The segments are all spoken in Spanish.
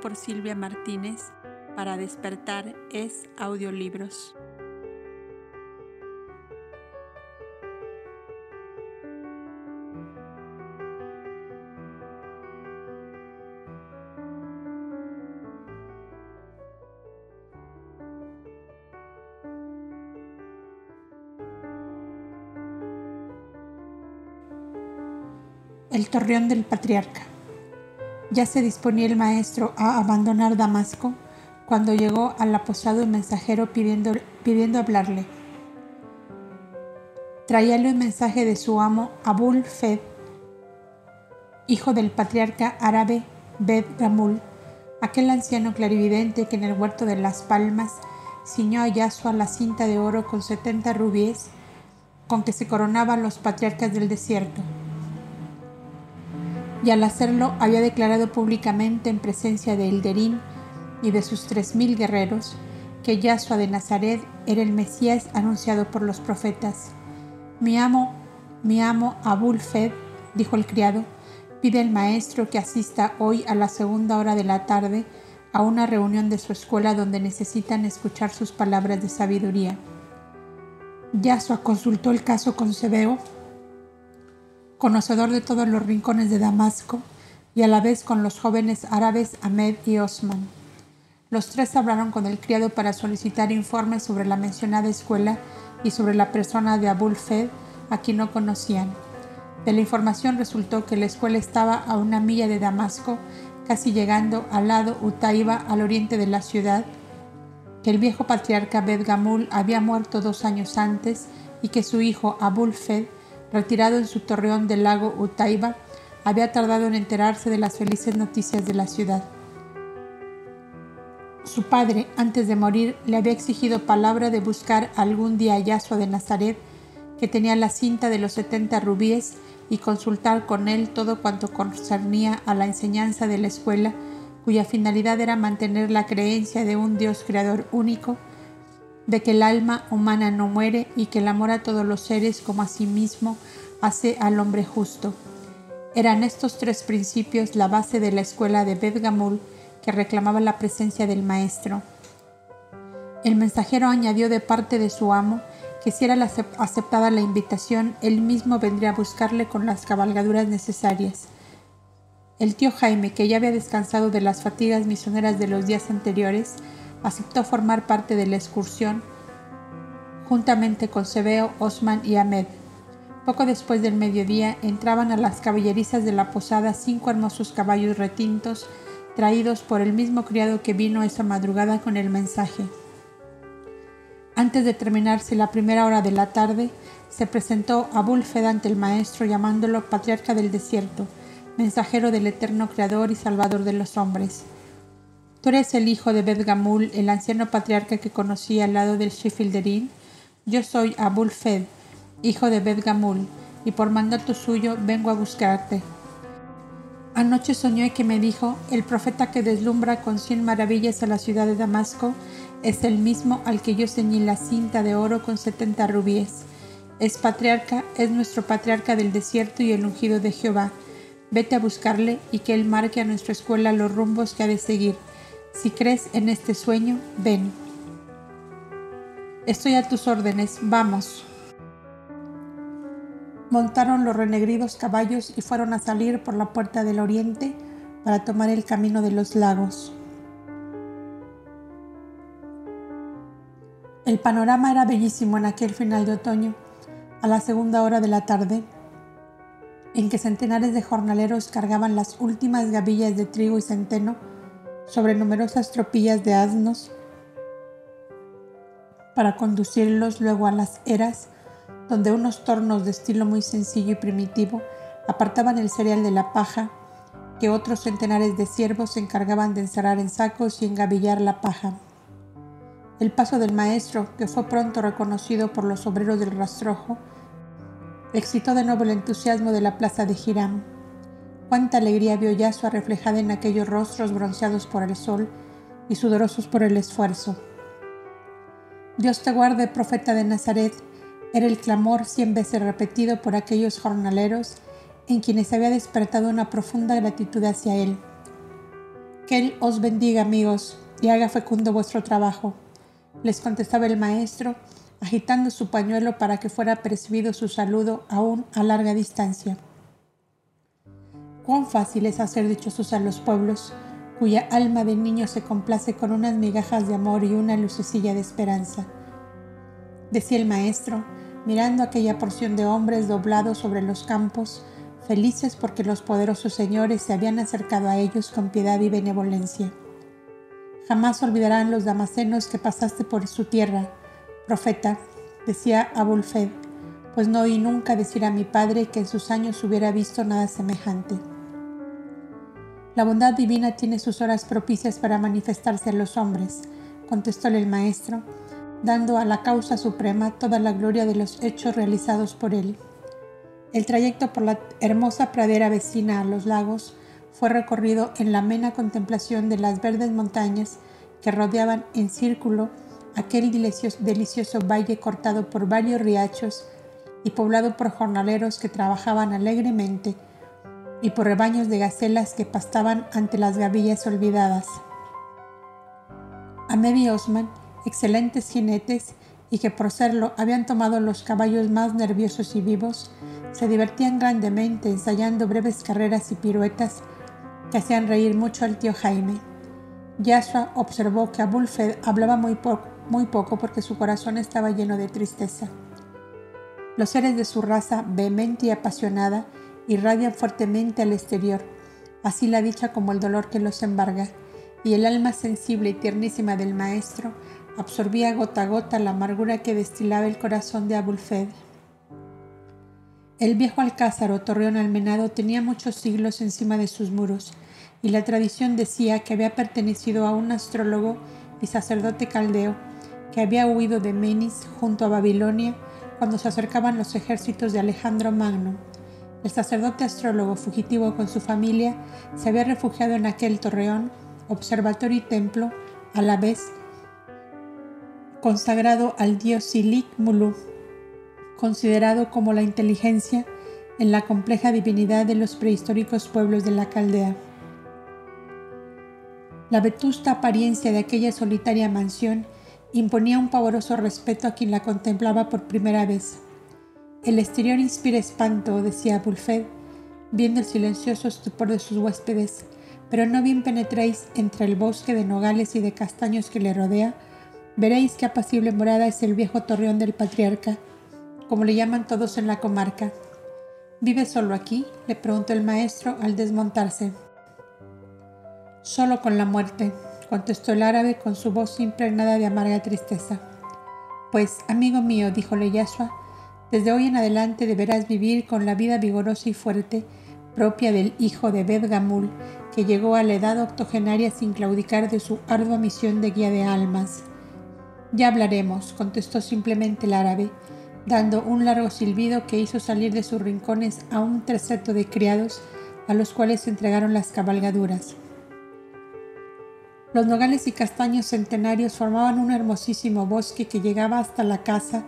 por Silvia Martínez para despertar es audiolibros. El torreón del patriarca. Ya se disponía el maestro a abandonar Damasco cuando llegó a la posada un mensajero pidiendo, pidiendo hablarle. Traíale un mensaje de su amo Abul Fed, hijo del patriarca árabe Bed Gamul, aquel anciano clarividente que en el huerto de las palmas ciñó a Yasua la cinta de oro con setenta rubíes con que se coronaban los patriarcas del desierto y al hacerlo había declarado públicamente en presencia de Hilderín y de sus tres mil guerreros que Yahshua de Nazaret era el Mesías anunciado por los profetas. Mi amo, mi amo Abul Fed, dijo el criado, pide al maestro que asista hoy a la segunda hora de la tarde a una reunión de su escuela donde necesitan escuchar sus palabras de sabiduría. Yahshua consultó el caso con Sebeo conocedor de todos los rincones de Damasco, y a la vez con los jóvenes árabes Ahmed y Osman. Los tres hablaron con el criado para solicitar informes sobre la mencionada escuela y sobre la persona de Abul Fed, a quien no conocían. De la información resultó que la escuela estaba a una milla de Damasco, casi llegando al lado Utaiba, al oriente de la ciudad, que el viejo patriarca Bed Gamul había muerto dos años antes y que su hijo Abul Fed retirado en su torreón del lago Utaiba, había tardado en enterarse de las felices noticias de la ciudad. Su padre, antes de morir, le había exigido palabra de buscar algún día a Yahshua de Nazaret, que tenía la cinta de los setenta rubíes, y consultar con él todo cuanto concernía a la enseñanza de la escuela, cuya finalidad era mantener la creencia de un Dios creador único, de que el alma humana no muere y que el amor a todos los seres como a sí mismo hace al hombre justo. Eran estos tres principios la base de la escuela de Beth Gamul que reclamaba la presencia del maestro. El mensajero añadió de parte de su amo que si era aceptada la invitación, él mismo vendría a buscarle con las cabalgaduras necesarias. El tío Jaime, que ya había descansado de las fatigas misioneras de los días anteriores, aceptó formar parte de la excursión juntamente con Sebeo, Osman y Ahmed. Poco después del mediodía entraban a las caballerizas de la posada cinco hermosos caballos retintos traídos por el mismo criado que vino esa madrugada con el mensaje. Antes de terminarse la primera hora de la tarde, se presentó Abul Fed ante el maestro llamándolo patriarca del desierto, mensajero del eterno creador y salvador de los hombres. Tú eres el hijo de Bed Gamul, el anciano patriarca que conocí al lado del Shefilderín. Yo soy Abul Fed, hijo de Bed Gamul, y por mandato suyo vengo a buscarte. Anoche soñé que me dijo, el profeta que deslumbra con cien maravillas a la ciudad de Damasco es el mismo al que yo ceñí la cinta de oro con setenta rubíes. Es patriarca, es nuestro patriarca del desierto y el ungido de Jehová. Vete a buscarle y que él marque a nuestra escuela los rumbos que ha de seguir si crees en este sueño, ven. Estoy a tus órdenes, vamos. Montaron los renegridos caballos y fueron a salir por la puerta del oriente para tomar el camino de los lagos. El panorama era bellísimo en aquel final de otoño, a la segunda hora de la tarde, en que centenares de jornaleros cargaban las últimas gavillas de trigo y centeno sobre numerosas tropillas de asnos para conducirlos luego a las eras, donde unos tornos de estilo muy sencillo y primitivo apartaban el cereal de la paja, que otros centenares de siervos se encargaban de encerrar en sacos y engavillar la paja. El paso del maestro, que fue pronto reconocido por los obreros del rastrojo, excitó de nuevo el entusiasmo de la plaza de Hiram. Cuánta alegría vio Yasua reflejada en aquellos rostros bronceados por el sol y sudorosos por el esfuerzo. Dios te guarde, profeta de Nazaret, era el clamor cien veces repetido por aquellos jornaleros en quienes había despertado una profunda gratitud hacia él. Que Él os bendiga, amigos, y haga fecundo vuestro trabajo. Les contestaba el maestro, agitando su pañuelo para que fuera percibido su saludo aún a larga distancia. Cuán fácil es hacer dichosos a los pueblos, cuya alma de niño se complace con unas migajas de amor y una lucecilla de esperanza. Decía el maestro, mirando aquella porción de hombres doblados sobre los campos, felices porque los poderosos señores se habían acercado a ellos con piedad y benevolencia. Jamás olvidarán los damasenos que pasaste por su tierra, profeta, decía Abulfed, pues no oí nunca decir a mi padre que en sus años hubiera visto nada semejante. La bondad divina tiene sus horas propicias para manifestarse a los hombres, contestóle el maestro, dando a la causa suprema toda la gloria de los hechos realizados por él. El trayecto por la hermosa pradera vecina a los lagos fue recorrido en la amena contemplación de las verdes montañas que rodeaban en círculo aquel delicioso valle cortado por varios riachos y poblado por jornaleros que trabajaban alegremente y por rebaños de gacelas que pastaban ante las gavillas olvidadas. Ahmed y Osman, excelentes jinetes y que por serlo habían tomado los caballos más nerviosos y vivos, se divertían grandemente ensayando breves carreras y piruetas que hacían reír mucho al tío Jaime. Yashua observó que Abulfed hablaba muy, muy poco porque su corazón estaba lleno de tristeza. Los seres de su raza, vehemente y apasionada, irradian fuertemente al exterior, así la dicha como el dolor que los embarga, y el alma sensible y tiernísima del maestro absorbía gota a gota la amargura que destilaba el corazón de Abulfed. El viejo alcázar o torreón almenado tenía muchos siglos encima de sus muros, y la tradición decía que había pertenecido a un astrólogo y sacerdote caldeo que había huido de Menis junto a Babilonia cuando se acercaban los ejércitos de Alejandro Magno. El sacerdote astrólogo fugitivo con su familia se había refugiado en aquel torreón, observatorio y templo, a la vez consagrado al dios Silik Mulu, considerado como la inteligencia en la compleja divinidad de los prehistóricos pueblos de la Caldea. La vetusta apariencia de aquella solitaria mansión imponía un pavoroso respeto a quien la contemplaba por primera vez. El exterior inspira espanto, decía Bulfed, viendo el silencioso estupor de sus huéspedes, pero no bien penetréis entre el bosque de nogales y de castaños que le rodea, veréis qué apacible morada es el viejo torreón del patriarca, como le llaman todos en la comarca. ¿Vive solo aquí? le preguntó el maestro al desmontarse. Solo con la muerte, contestó el árabe con su voz impregnada de amarga tristeza. Pues, amigo mío, díjole Yashua, desde hoy en adelante deberás vivir con la vida vigorosa y fuerte propia del hijo de Bed Gamul, que llegó a la edad octogenaria sin claudicar de su ardua misión de guía de almas. Ya hablaremos, contestó simplemente el árabe, dando un largo silbido que hizo salir de sus rincones a un terceto de criados a los cuales se entregaron las cabalgaduras. Los nogales y castaños centenarios formaban un hermosísimo bosque que llegaba hasta la casa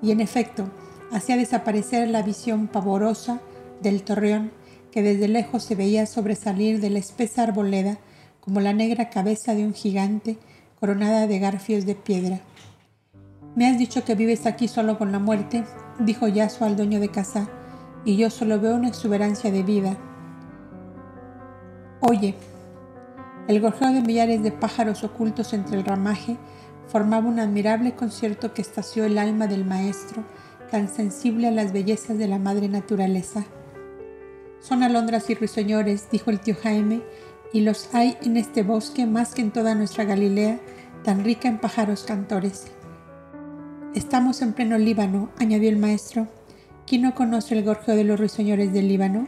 y en efecto hacía desaparecer la visión pavorosa del torreón que desde lejos se veía sobresalir de la espesa arboleda como la negra cabeza de un gigante coronada de garfios de piedra. Me has dicho que vives aquí solo con la muerte, dijo Yasuo al dueño de casa, y yo solo veo una exuberancia de vida. Oye, el gorjeo de millares de pájaros ocultos entre el ramaje formaba un admirable concierto que estació el alma del maestro, tan sensible a las bellezas de la madre naturaleza. Son alondras y ruiseñores, dijo el tío Jaime, y los hay en este bosque más que en toda nuestra Galilea, tan rica en pájaros cantores. Estamos en pleno Líbano, añadió el maestro. ¿Quién no conoce el gorjeo de los ruiseñores del Líbano?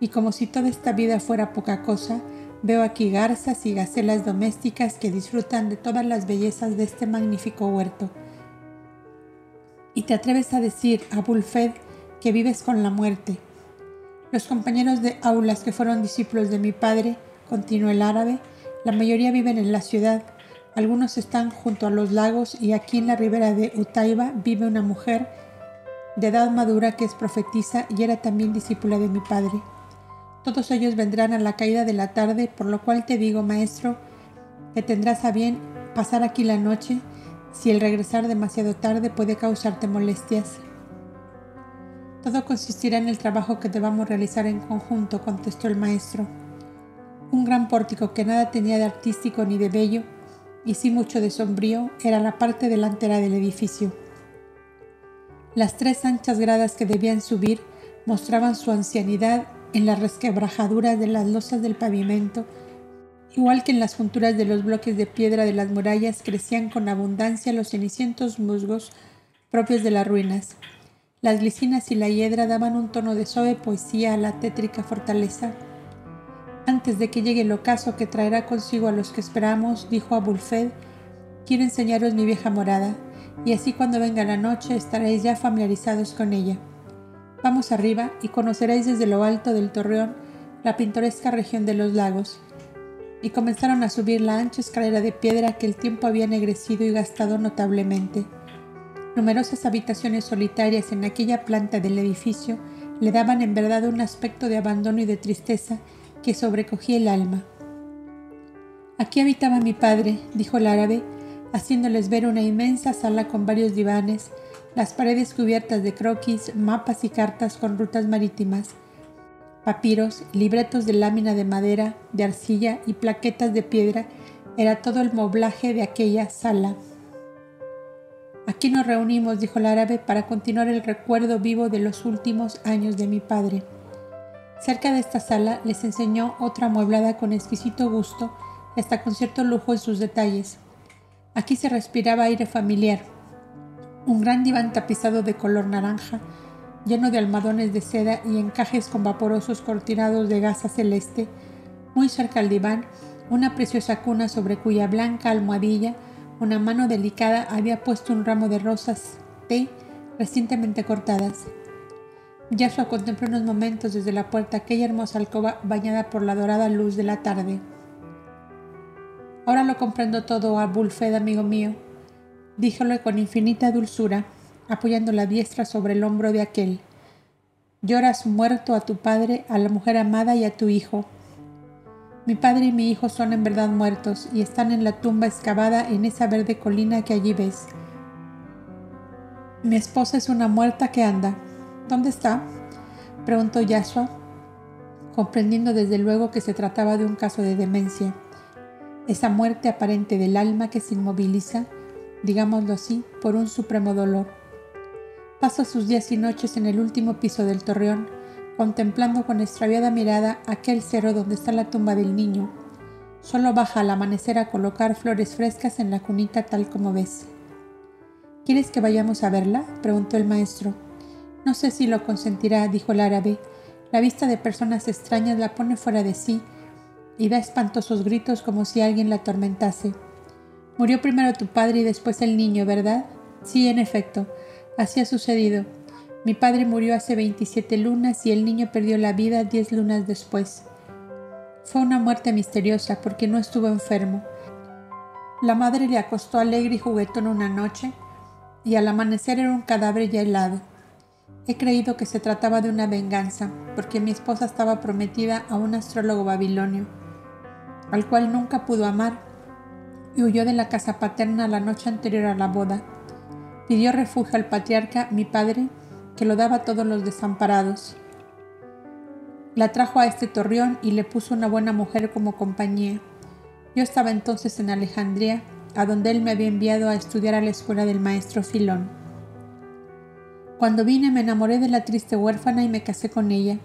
Y como si toda esta vida fuera poca cosa, Veo aquí garzas y gacelas domésticas que disfrutan de todas las bellezas de este magnífico huerto. Y te atreves a decir, Abulfed, que vives con la muerte. Los compañeros de aulas que fueron discípulos de mi padre, continuó el árabe, la mayoría viven en la ciudad, algunos están junto a los lagos y aquí en la ribera de Utaiba vive una mujer de edad madura que es profetisa y era también discípula de mi padre. Todos ellos vendrán a la caída de la tarde, por lo cual te digo, maestro, que tendrás a bien pasar aquí la noche si el regresar demasiado tarde puede causarte molestias. Todo consistirá en el trabajo que debamos realizar en conjunto, contestó el maestro. Un gran pórtico que nada tenía de artístico ni de bello, y sí mucho de sombrío, era la parte delantera del edificio. Las tres anchas gradas que debían subir mostraban su ancianidad en las resquebrajaduras de las losas del pavimento, igual que en las junturas de los bloques de piedra de las murallas crecían con abundancia los cenicientos musgos propios de las ruinas. Las glicinas y la hiedra daban un tono de suave poesía a la tétrica fortaleza. Antes de que llegue el ocaso que traerá consigo a los que esperamos, dijo a Bulfed, quiero enseñaros mi vieja morada y así cuando venga la noche estaréis ya familiarizados con ella. Vamos arriba y conoceréis desde lo alto del torreón la pintoresca región de los lagos. Y comenzaron a subir la ancha escalera de piedra que el tiempo había ennegrecido y gastado notablemente. Numerosas habitaciones solitarias en aquella planta del edificio le daban en verdad un aspecto de abandono y de tristeza que sobrecogía el alma. Aquí habitaba mi padre, dijo el árabe, haciéndoles ver una inmensa sala con varios divanes, las paredes cubiertas de croquis, mapas y cartas con rutas marítimas, papiros, libretos de lámina de madera, de arcilla y plaquetas de piedra, era todo el moblaje de aquella sala. Aquí nos reunimos, dijo el árabe, para continuar el recuerdo vivo de los últimos años de mi padre. Cerca de esta sala les enseñó otra amueblada con exquisito gusto hasta con cierto lujo en sus detalles. Aquí se respiraba aire familiar. Un gran diván tapizado de color naranja, lleno de almohadones de seda y encajes con vaporosos cortinados de gasa celeste. Muy cerca al diván, una preciosa cuna sobre cuya blanca almohadilla una mano delicada había puesto un ramo de rosas té recientemente cortadas. Yasua contempló unos momentos desde la puerta aquella hermosa alcoba bañada por la dorada luz de la tarde. Ahora lo comprendo todo, Abulfed, amigo mío, díjole con infinita dulzura, apoyando la diestra sobre el hombro de aquel. Lloras muerto a tu padre, a la mujer amada y a tu hijo. Mi padre y mi hijo son en verdad muertos y están en la tumba excavada en esa verde colina que allí ves. Mi esposa es una muerta que anda. ¿Dónde está? preguntó Yasua, comprendiendo desde luego que se trataba de un caso de demencia esa muerte aparente del alma que se inmoviliza, digámoslo así, por un supremo dolor. Pasa sus días y noches en el último piso del torreón, contemplando con extraviada mirada aquel cerro donde está la tumba del niño. Solo baja al amanecer a colocar flores frescas en la cunita tal como ves. ¿Quieres que vayamos a verla? preguntó el maestro. No sé si lo consentirá, dijo el árabe. La vista de personas extrañas la pone fuera de sí y da espantosos gritos como si alguien la atormentase. Murió primero tu padre y después el niño, ¿verdad? Sí, en efecto, así ha sucedido. Mi padre murió hace 27 lunas y el niño perdió la vida 10 lunas después. Fue una muerte misteriosa porque no estuvo enfermo. La madre le acostó alegre y juguetón una noche y al amanecer era un cadáver ya helado. He creído que se trataba de una venganza porque mi esposa estaba prometida a un astrólogo babilonio al cual nunca pudo amar, y huyó de la casa paterna la noche anterior a la boda. Pidió refugio al patriarca, mi padre, que lo daba a todos los desamparados. La trajo a este torreón y le puso una buena mujer como compañía. Yo estaba entonces en Alejandría, a donde él me había enviado a estudiar a la escuela del maestro Filón. Cuando vine me enamoré de la triste huérfana y me casé con ella.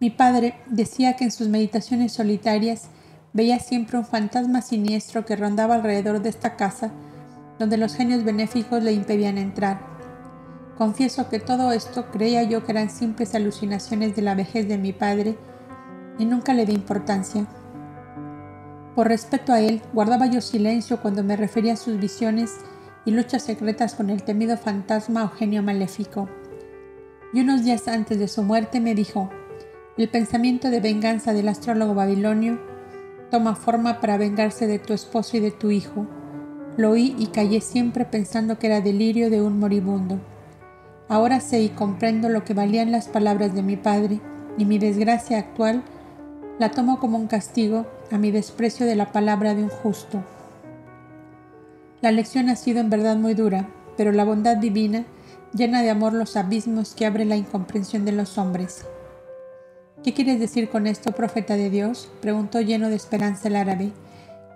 Mi padre decía que en sus meditaciones solitarias veía siempre un fantasma siniestro que rondaba alrededor de esta casa, donde los genios benéficos le impedían entrar. Confieso que todo esto creía yo que eran simples alucinaciones de la vejez de mi padre y nunca le di importancia. Por respeto a él, guardaba yo silencio cuando me refería a sus visiones y luchas secretas con el temido fantasma o genio maléfico. Y unos días antes de su muerte me dijo, el pensamiento de venganza del astrólogo babilonio toma forma para vengarse de tu esposo y de tu hijo. Lo oí y callé siempre pensando que era delirio de un moribundo. Ahora sé y comprendo lo que valían las palabras de mi padre, y mi desgracia actual la tomo como un castigo a mi desprecio de la palabra de un justo. La lección ha sido en verdad muy dura, pero la bondad divina llena de amor los abismos que abre la incomprensión de los hombres. ¿Qué quieres decir con esto, profeta de Dios? preguntó lleno de esperanza el árabe.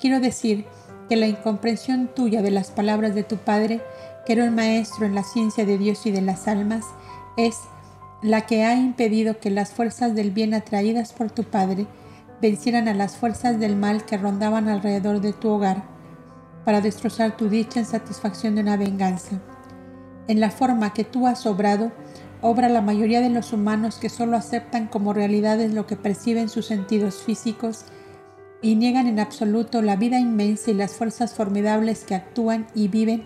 Quiero decir que la incomprensión tuya de las palabras de tu padre, que era un maestro en la ciencia de Dios y de las almas, es la que ha impedido que las fuerzas del bien atraídas por tu padre vencieran a las fuerzas del mal que rondaban alrededor de tu hogar, para destrozar tu dicha en satisfacción de una venganza. En la forma que tú has obrado, obra la mayoría de los humanos que solo aceptan como realidades lo que perciben sus sentidos físicos y niegan en absoluto la vida inmensa y las fuerzas formidables que actúan y viven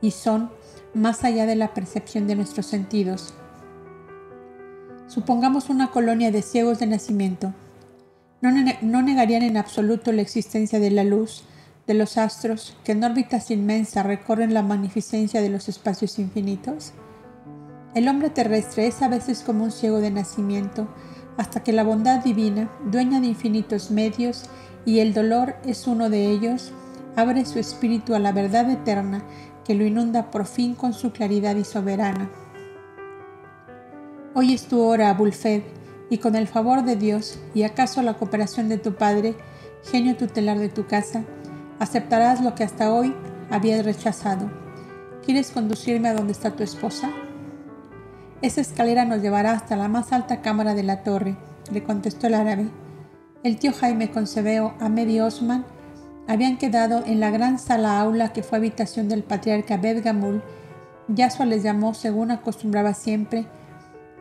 y son más allá de la percepción de nuestros sentidos. Supongamos una colonia de ciegos de nacimiento. No, no, negarían en absoluto la existencia de la luz, de los astros, que en órbitas inmensas recorren la magnificencia de los espacios infinitos? El hombre terrestre es a veces como un ciego de nacimiento, hasta que la bondad divina, dueña de infinitos medios, y el dolor es uno de ellos, abre su espíritu a la verdad eterna que lo inunda por fin con su claridad y soberana. Hoy es tu hora, Abulfed, y con el favor de Dios y acaso la cooperación de tu Padre, genio tutelar de tu casa, aceptarás lo que hasta hoy habías rechazado. ¿Quieres conducirme a donde está tu esposa? Esa escalera nos llevará hasta la más alta cámara de la torre, le contestó el árabe. El tío Jaime Concebeo, Ahmed y Osman habían quedado en la gran sala aula que fue habitación del patriarca Bedgamul. Yasua les llamó según acostumbraba siempre,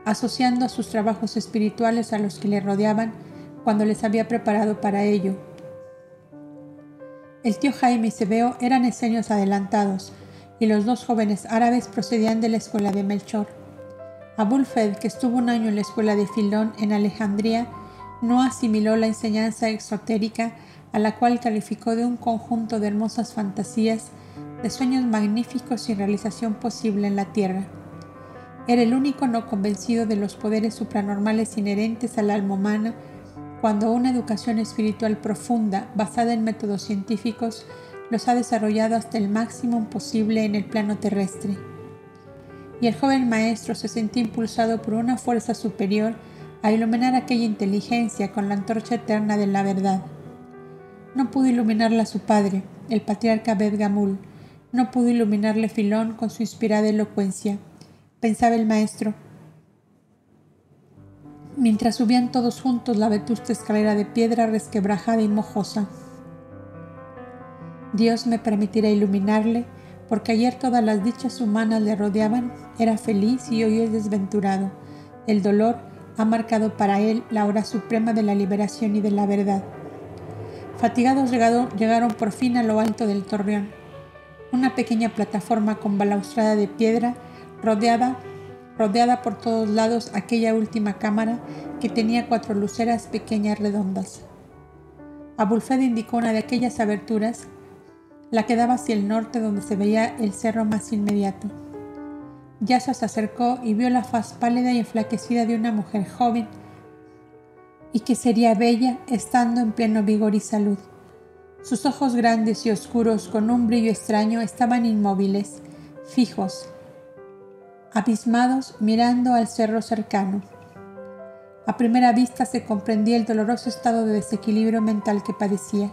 asociando sus trabajos espirituales a los que le rodeaban cuando les había preparado para ello. El tío Jaime y Sebeo eran esenios adelantados, y los dos jóvenes árabes procedían de la escuela de Melchor. Abulfed, que estuvo un año en la escuela de Filón en Alejandría, no asimiló la enseñanza exotérica a la cual calificó de un conjunto de hermosas fantasías, de sueños magníficos y realización posible en la tierra. Era el único no convencido de los poderes supranormales inherentes al alma humana cuando una educación espiritual profunda basada en métodos científicos los ha desarrollado hasta el máximo posible en el plano terrestre. Y el joven maestro se sentía impulsado por una fuerza superior a iluminar aquella inteligencia con la antorcha eterna de la verdad. No pudo iluminarla su padre, el patriarca Bedgamul, no pudo iluminarle Filón con su inspirada elocuencia pensaba el maestro, mientras subían todos juntos la vetusta escalera de piedra resquebrajada y mojosa. Dios me permitirá iluminarle, porque ayer todas las dichas humanas le rodeaban, era feliz y hoy es desventurado. El dolor ha marcado para él la hora suprema de la liberación y de la verdad. Fatigados llegaron por fin a lo alto del torreón. Una pequeña plataforma con balaustrada de piedra rodeada, rodeada por todos lados aquella última cámara que tenía cuatro luceras pequeñas redondas. Abulfed indicó una de aquellas aberturas, la que daba hacia el norte donde se veía el cerro más inmediato. Yasua se acercó y vio la faz pálida y enflaquecida de una mujer joven y que sería bella estando en pleno vigor y salud. Sus ojos grandes y oscuros con un brillo extraño estaban inmóviles, fijos, abismados mirando al cerro cercano. A primera vista se comprendía el doloroso estado de desequilibrio mental que padecía.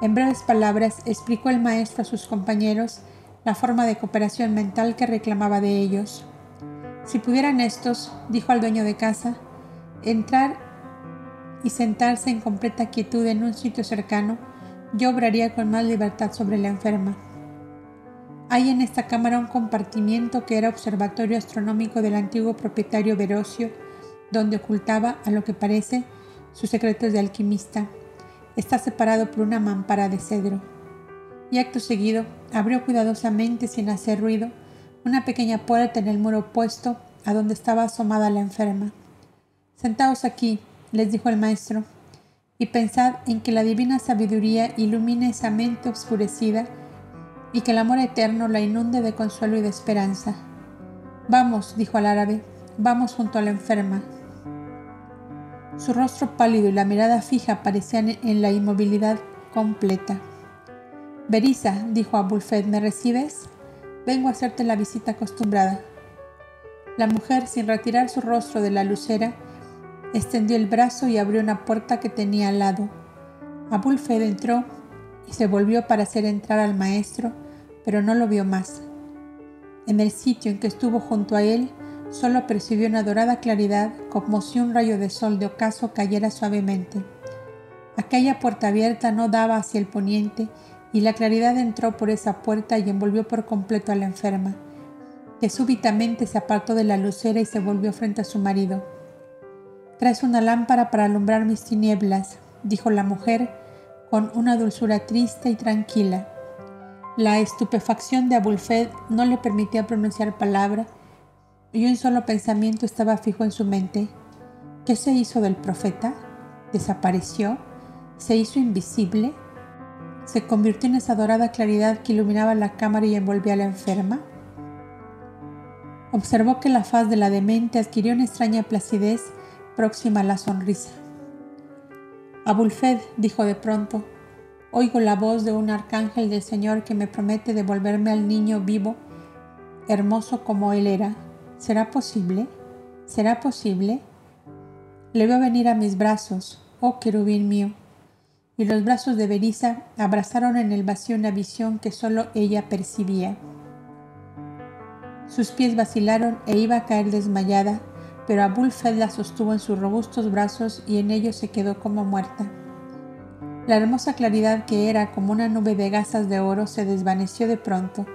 En breves palabras explicó el maestro a sus compañeros la forma de cooperación mental que reclamaba de ellos. Si pudieran estos, dijo al dueño de casa, entrar y sentarse en completa quietud en un sitio cercano, yo obraría con más libertad sobre la enferma. Hay en esta cámara un compartimiento que era observatorio astronómico del antiguo propietario Verosio, donde ocultaba, a lo que parece, sus secretos de alquimista. Está separado por una mampara de cedro. Y acto seguido abrió cuidadosamente, sin hacer ruido, una pequeña puerta en el muro opuesto a donde estaba asomada la enferma. Sentaos aquí, les dijo el maestro, y pensad en que la divina sabiduría ilumine esa mente oscurecida y que el amor eterno la inunde de consuelo y de esperanza. Vamos, dijo al árabe, vamos junto a la enferma. Su rostro pálido y la mirada fija parecían en la inmovilidad completa. Berisa, dijo Abulfed, ¿me recibes? Vengo a hacerte la visita acostumbrada. La mujer, sin retirar su rostro de la lucera, extendió el brazo y abrió una puerta que tenía al lado. Abulfed entró y se volvió para hacer entrar al maestro, pero no lo vio más. En el sitio en que estuvo junto a él, solo percibió una dorada claridad como si un rayo de sol de ocaso cayera suavemente. Aquella puerta abierta no daba hacia el poniente y la claridad entró por esa puerta y envolvió por completo a la enferma, que súbitamente se apartó de la lucera y se volvió frente a su marido. Traes una lámpara para alumbrar mis tinieblas, dijo la mujer con una dulzura triste y tranquila. La estupefacción de Abulfed no le permitía pronunciar palabra y un solo pensamiento estaba fijo en su mente. ¿Qué se hizo del profeta? ¿Desapareció? ¿Se hizo invisible? ¿Se convirtió en esa dorada claridad que iluminaba la cámara y envolvía a la enferma? Observó que la faz de la demente adquirió una extraña placidez próxima a la sonrisa. Abulfed dijo de pronto, oigo la voz de un arcángel del Señor que me promete devolverme al niño vivo, hermoso como él era. ¿Será posible? ¿Será posible? Le veo venir a mis brazos, oh querubín mío. Y los brazos de Berisa abrazaron en el vacío una visión que solo ella percibía. Sus pies vacilaron e iba a caer desmayada, pero Abulfed la sostuvo en sus robustos brazos y en ellos se quedó como muerta. La hermosa claridad que era como una nube de gasas de oro se desvaneció de pronto,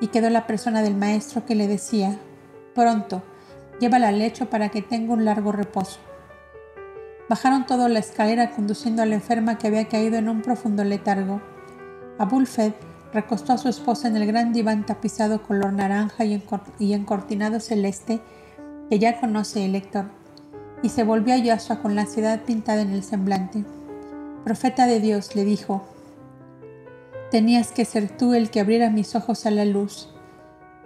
y quedó la persona del maestro que le decía, Pronto, llévala al lecho para que tenga un largo reposo. Bajaron toda la escalera conduciendo a la enferma que había caído en un profundo letargo. Abulfed recostó a su esposa en el gran diván tapizado color naranja y encortinado celeste que ya conoce el lector, y se volvió a Yahshua con la ansiedad pintada en el semblante. Profeta de Dios, le dijo, tenías que ser tú el que abriera mis ojos a la luz.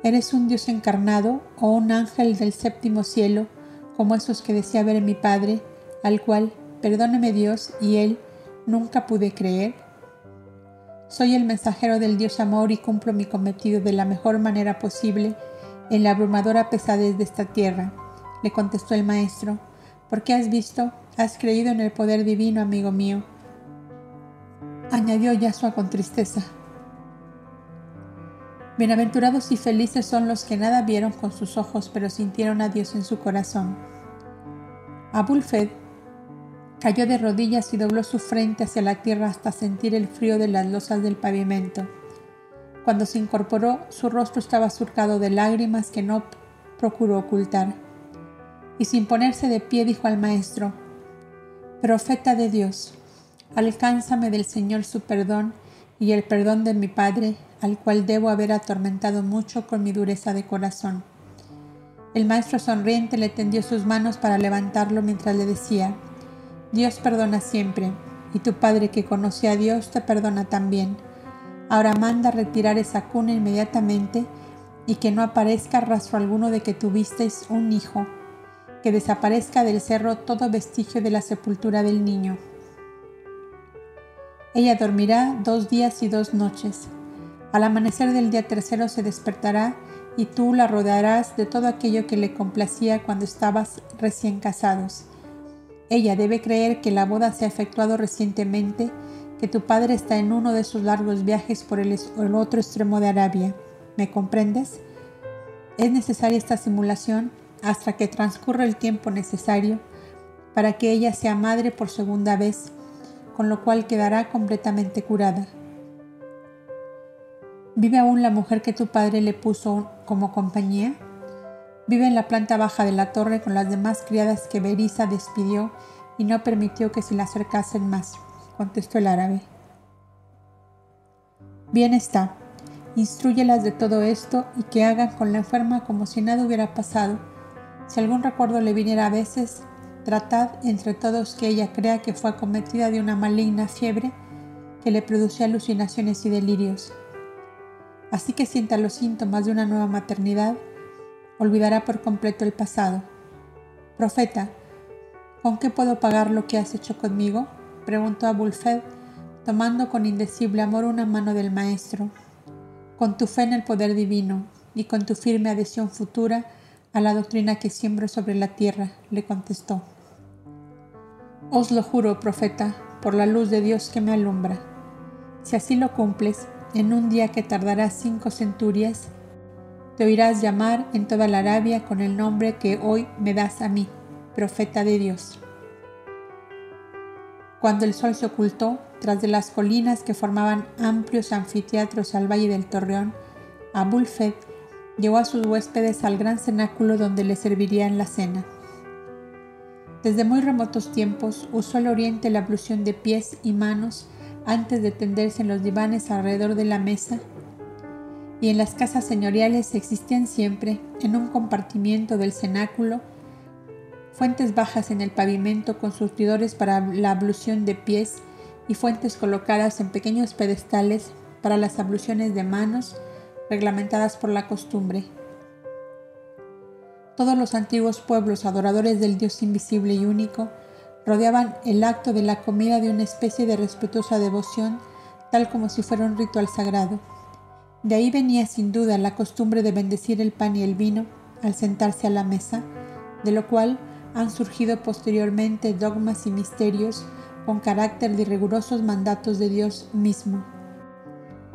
¿Eres un Dios encarnado o un ángel del séptimo cielo, como esos que decía ver mi Padre, al cual, perdóneme Dios, y Él, nunca pude creer? Soy el mensajero del Dios amor y cumplo mi cometido de la mejor manera posible en la abrumadora pesadez de esta tierra, le contestó el maestro, porque has visto, has creído en el poder divino, amigo mío. Añadió Yasua con tristeza. Bienaventurados y felices son los que nada vieron con sus ojos, pero sintieron a Dios en su corazón. Abulfed cayó de rodillas y dobló su frente hacia la tierra hasta sentir el frío de las losas del pavimento. Cuando se incorporó, su rostro estaba surcado de lágrimas que no procuró ocultar. Y sin ponerse de pie dijo al maestro, Profeta de Dios, alcánzame del Señor su perdón y el perdón de mi Padre al cual debo haber atormentado mucho con mi dureza de corazón. El maestro sonriente le tendió sus manos para levantarlo mientras le decía, Dios perdona siempre, y tu Padre que conoce a Dios te perdona también. Ahora manda retirar esa cuna inmediatamente y que no aparezca rastro alguno de que tuvisteis un hijo, que desaparezca del cerro todo vestigio de la sepultura del niño. Ella dormirá dos días y dos noches, al amanecer del día tercero se despertará y tú la rodearás de todo aquello que le complacía cuando estabas recién casados. Ella debe creer que la boda se ha efectuado recientemente, que tu padre está en uno de sus largos viajes por el, otro extremo de Arabia. ¿Me comprendes? Es necesaria esta simulación hasta que transcurra el tiempo necesario para que ella sea madre por segunda vez, con lo cual quedará completamente curada. ¿Vive aún la mujer que tu padre le puso como compañía? Vive en la planta baja de la torre con las demás criadas que Berisa despidió y no permitió que se le acercasen más, contestó el árabe. Bien está, instruyelas de todo esto y que hagan con la enferma como si nada hubiera pasado. Si algún recuerdo le viniera a veces, tratad entre todos que ella crea que fue acometida de una maligna fiebre que le producía alucinaciones y delirios así que sienta los síntomas de una nueva maternidad, olvidará por completo el pasado. Profeta, ¿Con qué puedo pagar lo que has hecho conmigo? preguntó Abulfed, tomando con indecible amor una mano del maestro. Con tu fe en el poder divino y con tu firme adhesión futura a la doctrina que siembro sobre la tierra, le contestó. Os lo juro, profeta, por la luz de Dios que me alumbra. Si así lo cumples, en un día que tardará cinco centurias, te oirás llamar en toda la Arabia con el nombre que hoy me das a mí, profeta de Dios. Cuando el sol se ocultó, tras de las colinas que formaban amplios anfiteatros al valle del Torreón, Abulfed llevó a sus huéspedes al gran cenáculo donde le servirían la cena. Desde muy remotos tiempos usó el oriente la ablución de pies y manos antes de tenderse en los divanes alrededor de la mesa, y en las casas señoriales existían siempre, en un compartimiento del cenáculo, fuentes bajas en el pavimento con surtidores para la ablución de pies y fuentes colocadas en pequeños pedestales para las abluciones de manos reglamentadas por la costumbre. Todos los antiguos pueblos adoradores del Dios invisible y único rodeaban el acto de la comida de una especie de respetuosa devoción, tal como si fuera un ritual sagrado. De ahí venía sin duda la costumbre de bendecir el pan y el vino al sentarse a la mesa, de lo cual han surgido posteriormente dogmas y misterios con carácter de rigurosos mandatos de Dios mismo.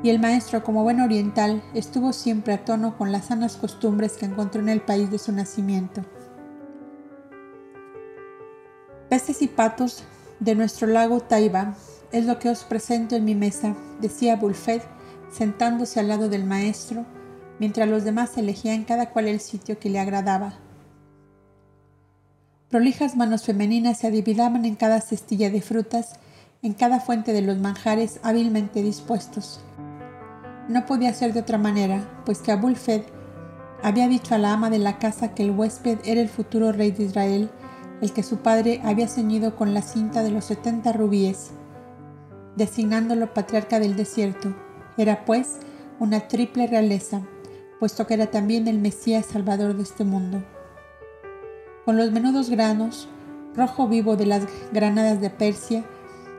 Y el maestro, como buen oriental, estuvo siempre a tono con las sanas costumbres que encontró en el país de su nacimiento. Peces y patos de nuestro lago Taiba es lo que os presento en mi mesa, decía Bulfed, sentándose al lado del maestro, mientras los demás elegían cada cual el sitio que le agradaba. Prolijas manos femeninas se adividaban en cada cestilla de frutas, en cada fuente de los manjares hábilmente dispuestos. No podía ser de otra manera, pues que Abulfed había dicho a la ama de la casa que el huésped era el futuro rey de Israel, el que su padre había ceñido con la cinta de los setenta rubíes, designándolo patriarca del desierto. Era pues una triple realeza, puesto que era también el Mesías Salvador de este mundo con los menudos granos, rojo vivo de las granadas de Persia,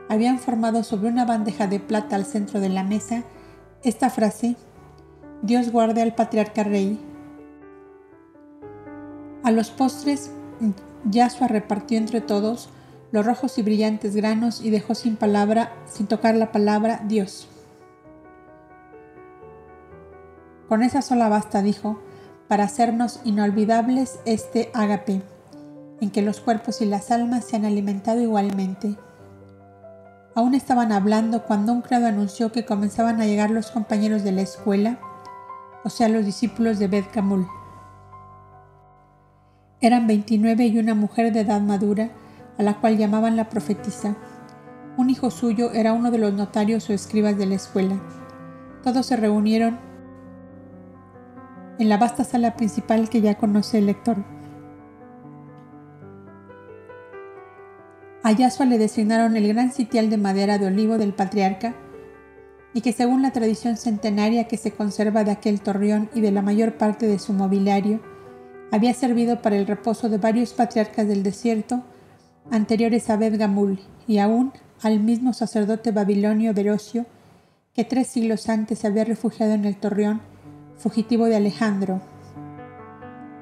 habían formado sobre una bandeja de plata al centro de la mesa esta frase, Dios guarde al patriarca rey. A los postres, Yasua repartió entre todos los rojos y brillantes granos y dejó sin palabra, sin tocar la palabra Dios. Con esa sola basta, dijo, para hacernos inolvidables este ágape en que los cuerpos y las almas se han alimentado igualmente. Aún estaban hablando cuando un criado anunció que comenzaban a llegar los compañeros de la escuela, o sea, los discípulos de Bet Kamul. Eran 29 y una mujer de edad madura, a la cual llamaban la profetisa. Un hijo suyo era uno de los notarios o escribas de la escuela. Todos se reunieron en la vasta sala principal que ya conoce el lector. A Yasua le designaron el gran sitial de madera de olivo del patriarca y que según la tradición centenaria que se conserva de aquel torreón y de la mayor parte de su mobiliario, había servido para el reposo de varios patriarcas del desierto anteriores a Bed Gamul y aún al mismo sacerdote babilonio Verosio, que tres siglos antes se había refugiado en el torreón, fugitivo de Alejandro.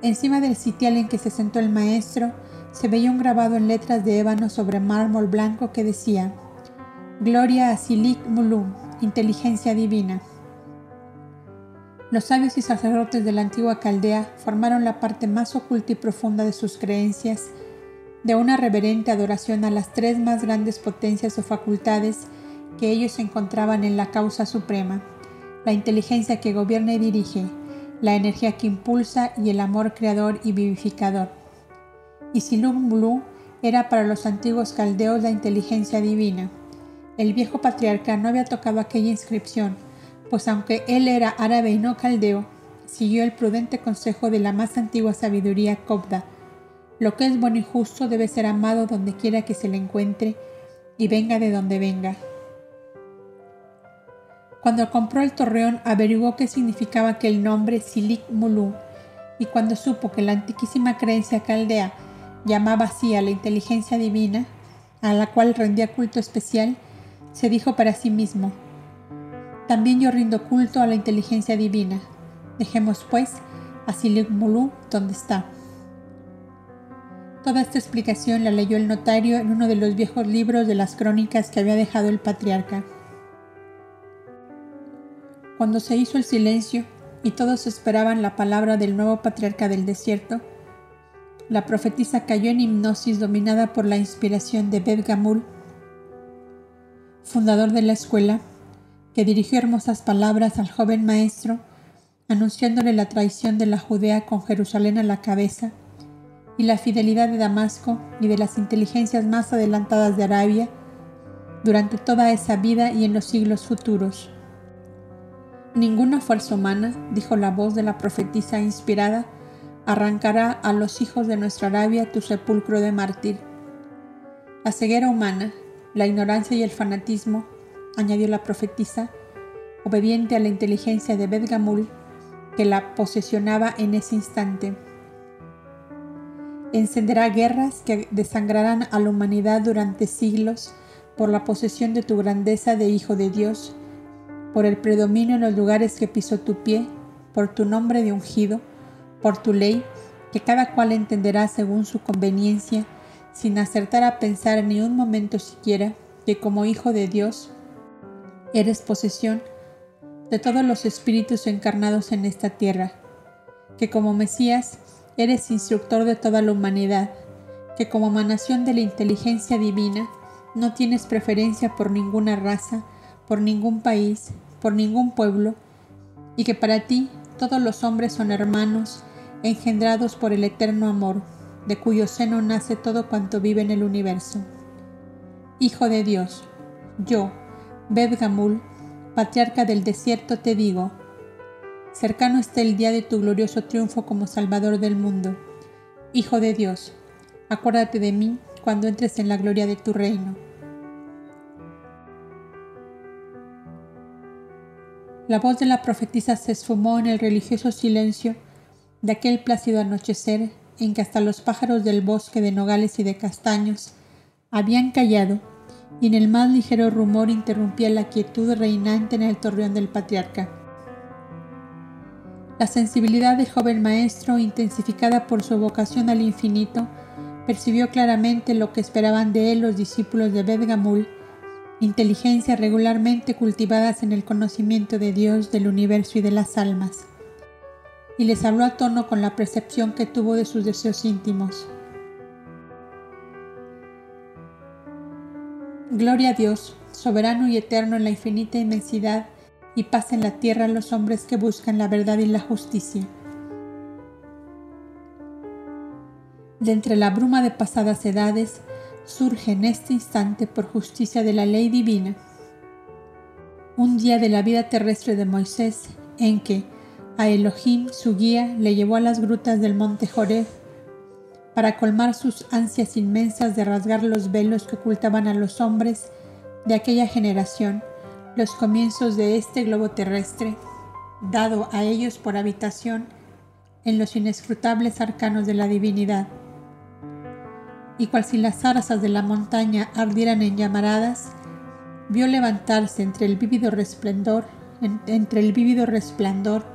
Encima del sitial en que se sentó el maestro, se veía un grabado en letras de ébano sobre mármol blanco que decía, Gloria a Silik Mulum, inteligencia divina. Los sabios y sacerdotes de la antigua Caldea formaron la parte más oculta y profunda de sus creencias, de una reverente adoración a las tres más grandes potencias o facultades que ellos encontraban en la causa suprema, la inteligencia que gobierna y dirige, la energía que impulsa y el amor creador y vivificador y Silum era para los antiguos caldeos la inteligencia divina. El viejo patriarca no había tocado aquella inscripción, pues aunque él era árabe y no caldeo, siguió el prudente consejo de la más antigua sabiduría copda. Lo que es bueno y justo debe ser amado donde quiera que se le encuentre y venga de donde venga. Cuando compró el torreón averiguó qué significaba aquel nombre Silik Mulu y cuando supo que la antiquísima creencia caldea llamaba así a la inteligencia divina, a la cual rendía culto especial, se dijo para sí mismo, también yo rindo culto a la inteligencia divina. Dejemos pues a Siligmulú donde está. Toda esta explicación la leyó el notario en uno de los viejos libros de las crónicas que había dejado el patriarca. Cuando se hizo el silencio y todos esperaban la palabra del nuevo patriarca del desierto, la profetisa cayó en hipnosis dominada por la inspiración de Bed Gamul, fundador de la escuela, que dirigió hermosas palabras al joven maestro, anunciándole la traición de la Judea con Jerusalén a la cabeza y la fidelidad de Damasco y de las inteligencias más adelantadas de Arabia durante toda esa vida y en los siglos futuros. Ninguna fuerza humana, dijo la voz de la profetisa inspirada, arrancará a los hijos de nuestra Arabia tu sepulcro de mártir. La ceguera humana, la ignorancia y el fanatismo, añadió la profetisa, obediente a la inteligencia de Bedgamul, que la posesionaba en ese instante, encenderá guerras que desangrarán a la humanidad durante siglos por la posesión de tu grandeza de Hijo de Dios, por el predominio en los lugares que pisó tu pie, por tu nombre de ungido, por tu ley, que cada cual entenderá según su conveniencia, sin acertar a pensar ni un momento siquiera que como Hijo de Dios eres posesión de todos los espíritus encarnados en esta tierra, que como Mesías eres instructor de toda la humanidad, que como emanación de la inteligencia divina no tienes preferencia por ninguna raza, por ningún país, por ningún pueblo, y que para ti todos los hombres son hermanos, engendrados por el eterno amor, de cuyo seno nace todo cuanto vive en el universo. Hijo de Dios, yo, Bed Gamul, patriarca del desierto, te digo, Cercano está el día de tu glorioso triunfo como Salvador del mundo. Hijo de Dios, acuérdate de mí cuando entres en la gloria de tu reino. La voz de la profetisa se esfumó en el religioso silencio de aquel plácido anochecer en que hasta los pájaros del bosque de nogales y de castaños habían callado y en el más ligero rumor interrumpía la quietud reinante en el torreón del patriarca. La sensibilidad del joven maestro, intensificada por su vocación al infinito, percibió claramente lo que esperaban de él los discípulos de Bedgamul, inteligencias regularmente cultivadas en el conocimiento de Dios, del universo y de las almas, y les habló a tono con la percepción que tuvo de sus deseos íntimos. Gloria a Dios, soberano y eterno en la infinita inmensidad, y paz en la tierra a los hombres que buscan la verdad y la justicia. De entre la bruma de pasadas edades surge en este instante por justicia de la ley divina un día de la vida terrestre de Moisés en que a Elohim su guía le llevó a las grutas del monte Joreb para colmar sus ansias inmensas de rasgar los velos que ocultaban a los hombres de aquella generación los comienzos de este globo terrestre, dado a ellos por habitación en los inescrutables arcanos de la divinidad. Y cual si las zarzas de la montaña ardieran en llamaradas, vio levantarse entre el vívido resplendor, entre el vívido resplandor,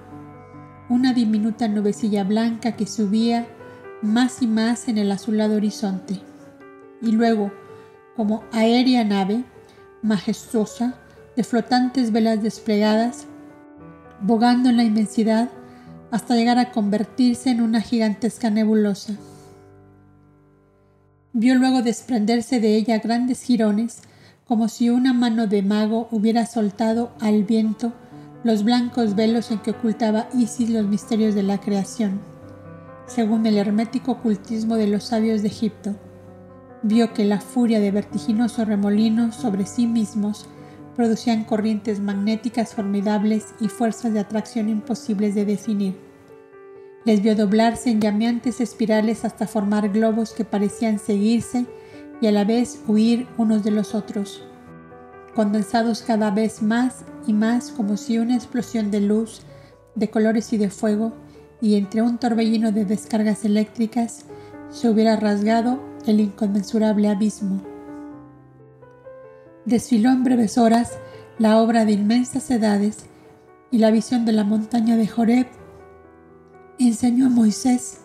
una diminuta nubecilla blanca que subía más y más en el azulado horizonte, y luego, como aérea nave, majestuosa, de flotantes velas desplegadas, bogando en la inmensidad hasta llegar a convertirse en una gigantesca nebulosa. Vio luego desprenderse de ella grandes jirones, como si una mano de mago hubiera soltado al viento los blancos velos en que ocultaba Isis los misterios de la creación, según el hermético ocultismo de los sabios de Egipto. Vio que la furia de vertiginoso remolino sobre sí mismos producían corrientes magnéticas formidables y fuerzas de atracción imposibles de definir. Les vio doblarse en llameantes espirales hasta formar globos que parecían seguirse y a la vez huir unos de los otros, condensados cada vez más y más como si una explosión de luz, de colores y de fuego, y entre un torbellino de descargas eléctricas, se hubiera rasgado el inconmensurable abismo. Desfiló en breves horas la obra de inmensas edades y la visión de la montaña de Joreb enseñó a Moisés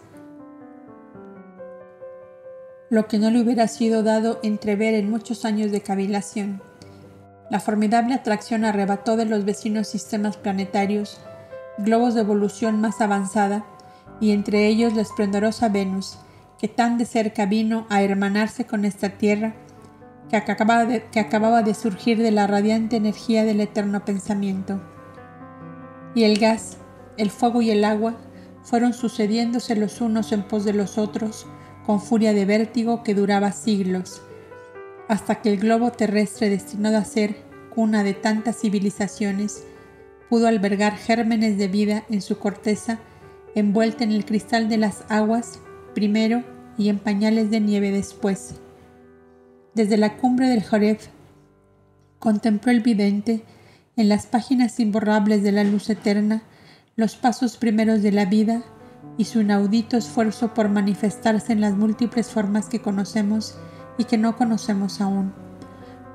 lo que no le hubiera sido dado entrever en muchos años de cavilación. La formidable atracción arrebató de los vecinos sistemas planetarios globos de evolución más avanzada, y entre ellos la esplendorosa Venus, que tan de cerca vino a hermanarse con esta Tierra, que acababa de, que acababa de surgir de la radiante energía del eterno pensamiento. Y el gas, el fuego y el agua fueron sucediéndose los unos en pos de los otros, con furia de vértigo que duraba siglos, hasta que el globo terrestre destinado a ser cuna de tantas civilizaciones pudo albergar gérmenes de vida en su corteza, envuelta en el cristal de las aguas primero y en pañales de nieve después. Desde la cumbre del Joreb contempló el vidente en las páginas imborrables de la luz eterna los pasos primeros de la vida y su inaudito esfuerzo por manifestarse en las múltiples formas que conocemos y que no conocemos aún.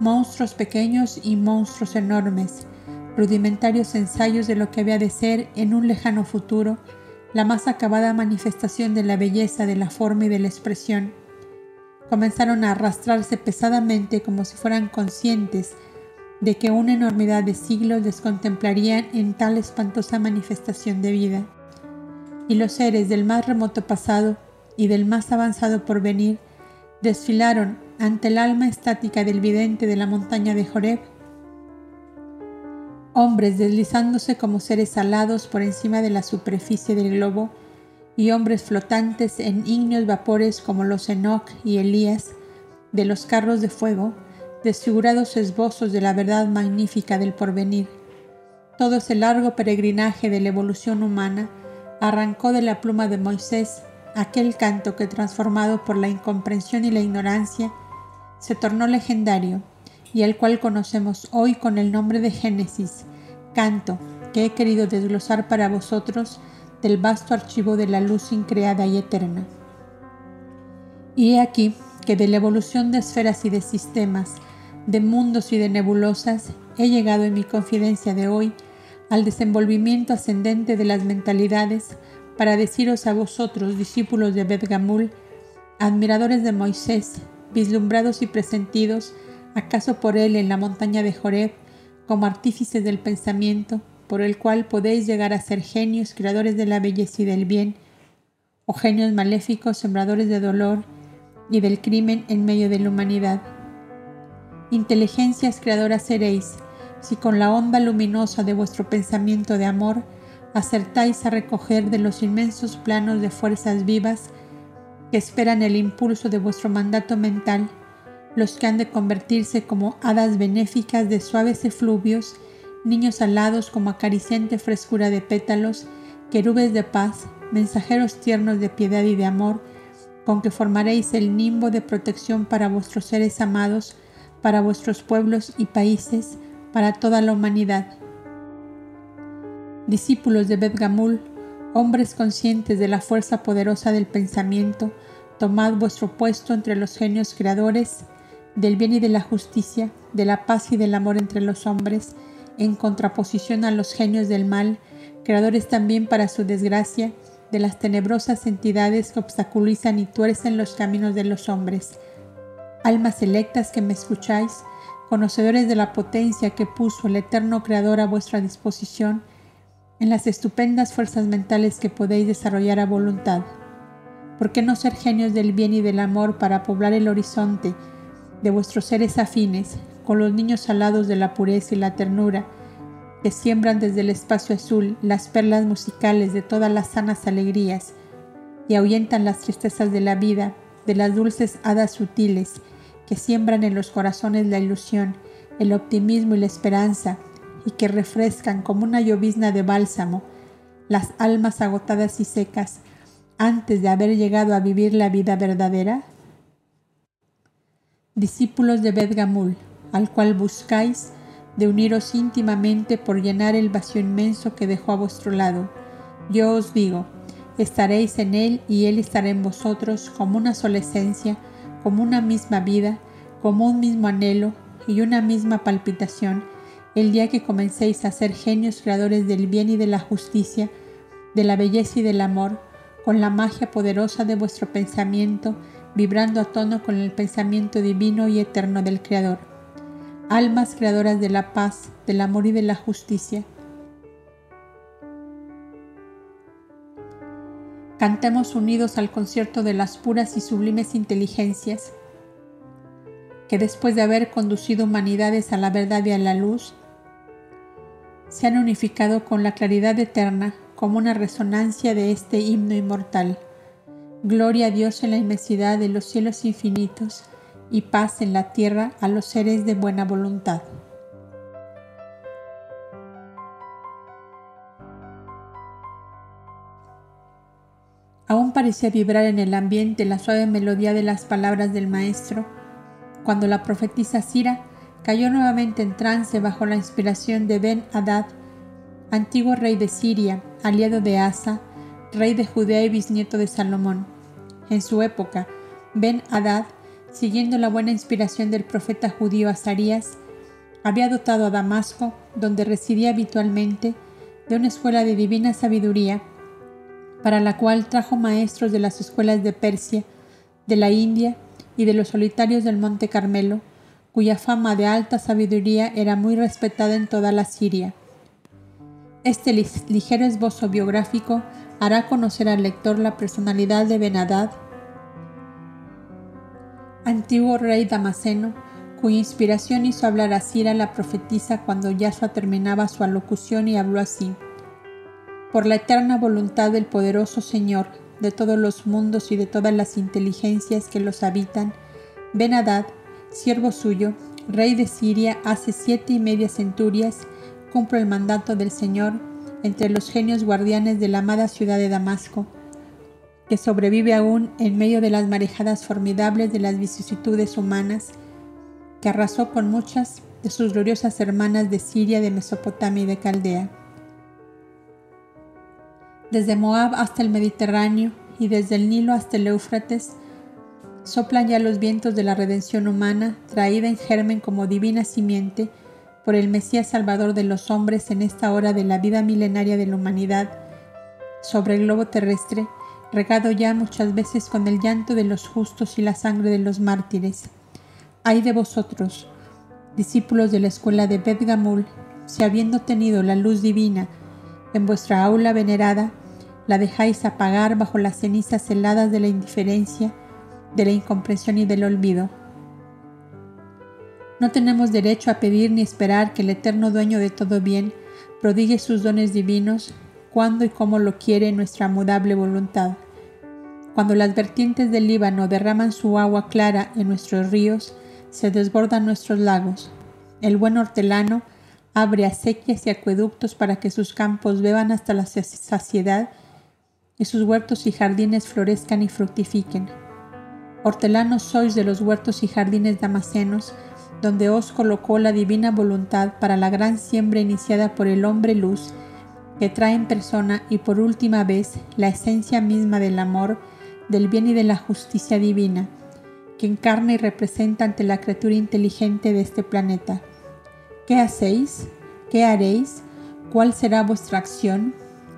Monstruos pequeños y monstruos enormes, rudimentarios ensayos de lo que había de ser en un lejano futuro la más acabada manifestación de la belleza de la forma y de la expresión. Comenzaron a arrastrarse pesadamente como si fueran conscientes de que una enormidad de siglos les contemplarían en tal espantosa manifestación de vida. Y los seres del más remoto pasado y del más avanzado porvenir desfilaron ante el alma estática del vidente de la montaña de Joreb, hombres deslizándose como seres alados por encima de la superficie del globo y hombres flotantes en ígneos vapores como los Enoch y Elías de los carros de fuego, desfigurados esbozos de la verdad magnífica del porvenir. Todo ese largo peregrinaje de la evolución humana arrancó de la pluma de Moisés aquel canto que transformado por la incomprensión y la ignorancia se tornó legendario y al cual conocemos hoy con el nombre de Génesis, canto que he querido desglosar para vosotros del vasto archivo de la luz increada y eterna. Y he aquí que de la evolución de esferas y de sistemas, de mundos y de nebulosas, he llegado en mi confidencia de hoy al desenvolvimiento ascendente de las mentalidades para deciros a vosotros, discípulos de Bedgamul, admiradores de Moisés, vislumbrados y presentidos, acaso por él en la montaña de Joreb, como artífices del pensamiento, por el cual podéis llegar a ser genios, creadores de la belleza y del bien, o genios maléficos, sembradores de dolor y del crimen en medio de la humanidad. Inteligencias creadoras seréis, si con la onda luminosa de vuestro pensamiento de amor acertáis a recoger de los inmensos planos de fuerzas vivas que esperan el impulso de vuestro mandato mental, los que han de convertirse como hadas benéficas de suaves efluvios, niños alados como acariciante frescura de pétalos, querubes de paz, mensajeros tiernos de piedad y de amor, con que formaréis el nimbo de protección para vuestros seres amados, para vuestros pueblos y países, para toda la humanidad. Discípulos de Bedgamul, hombres conscientes de la fuerza poderosa del pensamiento, tomad vuestro puesto entre los genios creadores del bien y de la justicia, de la paz y del amor entre los hombres, en contraposición a los genios del mal, creadores también para su desgracia, de las tenebrosas entidades que obstaculizan y tuercen los caminos de los hombres. Almas electas que me escucháis, conocedores de la potencia que puso el eterno Creador a vuestra disposición, en las estupendas fuerzas mentales que podéis desarrollar a voluntad. ¿Por qué no ser genios del bien y del amor para poblar el horizonte de vuestros seres afines con los niños alados de la pureza y la ternura que siembran desde el espacio azul las perlas musicales de todas las sanas alegrías y ahuyentan las tristezas de la vida, de las dulces hadas sutiles que siembran en los corazones la ilusión, el optimismo y la esperanza, y que refrescan como una llovizna de bálsamo las almas agotadas y secas antes de haber llegado a vivir la vida verdadera? Discípulos de Bedgamul, al cual buscáis de uniros íntimamente por llenar el vacío inmenso que dejó a vuestro lado, yo os digo, estaréis en Él y Él estará en vosotros como una sola esencia, como una misma vida, como un mismo anhelo y una misma palpitación, el día que comencéis a ser genios creadores del bien y de la justicia, de la belleza y del amor, con la magia poderosa de vuestro pensamiento, vibrando a tono con el pensamiento divino y eterno del Creador. Almas creadoras de la paz, del amor y de la justicia. Cantemos unidos al concierto de las puras y sublimes inteligencias que después de haber conducido humanidades a la verdad y a la luz, se han unificado con la claridad eterna como una resonancia de este himno inmortal. Gloria a Dios en la inmensidad de los cielos infinitos y paz en la tierra a los seres de buena voluntad. Aún parecía vibrar en el ambiente la suave melodía de las palabras del Maestro, cuando la profetisa Sira cayó nuevamente en trance bajo la inspiración de Ben Hadad, antiguo rey de Siria, aliado de Asa, rey de Judea y bisnieto de Salomón. En su época, Ben Hadad, siguiendo la buena inspiración del profeta judío Azarías, había dotado a Damasco, donde residía habitualmente, de una escuela de divina sabiduría para la cual trajo maestros de las escuelas de Persia, de la India y de los solitarios del Monte Carmelo, cuya fama de alta sabiduría era muy respetada en toda la Siria. Este ligero esbozo biográfico hará conocer al lector la personalidad de Benadad, antiguo rey damasceno, cuya inspiración hizo hablar a Sira la profetisa cuando Yahshua terminaba su alocución y habló así por la eterna voluntad del poderoso Señor de todos los mundos y de todas las inteligencias que los habitan, Ben Hadad, siervo suyo, rey de Siria hace siete y media centurias, cumplo el mandato del Señor entre los genios guardianes de la amada ciudad de Damasco, que sobrevive aún en medio de las marejadas formidables de las vicisitudes humanas, que arrasó con muchas de sus gloriosas hermanas de Siria, de Mesopotamia y de Caldea desde Moab hasta el Mediterráneo y desde el Nilo hasta el Éufrates, soplan ya los vientos de la redención humana, traída en germen como divina simiente por el Mesías Salvador de los hombres en esta hora de la vida milenaria de la humanidad, sobre el globo terrestre, regado ya muchas veces con el llanto de los justos y la sangre de los mártires. Ay de vosotros, discípulos de la escuela de Bet Gamul, si habiendo tenido la luz divina, en vuestra aula venerada, la dejáis apagar bajo las cenizas heladas de la indiferencia, de la incomprensión y del olvido. No tenemos derecho a pedir ni esperar que el eterno dueño de todo bien prodigue sus dones divinos cuando y como lo quiere nuestra mudable voluntad. Cuando las vertientes del Líbano derraman su agua clara en nuestros ríos, se desbordan nuestros lagos. El buen hortelano abre acequias y acueductos para que sus campos beban hasta la saciedad y sus huertos y jardines florezcan y fructifiquen. Hortelanos sois de los huertos y jardines damasenos, donde os colocó la divina voluntad para la gran siembra iniciada por el hombre luz, que trae en persona y por última vez la esencia misma del amor, del bien y de la justicia divina, que encarna y representa ante la criatura inteligente de este planeta. ¿Qué hacéis? ¿Qué haréis? ¿Cuál será vuestra acción?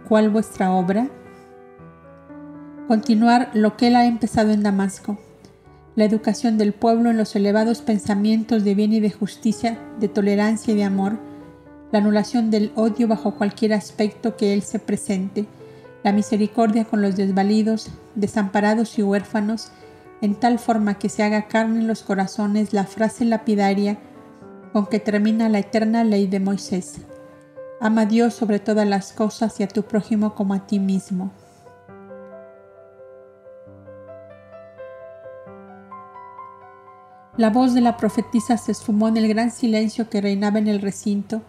¿Cuál vuestra obra? Continuar lo que él ha empezado en Damasco. La educación del pueblo en los elevados pensamientos de bien y de justicia, de tolerancia y de amor, la anulación del odio bajo cualquier aspecto que él se presente, la misericordia con los desvalidos, desamparados y huérfanos, en tal forma que se haga carne en los corazones la frase lapidaria con que termina la eterna ley de Moisés. Ama a Dios sobre todas las cosas y a tu prójimo como a ti mismo. La voz de la profetisa se esfumó en el gran silencio que reinaba en el recinto,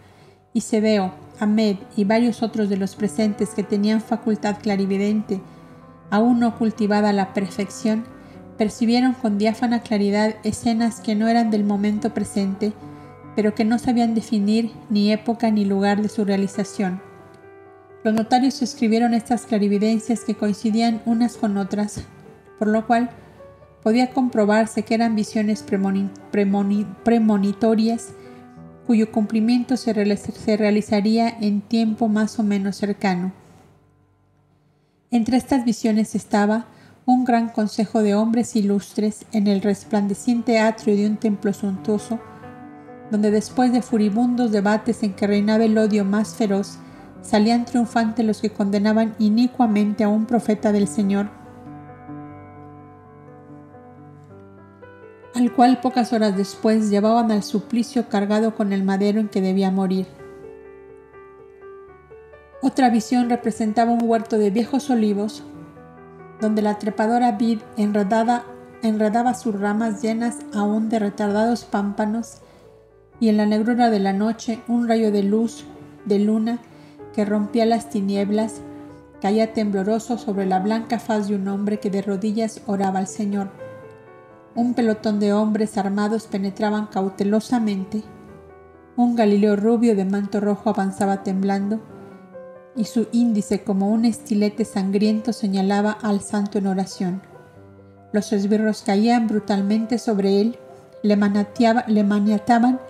y Sebeo, Ahmed y varios otros de los presentes que tenían facultad clarividente, aún no cultivada la perfección, percibieron con diáfana claridad escenas que no eran del momento presente, pero que no sabían definir ni época ni lugar de su realización. Los notarios escribieron estas clarividencias que coincidían unas con otras, por lo cual podía comprobarse que eran visiones premonitorias cuyo cumplimiento se, realizaría en tiempo más o menos cercano. Entre estas visiones estaba un gran consejo de hombres ilustres en el resplandeciente atrio de un templo suntuoso, donde después de furibundos debates en que reinaba el odio más feroz, salían triunfantes los que condenaban inicuamente a un profeta del Señor, al cual pocas horas después llevaban al suplicio cargado con el madero en que debía morir. Otra visión representaba un huerto de viejos olivos, donde la trepadora vid enredada, enredaba sus ramas llenas aún de retardados pámpanos, y en la negrura de la noche un rayo de luz de luna que rompía las tinieblas caía tembloroso sobre la blanca faz de un hombre que de rodillas oraba al Señor. Un pelotón de hombres armados penetraban cautelosamente. Un Galileo rubio de manto rojo avanzaba temblando y su índice como un estilete sangriento señalaba al santo en oración. Los esbirros caían brutalmente sobre él, le, le maniataban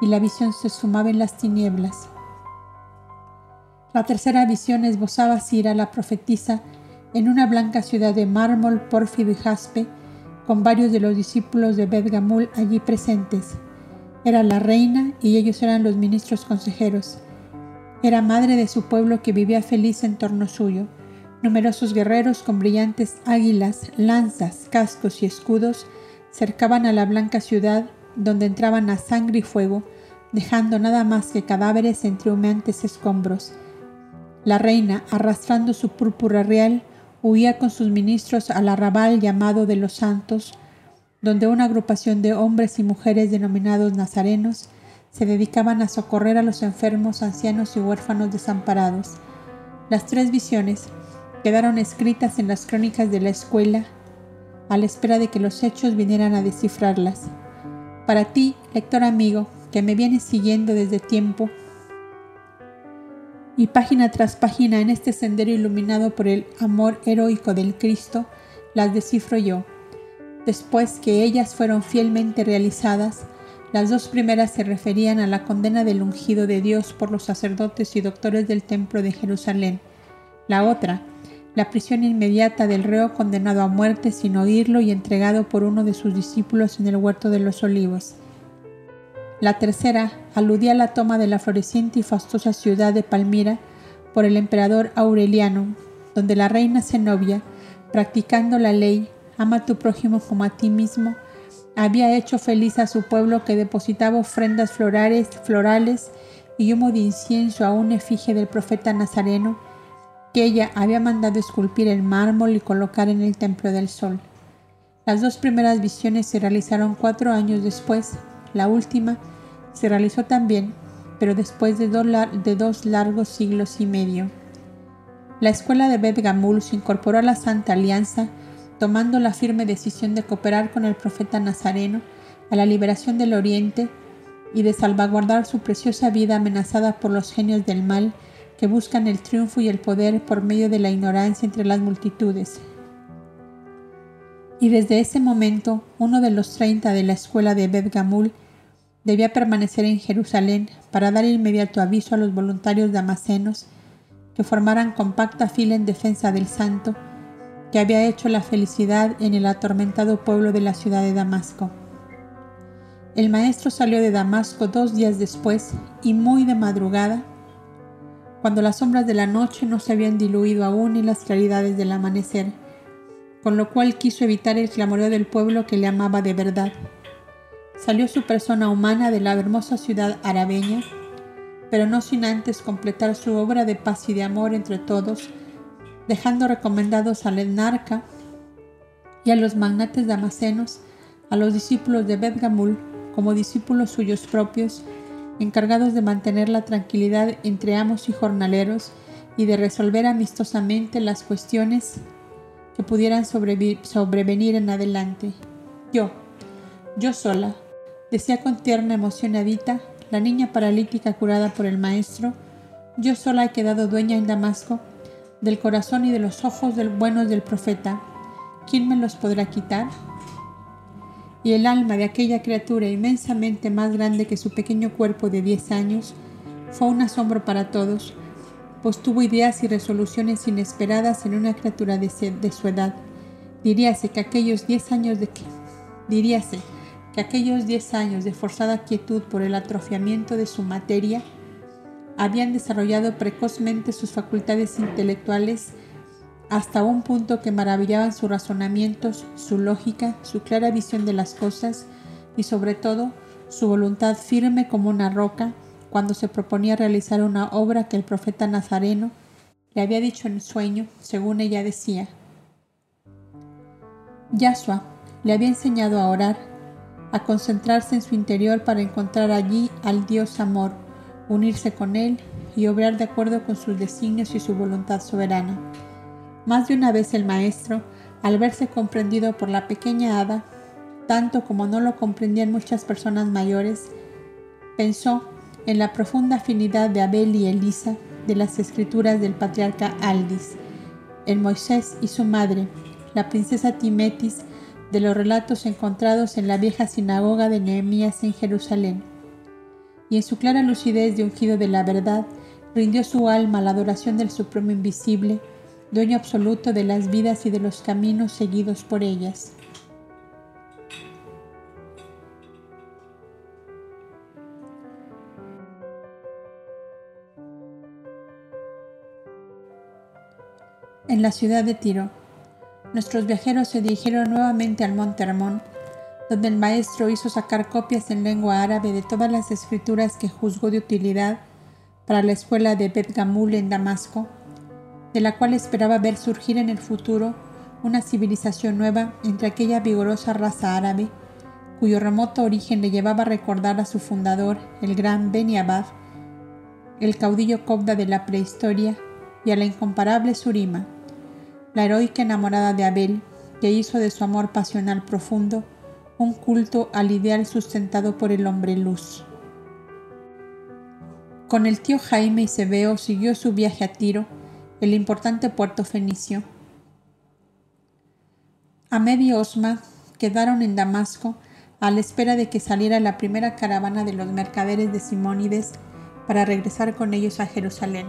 y la visión se sumaba en las tinieblas. La tercera visión esbozaba Cira, la profetisa, en una blanca ciudad de mármol, pórfido y jaspe, con varios de los discípulos de Bedgamul allí presentes. Era la reina y ellos eran los ministros consejeros. Era madre de su pueblo que vivía feliz en torno suyo. Numerosos guerreros con brillantes águilas, lanzas, cascos y escudos cercaban a la blanca ciudad donde entraban a sangre y fuego, dejando nada más que cadáveres entre humeantes escombros. La reina, arrastrando su púrpura real, huía con sus ministros al arrabal llamado de los santos, donde una agrupación de hombres y mujeres denominados nazarenos se dedicaban a socorrer a los enfermos, ancianos y huérfanos desamparados. Las tres visiones quedaron escritas en las crónicas de la escuela a la espera de que los hechos vinieran a descifrarlas. Para ti, lector amigo, que me vienes siguiendo desde tiempo, y página tras página en este sendero iluminado por el amor heroico del Cristo, las descifro yo. Después que ellas fueron fielmente realizadas, las dos primeras se referían a la condena del ungido de Dios por los sacerdotes y doctores del templo de Jerusalén. La otra, la prisión inmediata del reo condenado a muerte sin oírlo y entregado por uno de sus discípulos en el huerto de los olivos. La tercera aludía a la toma de la floreciente y fastuosa ciudad de Palmira por el emperador Aureliano, donde la reina Zenobia, practicando la ley, ama tu prójimo como a ti mismo, había hecho feliz a su pueblo que depositaba ofrendas florales, florales y humo de incienso a un efigie del profeta Nazareno que ella había mandado esculpir en mármol y colocar en el templo del sol. Las dos primeras visiones se realizaron cuatro años después, la última se realizó también, pero después de, de dos largos siglos y medio. La escuela de Bet Gamul se incorporó a la Santa Alianza tomando la firme decisión de cooperar con el profeta Nazareno a la liberación del Oriente y de salvaguardar su preciosa vida amenazada por los genios del mal que buscan el triunfo y el poder por medio de la ignorancia entre las multitudes. Y desde ese momento, uno de los treinta de la escuela de Bet Gamul debía permanecer en Jerusalén para dar inmediato aviso a los voluntarios damasenos que formaran compacta fila en defensa del santo que había hecho la felicidad en el atormentado pueblo de la ciudad de Damasco. El maestro salió de Damasco dos días después y muy de madrugada, cuando las sombras de la noche no se habían diluido aún en las claridades del amanecer, con lo cual quiso evitar el clamoreo del pueblo que le amaba de verdad. Salió su persona humana de la hermosa ciudad arabeña, pero no sin antes completar su obra de paz y de amor entre todos, dejando recomendados al enarca y a los magnates damasenos, a los discípulos de Bedgamul como discípulos suyos propios, encargados de mantener la tranquilidad entre amos y jornaleros y de resolver amistosamente las cuestiones que pudieran sobrevenir en adelante. Yo, yo sola, decía con tierna emoción Adita, la niña paralítica curada por el maestro, Yo sola he quedado dueña en Damasco del corazón y de los ojos del buenos del profeta. ¿Quién me los podrá quitar? Y el alma de aquella criatura inmensamente más grande que su pequeño cuerpo de diez años fue un asombro para todos, pues tuvo ideas y resoluciones inesperadas en una criatura de, su edad. Diríase que aquellos diez años de diríase que aquellos diez años de forzada quietud por el atrofiamiento de su materia habían desarrollado precozmente sus facultades intelectuales hasta un punto que maravillaban sus razonamientos, su lógica, su clara visión de las cosas y sobre todo su voluntad firme como una roca cuando se proponía realizar una obra que el profeta Nazareno le había dicho en sueño, según ella decía. Yahshua le había enseñado a orar, a concentrarse en su interior para encontrar allí al Dios amor, unirse con Él y obrar de acuerdo con sus designios y su voluntad soberana. Más de una vez el maestro, al verse comprendido por la pequeña hada, tanto como no lo comprendían muchas personas mayores, pensó en la profunda afinidad de Abel y Elisa de las escrituras del patriarca Aldis, en Moisés y su madre, la princesa Timetis, de los relatos encontrados en la vieja sinagoga de Nehemías en Jerusalén, y en su clara lucidez de ungido de la verdad, rindió su alma a la adoración del Supremo Invisible, dueño absoluto de las vidas y de los caminos seguidos por ellas. En la ciudad de Tiro, nuestros viajeros se dirigieron nuevamente al Monte Hermón, donde el maestro hizo sacar copias en lengua árabe de todas las escrituras que juzgó de utilidad para la escuela de Bet Gamul en Damasco, de la cual esperaba ver surgir en el futuro una civilización nueva entre aquella vigorosa raza árabe, cuyo remoto origen le llevaba a recordar a su fundador, el gran Beni Abad, el caudillo cobda de la prehistoria, y a la incomparable Surima, la heroica enamorada de Abel, que hizo de su amor pasional profundo un culto al ideal sustentado por el hombre luz. Con el tío Jaime y Sebeo siguió su viaje a Tiro, el importante puerto fenicio. Ahmed y Osma quedaron en Damasco a la espera de que saliera la primera caravana de los mercaderes de Simónides para regresar con ellos a Jerusalén.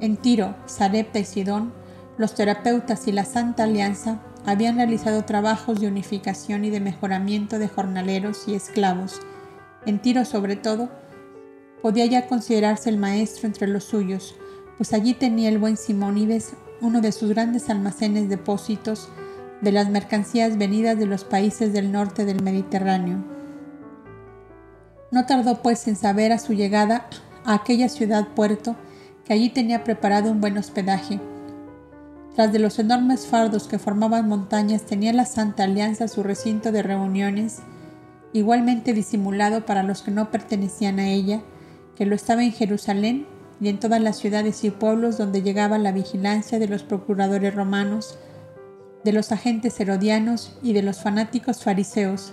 En Tiro, Sarepta y Sidón, los terapeutas y la Santa Alianza habían realizado trabajos de unificación y de mejoramiento de jornaleros y esclavos. En Tiro sobre todo, podía ya considerarse el maestro entre los suyos, pues allí tenía el buen Simónides uno de sus grandes almacenes depósitos de las mercancías venidas de los países del norte del Mediterráneo. No tardó pues en saber a su llegada a aquella ciudad puerto que allí tenía preparado un buen hospedaje tras de los enormes fardos que formaban montañas tenía la Santa Alianza su recinto de reuniones, igualmente disimulado para los que no pertenecían a ella, que lo estaba en Jerusalén y en todas las ciudades y pueblos donde llegaba la vigilancia de los procuradores romanos, de los agentes herodianos y de los fanáticos fariseos,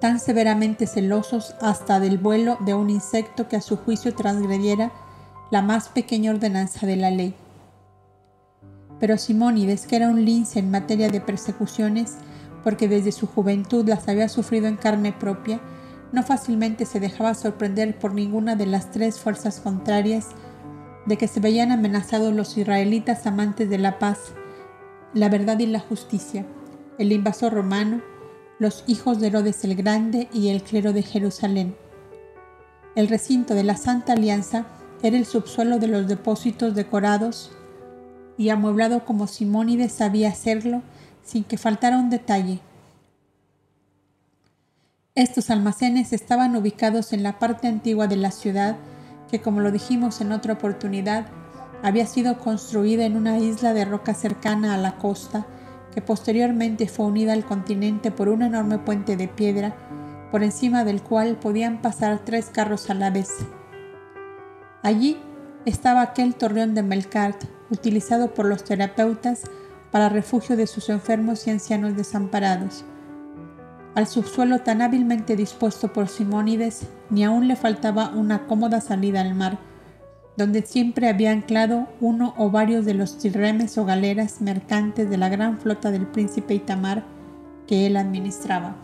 tan severamente celosos hasta del vuelo de un insecto que a su juicio transgrediera la más pequeña ordenanza de la ley. Pero Simónides, que era un lince en materia de persecuciones, porque desde su juventud las había sufrido en carne propia, no fácilmente se dejaba sorprender por ninguna de las tres fuerzas contrarias de que se veían amenazados los israelitas amantes de la paz, la verdad y la justicia, el invasor romano, los hijos de Herodes el Grande y el clero de Jerusalén. El recinto de la Santa Alianza era el subsuelo de los depósitos decorados y amueblado como Simónides sabía hacerlo sin que faltara un detalle. Estos almacenes estaban ubicados en la parte antigua de la ciudad que, como lo dijimos en otra oportunidad, había sido construida en una isla de roca cercana a la costa, que posteriormente fue unida al continente por un enorme puente de piedra, por encima del cual podían pasar tres carros a la vez. Allí estaba aquel torreón de Melkart, utilizado por los terapeutas para refugio de sus enfermos y ancianos desamparados. Al subsuelo tan hábilmente dispuesto por Simónides, ni aún le faltaba una cómoda salida al mar, donde siempre había anclado uno o varios de los tirremes o galeras mercantes de la gran flota del príncipe Itamar que él administraba.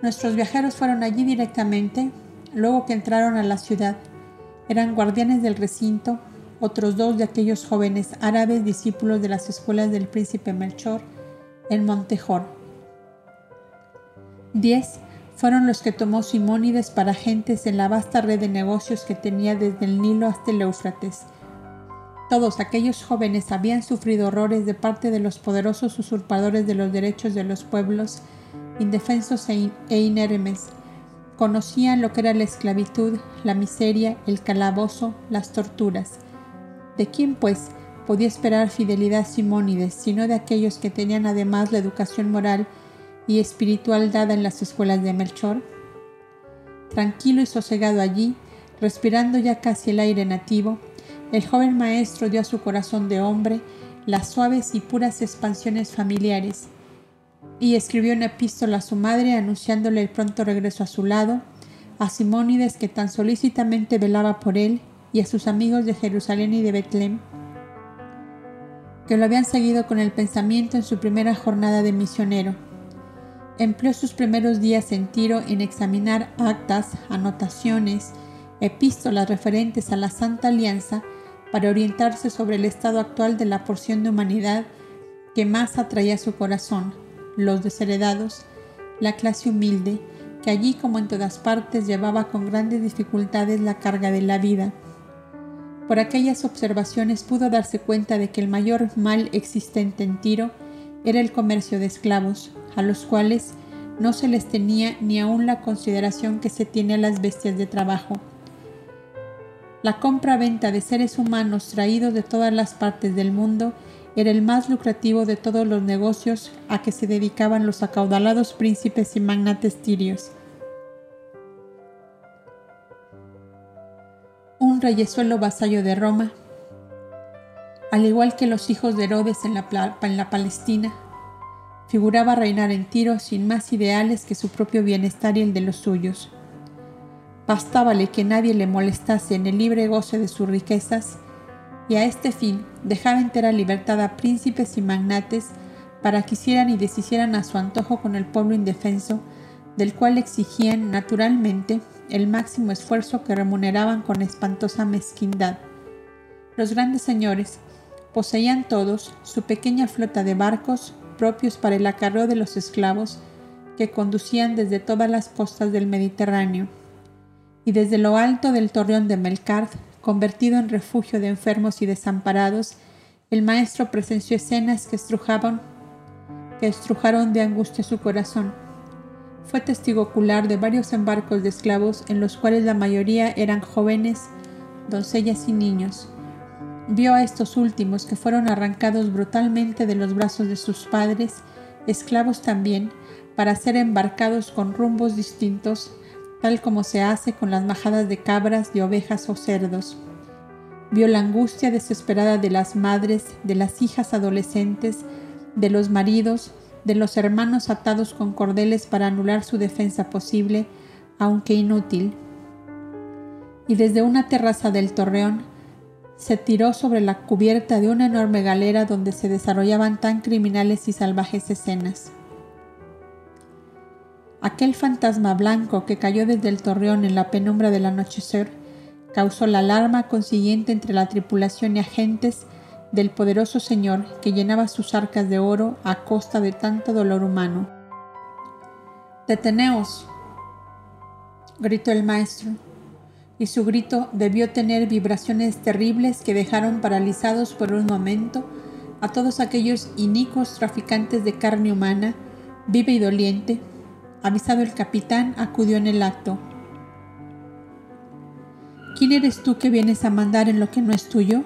Nuestros viajeros fueron allí directamente, luego que entraron a la ciudad. Eran guardianes del recinto, otros dos de aquellos jóvenes árabes discípulos de las escuelas del príncipe Melchor en Montejor Diez fueron los que tomó Simónides para agentes en la vasta red de negocios que tenía desde el Nilo hasta el Éufrates. Todos aquellos jóvenes habían sufrido horrores de parte de los poderosos usurpadores de los derechos de los pueblos, indefensos e, e inermes. Conocían lo que era la esclavitud, la miseria, el calabozo, las torturas. ¿De quién, pues, podía esperar fidelidad Simónides, sino de aquellos que tenían además la educación moral y espiritual dada en las escuelas de Melchor? Tranquilo y sosegado allí, respirando ya casi el aire nativo, el joven maestro dio a su corazón de hombre las suaves y puras expansiones familiares, y escribió una epístola a su madre anunciándole el pronto regreso a su lado, a Simónides que tan solícitamente velaba por él, y a sus amigos de Jerusalén y de Betlem, que lo habían seguido con el pensamiento en su primera jornada de misionero empleó sus primeros días en Tiro en examinar actas, anotaciones, epístolas referentes a la Santa Alianza para orientarse sobre el estado actual de la porción de humanidad que más atraía su corazón, los desheredados, la clase humilde, que allí como en todas partes llevaba con grandes dificultades la carga de la vida. Por aquellas observaciones pudo darse cuenta de que el mayor mal existente en Tiro era el comercio de esclavos, a los cuales no se les tenía ni aún la consideración que se tiene a las bestias de trabajo. La compra-venta de seres humanos traídos de todas las partes del mundo era el más lucrativo de todos los negocios a que se dedicaban los acaudalados príncipes y magnates tirios. Un reyesuelo vasallo de Roma, al igual que los hijos de Herodes en la, en la Palestina, figuraba reinar en Tiro sin más ideales que su propio bienestar y el de los suyos. Bastábale que nadie le molestase en el libre goce de sus riquezas, y a este fin dejaba entera libertad a príncipes y magnates para que hicieran y deshicieran a su antojo con el pueblo indefenso, del cual exigían naturalmente el máximo esfuerzo que remuneraban con espantosa mezquindad. Los grandes señores poseían todos su pequeña flota de barcos, propios para el acarreo de los esclavos que conducían desde todas las costas del Mediterráneo. Y desde lo alto del torreón de Melcard, convertido en refugio de enfermos y desamparados, el maestro presenció escenas que que estrujaron de angustia su corazón. Fue testigo ocular de varios embarcos de esclavos en los cuales la mayoría eran jóvenes, doncellas y niños, Vio a estos últimos que fueron arrancados brutalmente de los brazos de sus padres, esclavos también, para ser embarcados con rumbos distintos, tal como se hace con las majadas de cabras, de ovejas o cerdos. Vio la angustia desesperada de las madres, de las hijas adolescentes, de los maridos, de los hermanos atados con cordeles para anular su defensa posible, aunque inútil. Y desde una terraza del torreón, se tiró sobre la cubierta de una enorme galera donde se desarrollaban tan criminales y salvajes escenas. Aquel fantasma blanco que cayó desde el torreón en la penumbra del anochecer causó la alarma consiguiente entre la tripulación y agentes del poderoso señor que llenaba sus arcas de oro a costa de tanto dolor humano. Deteneos, gritó el maestro y su grito debió tener vibraciones terribles que dejaron paralizados por un momento a todos aquellos inicuos traficantes de carne humana, viva y doliente. Avisado el capitán, acudió en el acto. ¿Quién eres tú que vienes a mandar en lo que no es tuyo?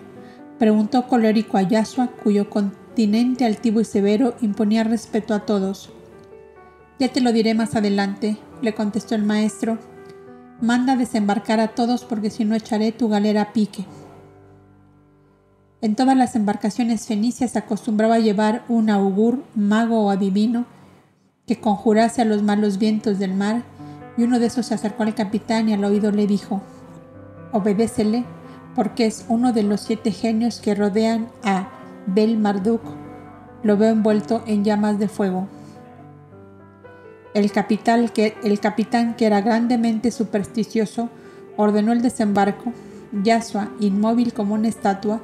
preguntó colérico a Yasua, cuyo continente altivo y severo imponía respeto a todos. Ya te lo diré más adelante, le contestó el maestro, Manda desembarcar a todos porque si no echaré tu galera a pique. En todas las embarcaciones fenicias acostumbraba llevar un augur, mago o adivino, que conjurase a los malos vientos del mar, y uno de esos se acercó al capitán y al oído le dijo, obedécele, porque es uno de los siete genios que rodean a Bel Marduk. Lo veo envuelto en llamas de fuego. El capitán, que, era grandemente supersticioso, ordenó el desembarco. Yasua, inmóvil como una estatua,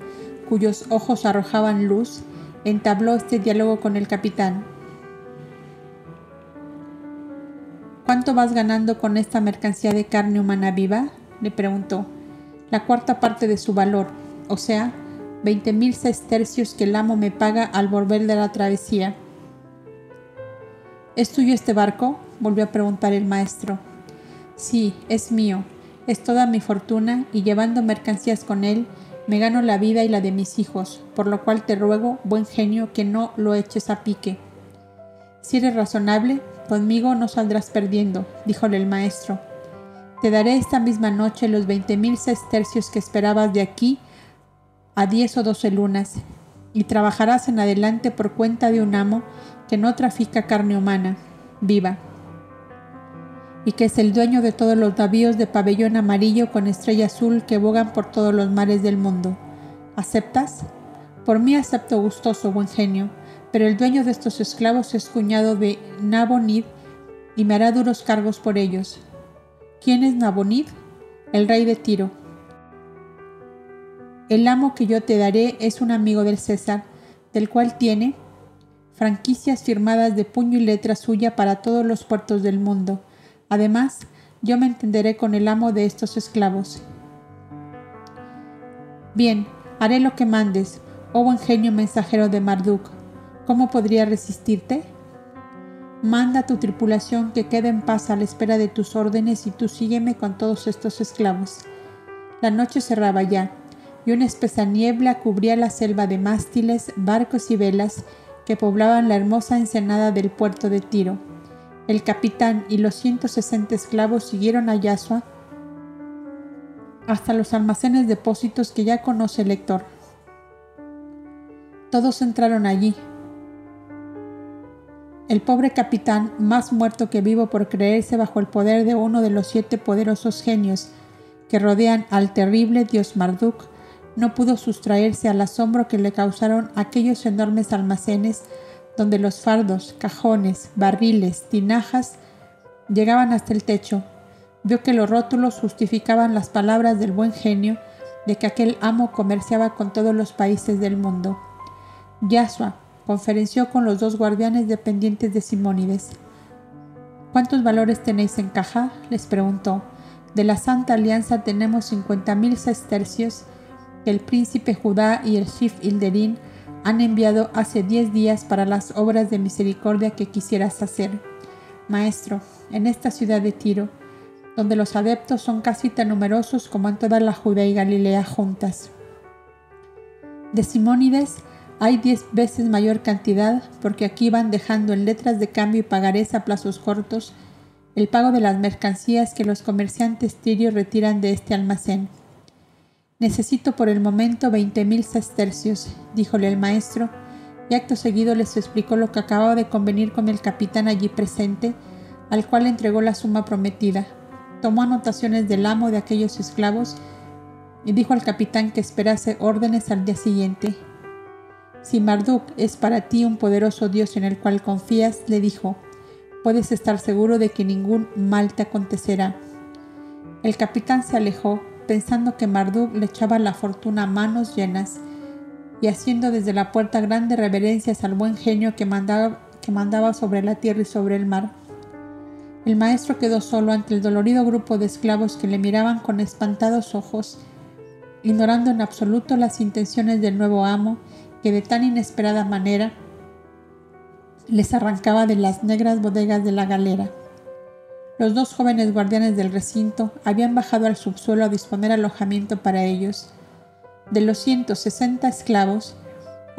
cuyos ojos arrojaban luz, entabló este diálogo con el capitán. ¿Cuánto vas ganando con esta mercancía de carne humana viva? le preguntó. La cuarta parte de su valor, o sea, veinte mil sestercios que el amo me paga al volver de la travesía. ¿Es tuyo este barco? volvió a preguntar el maestro. Sí, es mío. Es toda mi fortuna y llevando mercancías con él, me gano la vida y la de mis hijos, por lo cual te ruego, buen genio, que no lo eches a pique. Si eres razonable, conmigo no saldrás perdiendo, díjole el maestro. Te daré esta misma noche los veinte mil sestercios que esperabas de aquí a diez o doce lunas, y trabajarás en adelante por cuenta de un amo que no trafica carne humana, viva, y que es el dueño de todos los navíos de pabellón amarillo con estrella azul que bogan por todos los mares del mundo. ¿Aceptas? Por mí acepto gustoso, buen genio, pero el dueño de estos esclavos es cuñado de Nabonid y me hará duros cargos por ellos. ¿Quién es Nabonid? El rey de Tiro. El amo que yo te daré es un amigo del César, del cual tiene franquicias firmadas de puño y letra suya para todos los puertos del mundo. Además, yo me entenderé con el amo de estos esclavos. Bien, haré lo que mandes, oh buen genio mensajero de Marduk. ¿Cómo podría resistirte? Manda a tu tripulación que quede en paz a la espera de tus órdenes y tú sígueme con todos estos esclavos. La noche cerraba ya, y una espesa niebla cubría la selva de mástiles, barcos y velas que poblaban la hermosa ensenada del puerto de Tiro. El capitán y los 160 esclavos siguieron a Yasua hasta los almacenes depósitos que ya conoce el lector. Todos entraron allí, el pobre capitán, más muerto que vivo por creerse bajo el poder de uno de los siete poderosos genios que rodean al terrible dios Marduk, no pudo sustraerse al asombro que le causaron aquellos enormes almacenes donde los fardos, cajones, barriles, tinajas llegaban hasta el techo. Vio que los rótulos justificaban las palabras del buen genio de que aquel amo comerciaba con todos los países del mundo. Yasua, conferenció con los dos guardianes dependientes de Simónides. ¿Cuántos valores tenéis en caja? les preguntó. De la Santa Alianza tenemos cincuenta mil sestercios que el príncipe Judá y el Shif Hilderín han enviado hace diez días para las obras de misericordia que quisieras hacer. Maestro, en esta ciudad de Tiro, donde los adeptos son casi tan numerosos como en toda la Judea y Galilea juntas. De Simónides hay diez veces mayor cantidad porque aquí van dejando en letras de cambio y pagarés a plazos cortos el pago de las mercancías que los comerciantes tirios retiran de este almacén. Necesito por el momento veinte mil sestercios, díjole el maestro, y acto seguido les explicó lo que acababa de convenir con el capitán allí presente, al cual entregó la suma prometida. Tomó anotaciones del amo de aquellos esclavos y dijo al capitán que esperase órdenes al día siguiente, si Marduk es para ti un poderoso Dios en el cual confías, le dijo, puedes estar seguro de que ningún mal te acontecerá. El capitán se alejó, pensando que Marduk le echaba la fortuna a manos llenas, y haciendo desde la puerta grandes reverencias al buen genio que mandaba, que mandaba sobre la tierra y sobre el mar. El maestro quedó solo ante el dolorido grupo de esclavos que le miraban con espantados ojos, ignorando en absoluto las intenciones del nuevo amo que de tan inesperada manera les arrancaba de las negras bodegas de la galera. Los dos jóvenes guardianes del recinto habían bajado al subsuelo a disponer alojamiento para ellos. De los 160 esclavos,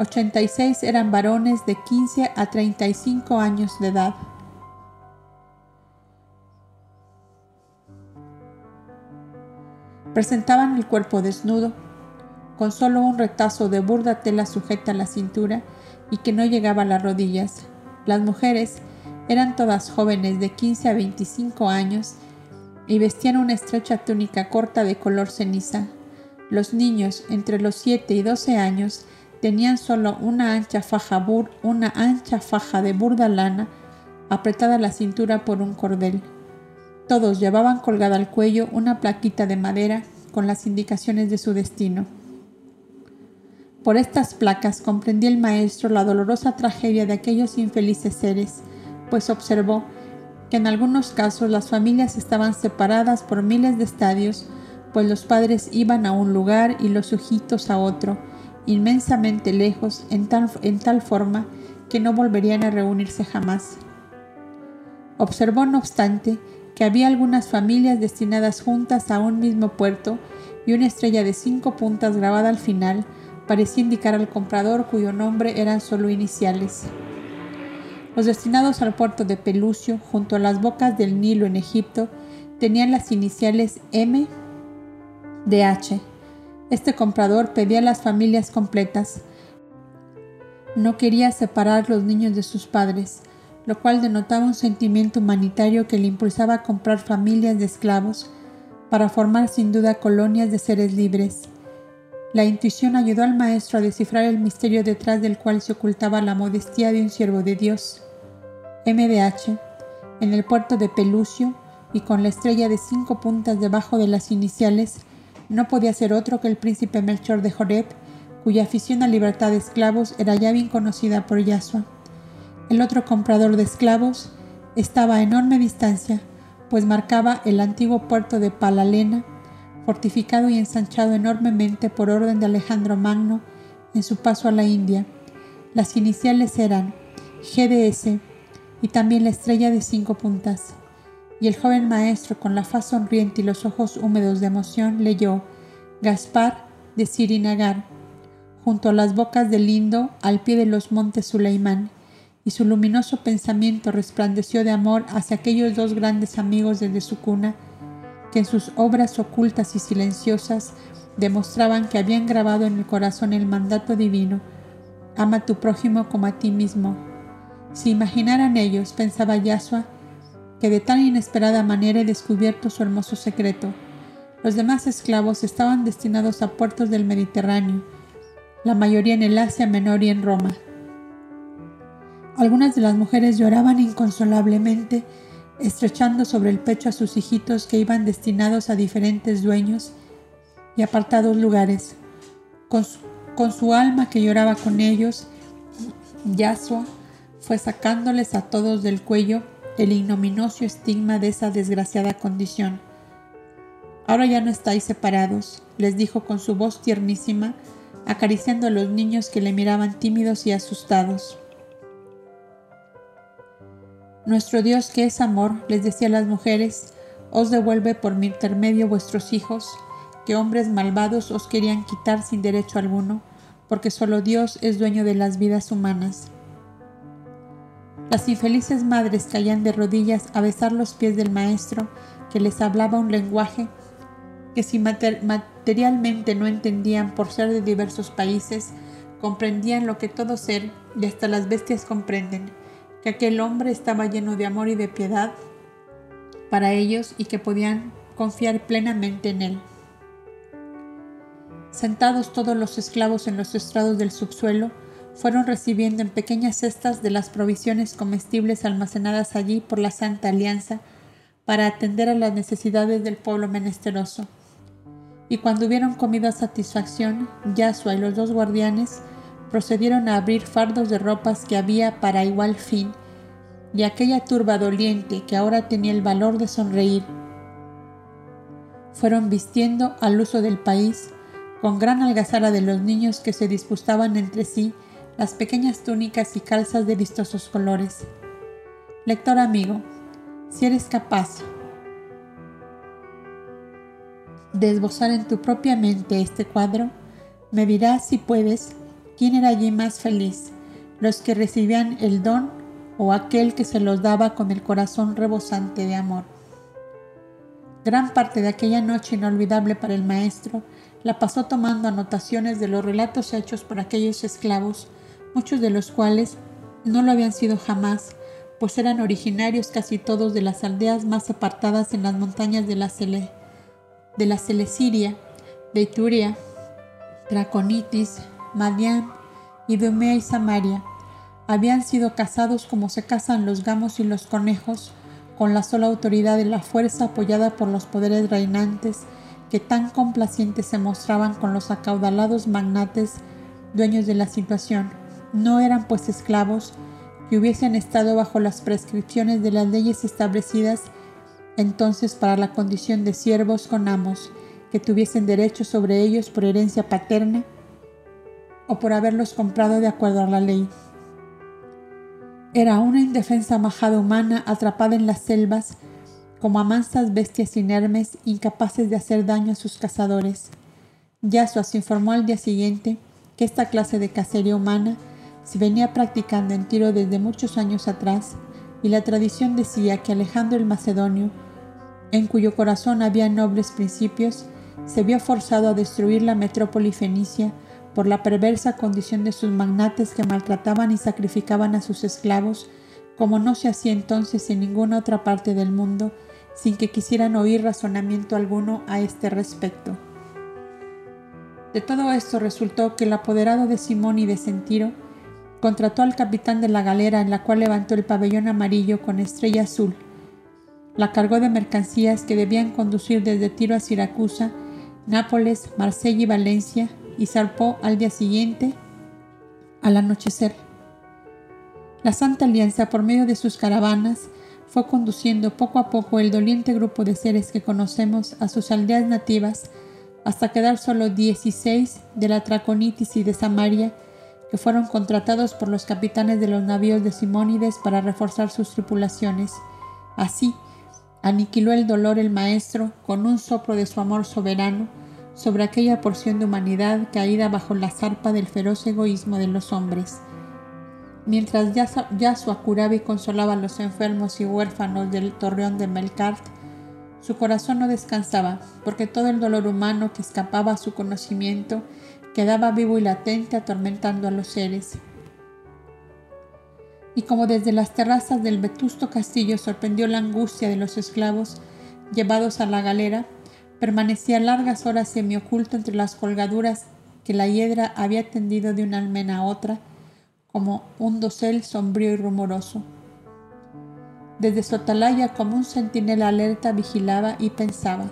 86 eran varones de 15 a 35 años de edad. Presentaban el cuerpo desnudo, con solo un retazo de burda tela sujeta a la cintura y que no llegaba a las rodillas. Las mujeres, Eran todas jóvenes de 15 a 25 años y vestían una estrecha túnica corta de color ceniza. Los niños entre los 7 y 12 años tenían solo una ancha faja, una ancha faja de burda lana apretada a la cintura por un cordel. Todos llevaban colgada al cuello una plaquita de madera con las indicaciones de su destino. Por estas placas comprendía el maestro la dolorosa tragedia de aquellos infelices seres, pues observó que en algunos casos las familias estaban separadas por miles de estadios, pues los padres iban a un lugar y los hijitos a otro, inmensamente lejos, en tal, en tal forma que no volverían a reunirse jamás. Observó, no obstante, que había algunas familias destinadas juntas a un mismo puerto y una estrella de cinco puntas grabada al final parecía indicar al comprador cuyo nombre eran solo iniciales. Los destinados al puerto de Pelucio, junto a las bocas del Nilo en Egipto, tenían las iniciales M de H. Este comprador pedía a las familias completas. No quería separar los niños de sus padres, lo cual denotaba un sentimiento humanitario que le impulsaba a comprar familias de esclavos para formar sin duda colonias de seres libres. La intuición ayudó al maestro a descifrar el misterio detrás del cual se ocultaba la modestia de un siervo de Dios. MDH, en el puerto de Pelucio y con la estrella de cinco puntas debajo de las iniciales, no podía ser otro que el príncipe Melchor de Joreb, cuya afición a libertad de esclavos era ya bien conocida por Yasua. El otro comprador de esclavos estaba a enorme distancia, pues marcaba el antiguo puerto de Palalena, fortificado y ensanchado enormemente por orden de Alejandro Magno en su paso a la India. Las iniciales eran GDS y también la estrella de cinco puntas. Y el joven maestro, con la faz sonriente y los ojos húmedos de emoción, leyó Gaspar de Sirinagar, junto a las bocas del Indo, al pie de los montes Suleimán, y su luminoso pensamiento resplandeció de amor hacia aquellos dos grandes amigos desde su cuna, que en sus obras ocultas y silenciosas demostraban que habían grabado en el corazón el mandato divino, ama a tu prójimo como a ti mismo. Si imaginaran ellos, pensaba Yasua, que de tan inesperada manera he descubierto su hermoso secreto. Los demás esclavos estaban destinados a puertos del Mediterráneo, la mayoría en el Asia Menor y en Roma. Algunas de las mujeres lloraban inconsolablemente estrechando sobre el pecho a sus hijitos que iban destinados a diferentes dueños y apartados lugares. Con su, con su alma que lloraba con ellos, Yasua fue sacándoles a todos del cuello el ignominioso estigma de esa desgraciada condición. Ahora ya no estáis separados, les dijo con su voz tiernísima, acariciando a los niños que le miraban tímidos y asustados. Nuestro Dios que es amor, les decía a las mujeres, os devuelve por mi intermedio vuestros hijos, que hombres malvados os querían quitar sin derecho alguno, porque solo Dios es dueño de las vidas humanas. Las infelices madres caían de rodillas a besar los pies del maestro, que les hablaba un lenguaje que si materialmente no entendían por ser de diversos países, comprendían lo que todo ser y hasta las bestias comprenden que aquel hombre estaba lleno de amor y de piedad para ellos y que podían confiar plenamente en él. Sentados todos los esclavos en los estrados del subsuelo, fueron recibiendo en pequeñas cestas de las provisiones comestibles almacenadas allí por la Santa Alianza para atender a las necesidades del pueblo menesteroso. Y cuando hubieron comido a satisfacción, Yasua y los dos guardianes procedieron a abrir fardos de ropas que había para igual fin, y aquella turba doliente que ahora tenía el valor de sonreír, fueron vistiendo al uso del país, con gran algazara de los niños que se disputaban entre sí las pequeñas túnicas y calzas de vistosos colores. Lector amigo, si eres capaz de esbozar en tu propia mente este cuadro, me dirás si puedes ¿Quién era allí más feliz? ¿Los que recibían el don o aquel que se los daba con el corazón rebosante de amor? Gran parte de aquella noche inolvidable para el maestro la pasó tomando anotaciones de los relatos hechos por aquellos esclavos, muchos de los cuales no lo habían sido jamás, pues eran originarios casi todos de las aldeas más apartadas en las montañas de la, Cele, de la Celesiria, de Ituria, Draconitis, Madian, Idumea y Samaria. Habían sido casados como se casan los gamos y los conejos, con la sola autoridad de la fuerza apoyada por los poderes reinantes que tan complacientes se mostraban con los acaudalados magnates dueños de la situación. No eran pues esclavos que hubiesen estado bajo las prescripciones de las leyes establecidas entonces para la condición de siervos con amos, que tuviesen derecho sobre ellos por herencia paterna o por haberlos comprado de acuerdo a la ley. Era una indefensa majada humana atrapada en las selvas como a mansas bestias inermes incapaces de hacer daño a sus cazadores. Yasuo se informó al día siguiente que esta clase de cacería humana se venía practicando en Tiro desde muchos años atrás y la tradición decía que Alejandro el Macedonio, en cuyo corazón había nobles principios, se vio forzado a destruir la metrópoli fenicia por la perversa condición de sus magnates que maltrataban y sacrificaban a sus esclavos, como no se hacía entonces en ninguna otra parte del mundo, sin que quisieran oír razonamiento alguno a este respecto. De todo esto resultó que el apoderado de Simón y de Sentiro contrató al capitán de la galera en la cual levantó el pabellón amarillo con estrella azul. La cargó de mercancías que debían conducir desde Tiro a Siracusa, Nápoles, Marsella y Valencia, y zarpó al día siguiente, al anochecer. La Santa Alianza, por medio de sus caravanas, fue conduciendo poco a poco el doliente grupo de seres que conocemos a sus aldeas nativas hasta quedar solo 16 de la Traconitis y de Samaria, que fueron contratados por los capitanes de los navíos de Simónides para reforzar sus tripulaciones. Así, aniquiló el dolor el maestro con un soplo de su amor soberano, sobre aquella porción de humanidad caída bajo la zarpa del feroz egoísmo de los hombres. Mientras Yasua curaba y consolaba a los enfermos y huérfanos del torreón de Melkart, su corazón no descansaba, porque todo el dolor humano que escapaba a su conocimiento quedaba vivo y latente atormentando a los seres. Y como desde las terrazas del vetusto castillo sorprendió la angustia de los esclavos llevados a la galera, Permanecía largas horas semioculto entre las colgaduras que la hiedra había tendido de una almena a otra, como un dosel sombrío y rumoroso. Desde su atalaya, como un centinela alerta, vigilaba y pensaba.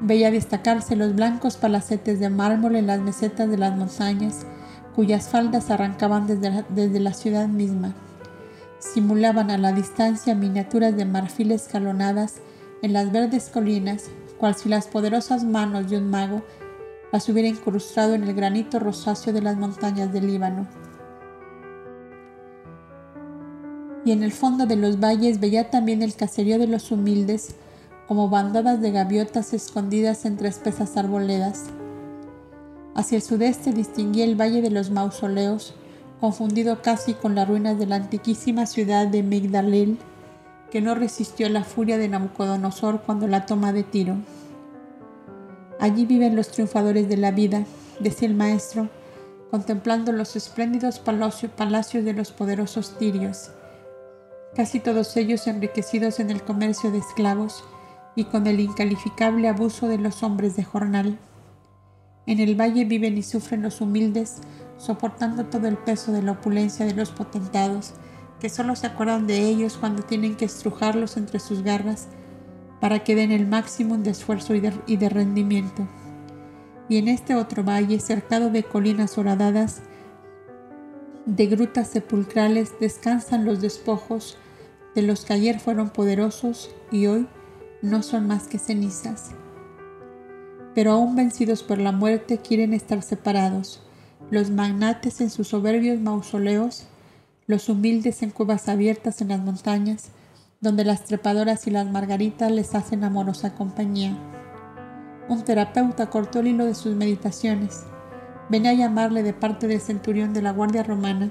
Veía destacarse los blancos palacetes de mármol en las mesetas de las montañas, cuyas faldas arrancaban desde desde la ciudad misma. Simulaban a la distancia miniaturas de marfil escalonadas en las verdes colinas, cual si las poderosas manos de un mago las hubiera incrustado en el granito rosáceo de las montañas del Líbano. Y en el fondo de los valles veía también el caserío de los humildes, como bandadas de gaviotas escondidas entre espesas arboledas. Hacia el sudeste distinguía el valle de los mausoleos, confundido casi con las ruinas de la antiquísima ciudad de Migdalel, que no resistió la furia de Nabucodonosor cuando la toma de Tiro. Allí viven los triunfadores de la vida, decía el maestro, contemplando los espléndidos palacios de los poderosos tirios, casi todos ellos enriquecidos en el comercio de esclavos y con el incalificable abuso de los hombres de jornal. En el valle viven y sufren los humildes, soportando todo el peso de la opulencia de los potentados, que solo se acuerdan de ellos cuando tienen que estrujarlos entre sus garras para que den el máximo de esfuerzo y de, rendimiento. Y en este otro valle, cercado de colinas horadadas, de grutas sepulcrales, descansan los despojos de los que ayer fueron poderosos y hoy no son más que cenizas. Pero aún vencidos por la muerte quieren estar separados, los magnates en sus soberbios mausoleos los humildes en cuevas abiertas en las montañas, donde las trepadoras y las margaritas les hacen amorosa compañía. Un terapeuta cortó el hilo de sus meditaciones. Venía a llamarle de parte del centurión de la Guardia Romana,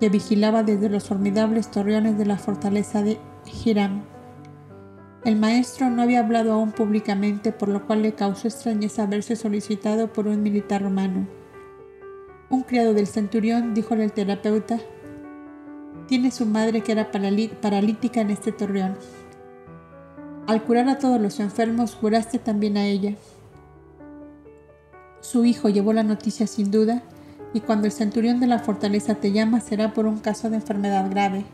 que vigilaba desde los formidables torreones de la fortaleza de Hiram. El maestro no había hablado aún públicamente, por lo cual le causó extrañeza verse solicitado por un militar romano. Un criado del centurión dijo al terapeuta Tiene su madre que era paralítica en este torreón. Al curar a todos los enfermos, curaste también a ella. Su hijo llevó la noticia sin duda, y cuando el centurión de la fortaleza te llama será por un caso de enfermedad grave.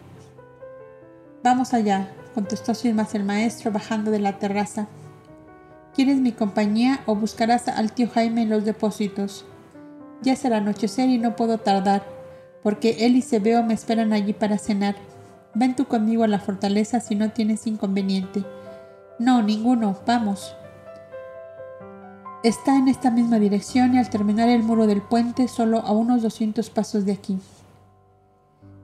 Vamos allá, contestó sin más el maestro bajando de la terraza. ¿Quieres mi compañía o buscarás al tío Jaime en los depósitos? Ya será anochecer y no puedo tardar, porque él y Sebeo me esperan allí para cenar. Ven tú conmigo a la fortaleza si no tienes inconveniente. No, ninguno, vamos. Está en esta misma dirección y al terminar el muro del puente solo a unos 200 pasos de aquí.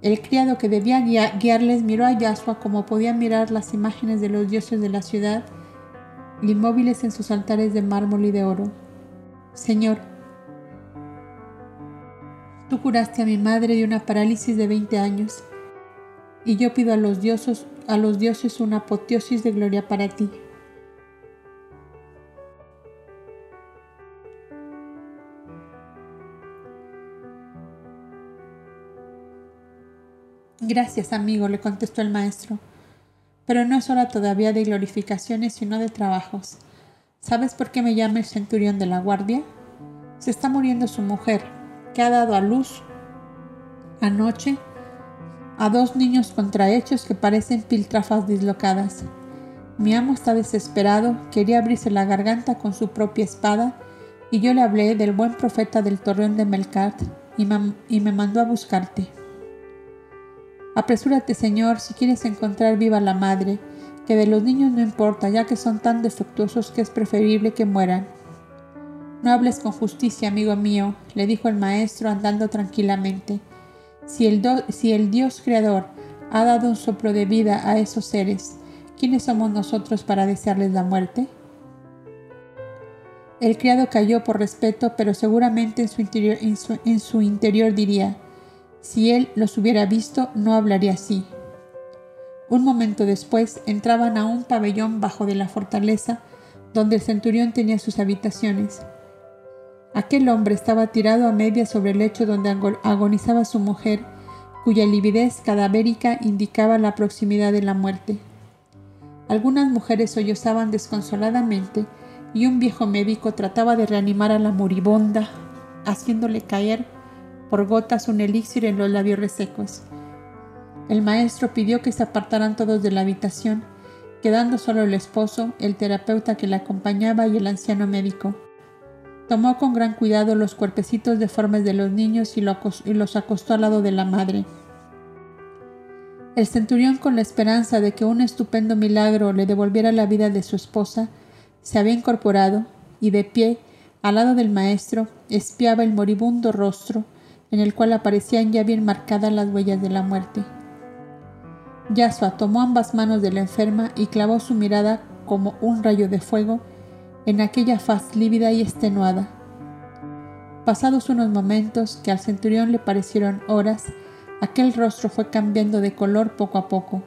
El criado que debía guiarles miró a Yasua como podía mirar las imágenes de los dioses de la ciudad, inmóviles en sus altares de mármol y de oro. Señor, tú curaste a mi madre de una parálisis de 20 años, y yo pido a los dioses, a los dioses una apoteosis de gloria para ti. Gracias, amigo, le contestó el maestro. Pero no es hora todavía de glorificaciones, sino de trabajos. ¿Sabes por qué me llama el centurión de la guardia? Se está muriendo su mujer, que ha dado a luz anoche a dos niños contrahechos que parecen piltrafas dislocadas. Mi amo está desesperado, quería abrirse la garganta con su propia espada, y yo le hablé del buen profeta del torreón de Melcat, y y me mandó a buscarte. Apresúrate, Señor, si quieres encontrar viva la madre, que de los niños no importa, ya que son tan defectuosos que es preferible que mueran. No hables con justicia, amigo mío, le dijo el maestro andando tranquilamente. Si el, si el Dios Creador ha dado un soplo de vida a esos seres, ¿quiénes somos nosotros para desearles la muerte? El criado cayó por respeto, pero seguramente en su interior, en su interior diría, si él los hubiera visto, no hablaría así. Un momento después entraban a un pabellón bajo de la fortaleza, donde el centurión tenía sus habitaciones. Aquel hombre estaba tirado a media sobre el lecho donde agonizaba su mujer, cuya lividez cadavérica indicaba la proximidad de la muerte. Algunas mujeres sollozaban desconsoladamente y un viejo médico trataba de reanimar a la moribunda, haciéndole caer por gotas un elixir en los labios resecos. El maestro pidió que se apartaran todos de la habitación, quedando solo el esposo, el terapeuta que la acompañaba y el anciano médico. Tomó con gran cuidado los cuerpecitos deformes de los niños y, los acostó al lado de la madre. El centurión, con la esperanza de que un estupendo milagro le devolviera la vida de su esposa, se había incorporado y de pie, al lado del maestro, espiaba el moribundo rostro, en el cual aparecían ya bien marcadas las huellas de la muerte. Yasua tomó ambas manos de la enferma y clavó su mirada como un rayo de fuego en aquella faz lívida y extenuada. Pasados unos momentos que al centurión le parecieron horas, aquel rostro fue cambiando de color poco a poco.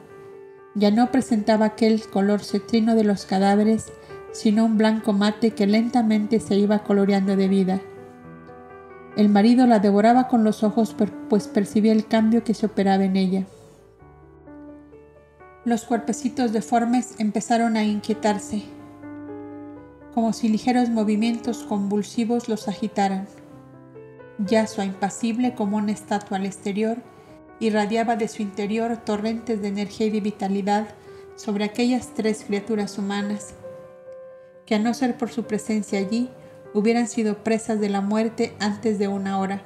Ya no presentaba aquel color cetrino de los cadáveres, sino un blanco mate que lentamente se iba coloreando de vida. El marido la devoraba con los ojos pues percibía el cambio que se operaba en ella. Los cuerpecitos deformes empezaron a inquietarse, como si ligeros movimientos convulsivos los agitaran. Yasua, impasible como una estatua al exterior, irradiaba de su interior torrentes de energía y de vitalidad sobre aquellas tres criaturas humanas, que a no ser por su presencia allí, hubieran sido presas de la muerte antes de una hora.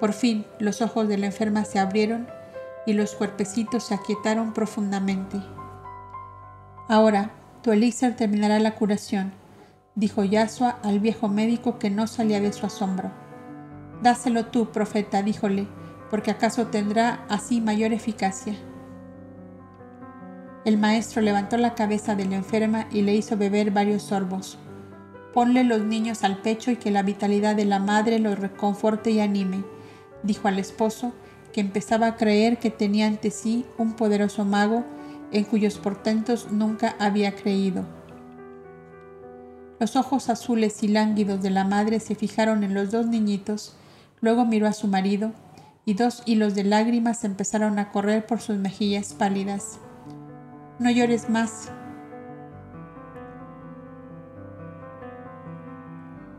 Por fin los ojos de la enferma se abrieron y los cuerpecitos se aquietaron profundamente. Ahora, tu elixir terminará la curación, dijo Yasua al viejo médico que no salía de su asombro. Dáselo tú, profeta, díjole, porque acaso tendrá así mayor eficacia. El maestro levantó la cabeza de la enferma y le hizo beber varios sorbos. Ponle los niños al pecho y que la vitalidad de la madre los reconforte y anime, dijo al esposo, que empezaba a creer que tenía ante sí un poderoso mago en cuyos portentos nunca había creído. Los ojos azules y lánguidos de la madre se fijaron en los dos niñitos, luego miró a su marido, y dos hilos de lágrimas empezaron a correr por sus mejillas pálidas. No llores más.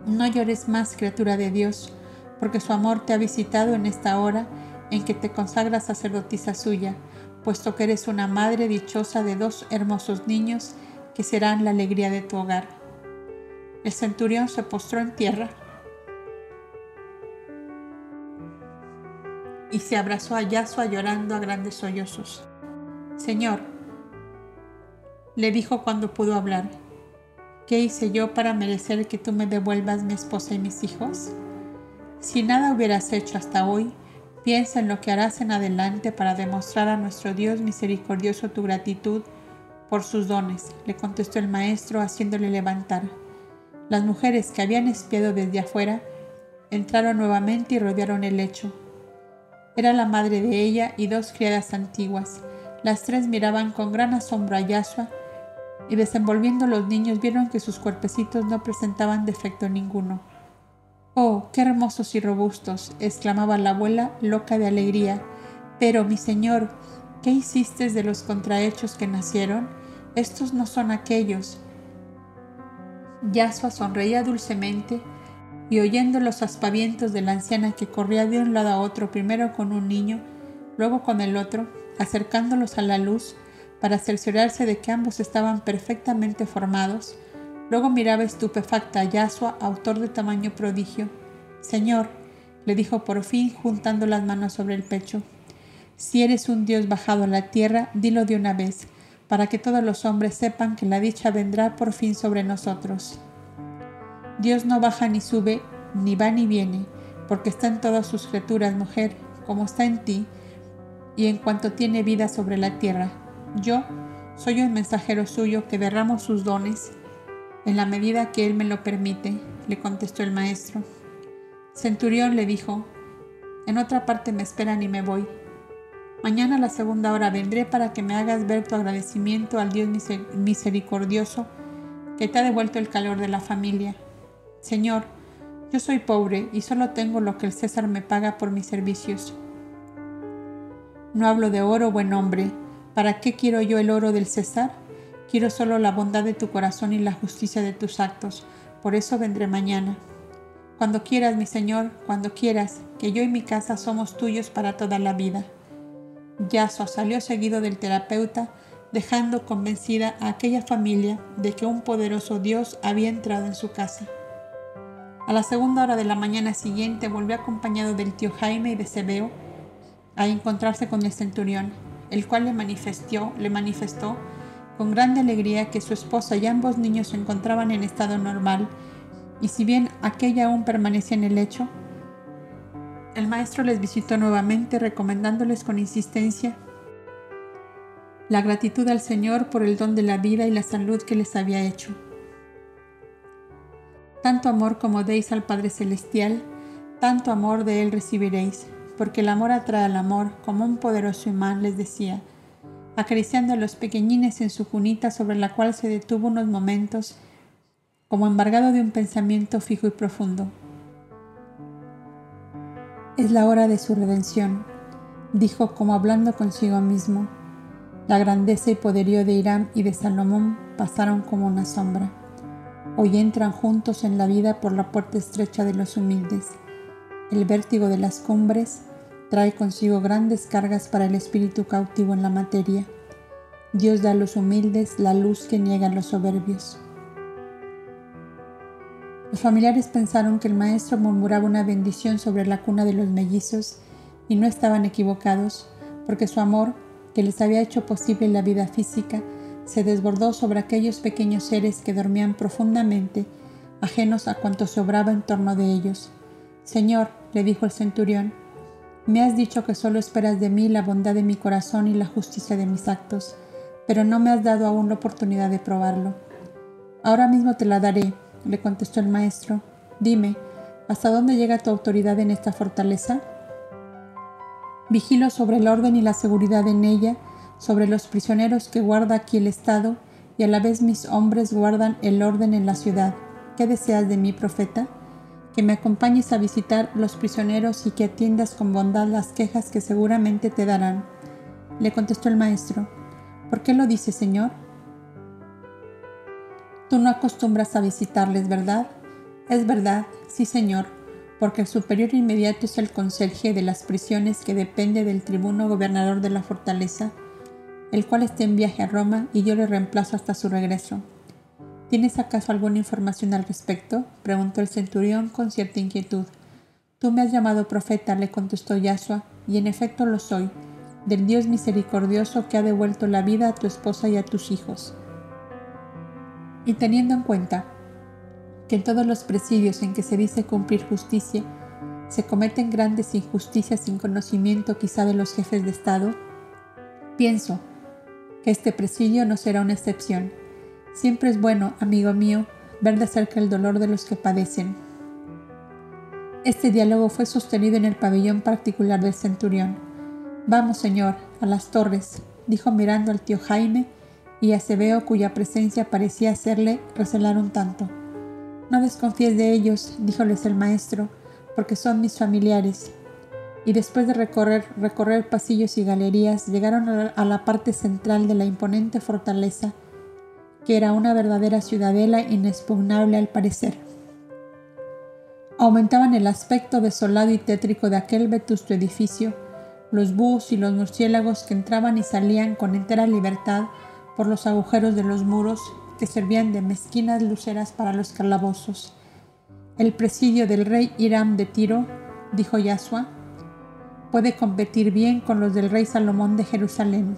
No llores más, criatura de Dios, porque su amor te ha visitado en esta hora en que te consagras sacerdotisa suya, puesto que eres una madre dichosa de dos hermosos niños que serán la alegría de tu hogar. El centurión se postró en tierra y se abrazó a Yasua llorando a grandes sollozos. Señor, le dijo cuando pudo hablar, ¿qué hice yo para merecer que tú me devuelvas mi esposa y mis hijos? Si nada hubieras hecho hasta hoy, piensa en lo que harás en adelante para demostrar a nuestro Dios misericordioso tu gratitud por sus dones, le contestó el maestro haciéndole levantar. Las mujeres que habían espiado desde afuera entraron nuevamente y rodearon el lecho. Era la madre de ella y dos criadas antiguas. Las tres miraban con gran asombro a Yasua y desenvolviendo los niños vieron que sus cuerpecitos no presentaban defecto ninguno. Oh, qué hermosos y robustos, exclamaba la abuela, loca de alegría. Pero, mi señor, ¿qué hiciste de los contrahechos que nacieron? Estos no son aquellos. Yasua sonreía dulcemente y oyendo los aspavientos de la anciana que corría de un lado a otro, primero con un niño, luego con el otro, acercándolos a la luz para cerciorarse de que ambos estaban perfectamente formados, luego miraba estupefacta a Yasua, autor de tamaño prodigio. Señor, le dijo por fin juntando las manos sobre el pecho, si eres un Dios bajado a la tierra, dilo de una vez, para que todos los hombres sepan que la dicha vendrá por fin sobre nosotros. Dios no baja ni sube, ni va ni viene, porque está en todas sus criaturas, mujer, como está en ti, y en cuanto tiene vida sobre la tierra. Yo soy un mensajero suyo que derramo sus dones en la medida que él me lo permite, le contestó el maestro. Centurión le dijo, en otra parte me esperan y me voy. Mañana a la segunda hora vendré para que me hagas ver tu agradecimiento al Dios misericordioso que te ha devuelto el calor de la familia Señor, yo soy pobre y solo tengo lo que el César me paga por mis servicios. No hablo de oro, buen hombre. ¿Para qué quiero yo el oro del César? Quiero solo la bondad de tu corazón y la justicia de tus actos. Por eso vendré mañana. Cuando quieras, mi Señor, cuando quieras, que yo y mi casa somos tuyos para toda la vida. Yaso salió seguido del terapeuta, dejando convencida a aquella familia de que un poderoso Dios había entrado en su casa. A la segunda hora de la mañana siguiente volvió acompañado del tío Jaime y de Sebeo a encontrarse con el centurión, el cual le manifestó, le manifestó con grande alegría que su esposa y ambos niños se encontraban en estado normal, y si bien aquella aún permanecía en el lecho, el maestro les visitó nuevamente recomendándoles con insistencia la gratitud al Señor por el don de la vida y la salud que les había hecho. Tanto amor como deis al Padre Celestial, tanto amor de Él recibiréis, porque el amor atrae al amor, como un poderoso imán les decía, acariciando a los pequeñines en su cunita sobre la cual se detuvo unos momentos, como embargado de un pensamiento fijo y profundo. Es la hora de su redención, dijo como hablando consigo mismo. La grandeza y poderío de Irán y de Salomón pasaron como una sombra. Hoy entran juntos en la vida por la puerta estrecha de los humildes. El vértigo de las cumbres trae consigo grandes cargas para el espíritu cautivo en la materia. Dios da a los humildes la luz que niega a los soberbios. Los familiares pensaron que el maestro murmuraba una bendición sobre la cuna de los mellizos y no estaban equivocados, porque su amor, que les había hecho posible la vida física, se desbordó sobre aquellos pequeños seres que dormían profundamente, ajenos a cuanto se obraba en torno de ellos. Señor, le dijo el centurión, me has dicho que solo esperas de mí la bondad de mi corazón y la justicia de mis actos, pero no me has dado aún la oportunidad de probarlo. Ahora mismo te la daré, le contestó el maestro. Dime, ¿hasta dónde llega tu autoridad en esta fortaleza? Vigilo sobre el orden y la seguridad en ella, sobre los prisioneros que guarda aquí el Estado, y a la vez mis hombres guardan el orden en la ciudad. ¿Qué deseas de mí, profeta? Que me acompañes a visitar los prisioneros y que atiendas con bondad las quejas que seguramente te darán. Le contestó el maestro, ¿por qué lo dice, Señor? Tú no acostumbras a visitarles, ¿verdad? Es verdad, sí, Señor, porque el superior inmediato es el conserje de las prisiones que depende del tribuno gobernador de la fortaleza, el cual está en viaje a Roma y yo le reemplazo hasta su regreso. ¿Tienes acaso alguna información al respecto? preguntó el centurión con cierta inquietud. Tú me has llamado profeta, le contestó Yasua, y en efecto lo soy, del Dios misericordioso que ha devuelto la vida a tu esposa y a tus hijos. Y teniendo en cuenta que en todos los presidios en que se dice cumplir justicia, se cometen grandes injusticias sin conocimiento quizá de los jefes de Estado, pienso que este presidio no será una excepción Siempre es bueno, amigo mío, ver de cerca el dolor de los que padecen. Este diálogo fue sostenido en el pabellón particular del centurión. Vamos, señor, a las torres, dijo mirando al tío Jaime y a Cebeo, cuya presencia parecía hacerle recelar un tanto. No desconfíes de ellos, díjoles el maestro, porque son mis familiares. Y después de recorrer, recorrer pasillos y galerías, llegaron a la parte central de la imponente fortaleza que era una verdadera ciudadela inexpugnable al parecer. Aumentaban el aspecto desolado y tétrico de aquel vetusto edificio, los búhos y los murciélagos que entraban y salían con entera libertad por los agujeros de los muros que servían de mezquinas luceras para los calabozos. El presidio del rey Hiram de Tiro, dijo Yasua, puede competir bien con los del rey Salomón de Jerusalén.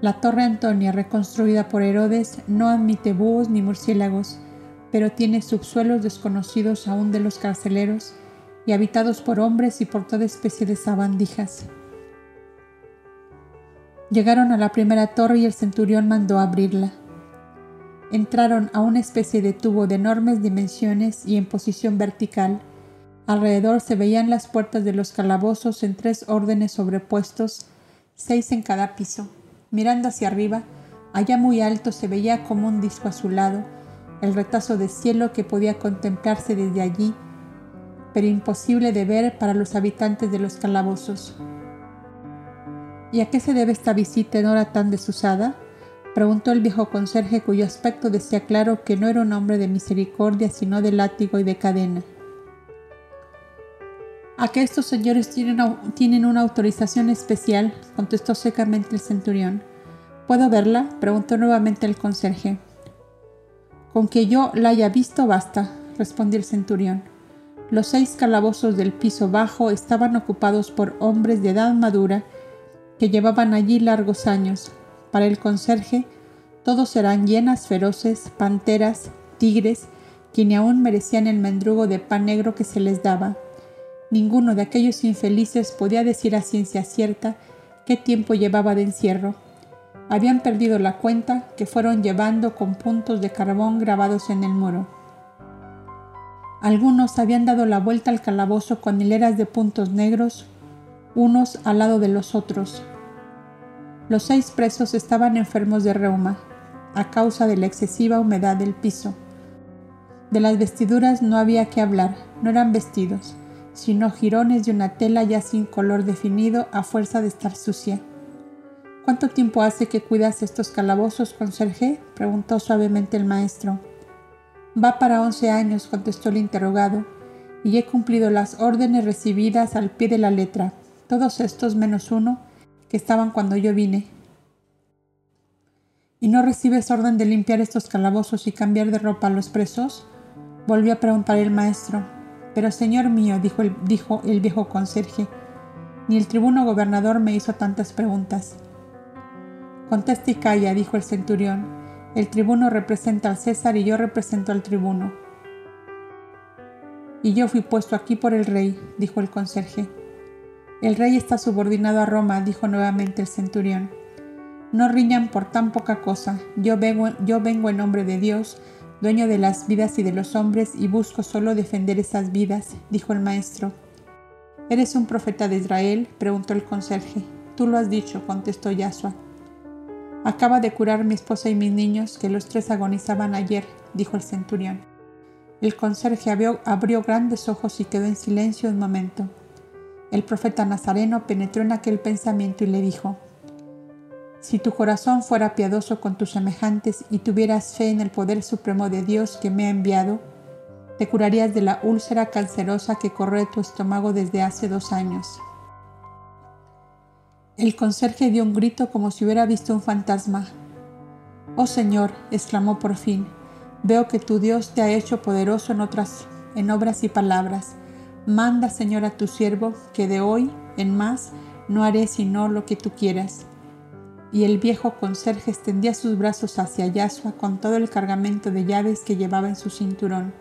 La torre Antonia, reconstruida por Herodes, no admite búhos ni murciélagos, pero tiene subsuelos desconocidos aún de los carceleros y habitados por hombres y por toda especie de sabandijas. Llegaron a la primera torre y el centurión mandó abrirla. Entraron a una especie de tubo de enormes dimensiones y en posición vertical. Alrededor se veían las puertas de los calabozos en tres órdenes sobrepuestos, seis en cada piso. Mirando hacia arriba, allá muy alto se veía como un disco azulado, el retazo de cielo que podía contemplarse desde allí, pero imposible de ver para los habitantes de los calabozos. ¿Y a qué se debe esta visita en hora tan desusada? preguntó el viejo conserje cuyo aspecto decía claro que no era un hombre de misericordia, sino de látigo y de cadena. A que estos señores tienen, una autorización especial, contestó secamente el centurión. ¿Puedo verla? preguntó nuevamente el conserje. Con que yo la haya visto basta, respondió el centurión. Los seis calabozos del piso bajo estaban ocupados por hombres de edad madura que llevaban allí largos años. Para el conserje, todos eran hienas feroces, panteras, tigres, que ni aún merecían el mendrugo de pan negro que se les daba. Ninguno de aquellos infelices podía decir a ciencia cierta qué tiempo llevaba de encierro. Habían perdido la cuenta que fueron llevando con puntos de carbón grabados en el muro. Algunos habían dado la vuelta al calabozo con hileras de puntos negros, unos al lado de los otros. Los seis presos estaban enfermos de reuma, a causa de la excesiva humedad del piso. De las vestiduras no había que hablar, no eran vestidos sino jirones de una tela ya sin color definido a fuerza de estar sucia. ¿Cuánto tiempo hace que cuidas estos calabozos, conserje? preguntó suavemente el maestro. Va para once años, contestó el interrogado, y he cumplido las órdenes recibidas al pie de la letra, todos estos menos uno, que estaban cuando yo vine. ¿Y no recibes orden de limpiar estos calabozos y cambiar de ropa a los presos? volvió a preguntar el maestro. Pero señor mío, dijo el, dijo el viejo conserje, ni el tribuno gobernador me hizo tantas preguntas. Contesta y calla, dijo el centurión. El tribuno representa al César y yo represento al tribuno. Y yo fui puesto aquí por el rey, dijo el conserje. El rey está subordinado a Roma, dijo nuevamente el centurión. No riñan por tan poca cosa. Yo vengo, yo vengo en nombre de Dios dueño de las vidas y de los hombres, y busco solo defender esas vidas, dijo el maestro. ¿Eres un profeta de Israel? preguntó el conserje. Tú lo has dicho, contestó Yasua. Acaba de curar mi esposa y mis niños, que los tres agonizaban ayer, dijo el centurión. El conserje abrió, abrió grandes ojos y quedó en silencio un momento. El profeta Nazareno penetró en aquel pensamiento y le dijo, Si tu corazón fuera piadoso con tus semejantes y tuvieras fe en el poder supremo de Dios que me ha enviado, te curarías de la úlcera cancerosa que corre tu estómago desde hace dos años. El conserje dio un grito como si hubiera visto un fantasma. Oh Señor, exclamó por fin, veo que tu Dios te ha hecho poderoso en otras, en obras y palabras Manda, Señor, a tu siervo, que de hoy en más no haré sino lo que tú quieras. Y el viejo conserje extendía sus brazos hacia Yasua con todo el cargamento de llaves que llevaba en su cinturón.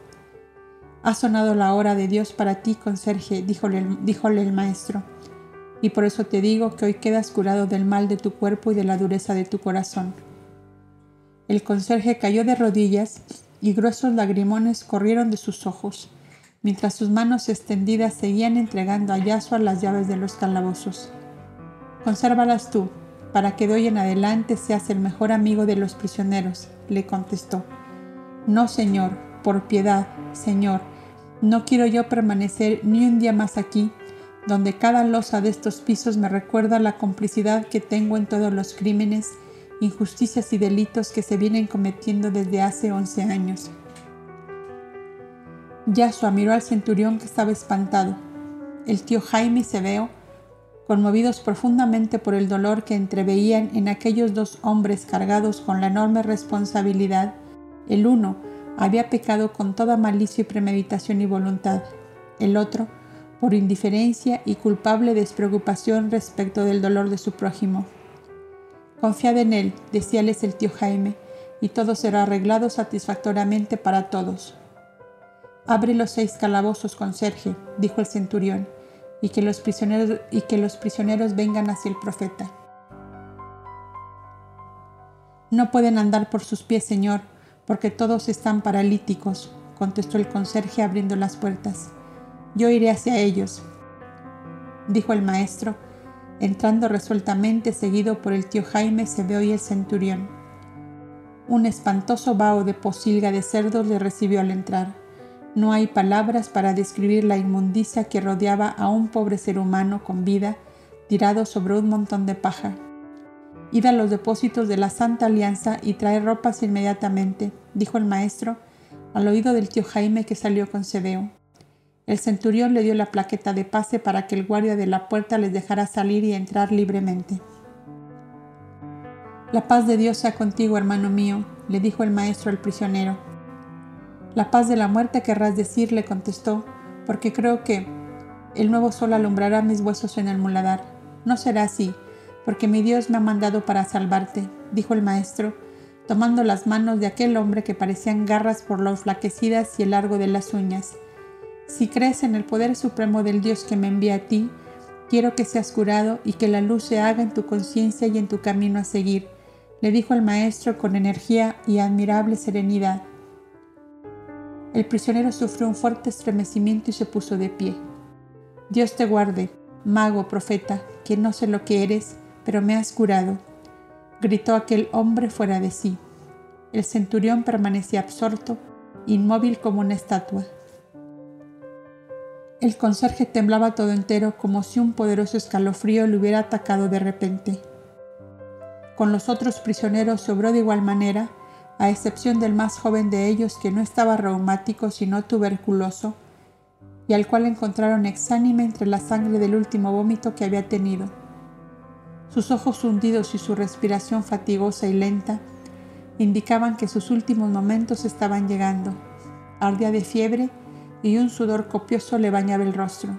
Ha sonado la hora de Dios para ti, conserje, díjole, el maestro, y por eso te digo que hoy quedas curado del mal de tu cuerpo y de la dureza de tu corazón. El conserje cayó de rodillas y gruesos lagrimones corrieron de sus ojos mientras sus manos extendidas seguían entregando a Yasua las llaves de los calabozos. Consérvalas tú, para que de hoy en adelante seas el mejor amigo de los prisioneros, le contestó. No, Señor, por piedad, Señor, no quiero yo permanecer ni un día más aquí, donde cada losa de estos pisos me recuerda la complicidad que tengo en todos los crímenes, injusticias y delitos que se vienen cometiendo desde hace once años. Yasua miró al centurión que estaba espantado. El tío Jaime y Sebeo, conmovidos profundamente por el dolor que entreveían en aquellos dos hombres cargados con la enorme responsabilidad, el uno había pecado con toda malicia y premeditación y voluntad, el otro por indiferencia y culpable despreocupación respecto del dolor de su prójimo. Confiad en él, decíales el tío Jaime, y todo será arreglado satisfactoriamente para todos. Abre los seis calabozos, conserje, dijo el centurión, y que los prisioneros, y que los prisioneros vengan hacia el profeta. No pueden andar por sus pies, señor, porque todos están paralíticos, contestó el conserje abriendo las puertas. Yo iré hacia ellos, dijo el maestro, entrando resueltamente seguido por el tío Jaime, Sebeo y el centurión. Un espantoso vaho de posilga de cerdos le recibió al entrar. No hay palabras para describir la inmundicia que rodeaba a un pobre ser humano con vida tirado sobre un montón de paja. Id a los depósitos de la Santa Alianza y trae ropas inmediatamente, dijo el maestro al oído del tío Jaime que salió con Sebeo. El centurión le dio la plaqueta de pase para que el guardia de la puerta les dejara salir y entrar libremente. La paz de Dios sea contigo, hermano mío, le dijo el maestro al prisionero. La paz de la muerte querrás decir, le contestó, porque creo que el nuevo sol alumbrará mis huesos en el muladar. No será así, porque mi Dios me ha mandado para salvarte, dijo el maestro, tomando las manos de aquel hombre que parecían garras por lo enflaquecidas y el largo de las uñas. Si crees en el poder supremo del Dios que me envía a ti, quiero que seas curado y que la luz se haga en tu conciencia y en tu camino a seguir, le dijo el maestro con energía y admirable serenidad. El prisionero sufrió un fuerte estremecimiento y se puso de pie. Dios te guarde, mago, profeta, que no sé lo que eres, pero me has curado, gritó aquel hombre fuera de sí. El centurión permanecía absorto, inmóvil como una estatua. El conserje temblaba todo entero como si un poderoso escalofrío le hubiera atacado de repente. Con los otros prisioneros obró de igual manera, a excepción del más joven de ellos que no estaba reumático sino tuberculoso, y al cual encontraron exánime entre la sangre del último vómito que había tenido. Sus ojos hundidos y su respiración fatigosa y lenta indicaban que sus últimos momentos estaban llegando. Ardía de fiebre y un sudor copioso le bañaba el rostro.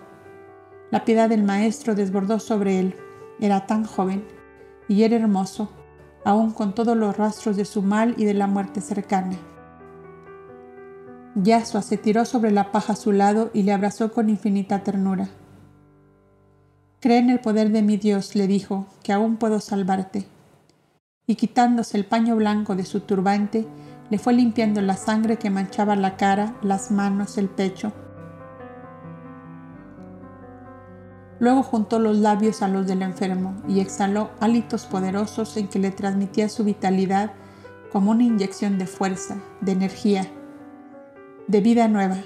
La piedad del maestro desbordó sobre él. Era tan joven y era hermoso, aún con todos los rastros de su mal y de la muerte cercana. Yasua se tiró sobre la paja a su lado y le abrazó con infinita ternura. Cree en el poder de mi Dios, le dijo, que aún puedo salvarte. Y quitándose el paño blanco de su turbante, le fue limpiando la sangre que manchaba la cara, las manos, el pecho, Luego juntó los labios a los del enfermo y exhaló hálitos poderosos en que le transmitía su vitalidad como una inyección de fuerza, de energía. de vida nueva.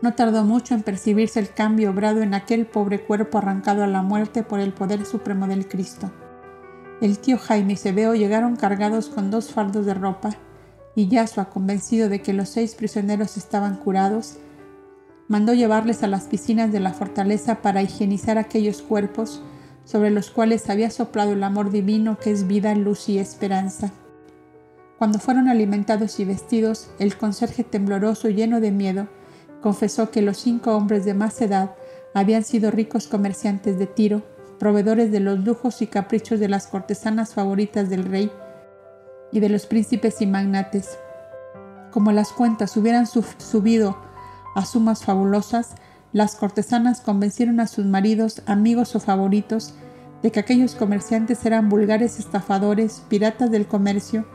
No tardó mucho en percibirse el cambio obrado en aquel pobre cuerpo arrancado a la muerte por el poder supremo del Cristo. El tío Jaime y Sebeo llegaron cargados con dos fardos de ropa, y Yasua, convencido de que los seis prisioneros estaban curados, mandó llevarles a las piscinas de la fortaleza para higienizar aquellos cuerpos sobre los cuales había soplado el amor divino que es vida, luz y esperanza. Cuando fueron alimentados y vestidos, el conserje tembloroso lleno de miedo confesó que los cinco hombres de más edad habían sido ricos comerciantes de Tiro, proveedores de los lujos y caprichos de las cortesanas favoritas del rey y de los príncipes y magnates. Como las cuentas hubieran subido a sumas fabulosas, las cortesanas convencieron a sus maridos, amigos o favoritos de que aquellos comerciantes eran vulgares estafadores, piratas del comercio,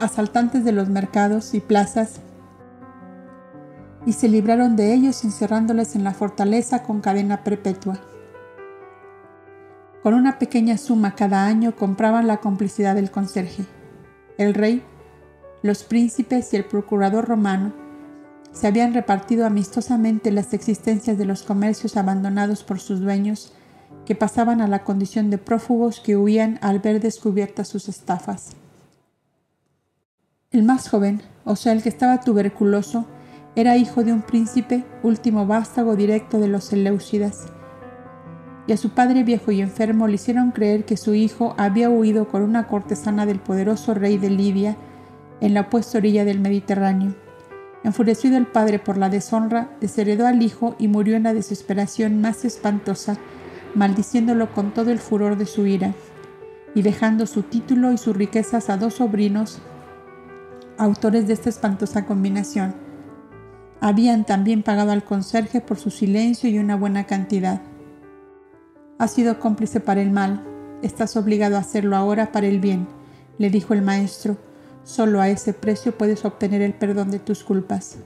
asaltantes de los mercados y plazas, y se libraron de ellos encerrándoles en la fortaleza con cadena perpetua. Con una pequeña suma cada año compraban la complicidad del conserje. El rey, los príncipes y el procurador romano se habían repartido amistosamente las existencias de los comercios abandonados por sus dueños, que pasaban a la condición de prófugos que huían al ver descubiertas sus estafas. El más joven, o sea, el que estaba tuberculoso, era hijo de un príncipe, último vástago directo de los Seleucidas, y a su padre viejo y enfermo le hicieron creer que su hijo había huido con una cortesana del poderoso rey de Lidia en la opuesta orilla del Mediterráneo. Enfurecido el padre por la deshonra, desheredó al hijo y murió en la desesperación más espantosa, maldiciéndolo con todo el furor de su ira, y dejando su título y sus riquezas a dos sobrinos, autores de esta espantosa combinación habían también pagado al conserje por su silencio y una buena cantidad. Has sido cómplice para el mal, estás obligado a hacerlo ahora para el bien, le dijo el maestro. Solo a ese precio puedes obtener el perdón de tus culpas.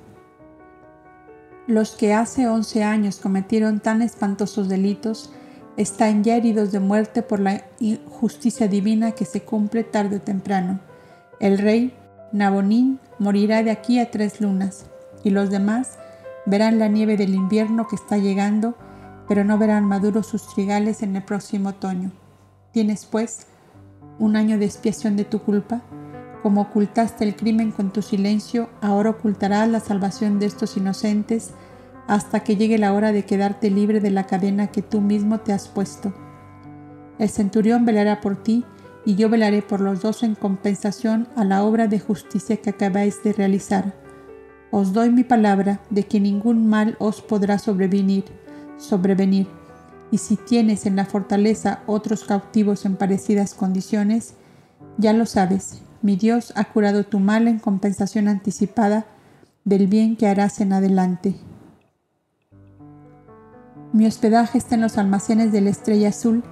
Los que hace once años cometieron tan espantosos delitos están ya heridos de muerte por la injusticia divina que se cumple tarde o temprano. El rey Nabonín morirá de aquí a tres lunas y los demás verán la nieve del invierno que está llegando, pero no verán maduros sus trigales en el próximo otoño. Tienes, pues, un año de expiación de tu culpa. Como ocultaste el crimen con tu silencio, ahora ocultarás la salvación de estos inocentes hasta que llegue la hora de quedarte libre de la cadena que tú mismo te has puesto. El centurión velará por ti y yo velaré por los dos en compensación a la obra de justicia que acabáis de realizar. Os doy mi palabra de que ningún mal os podrá sobrevenir, sobrevenir. Y si tienes en la fortaleza otros cautivos en parecidas condiciones, ya lo sabes, mi Dios ha curado tu mal en compensación anticipada del bien que harás en adelante. Mi hospedaje está en los almacenes de la Estrella Azul,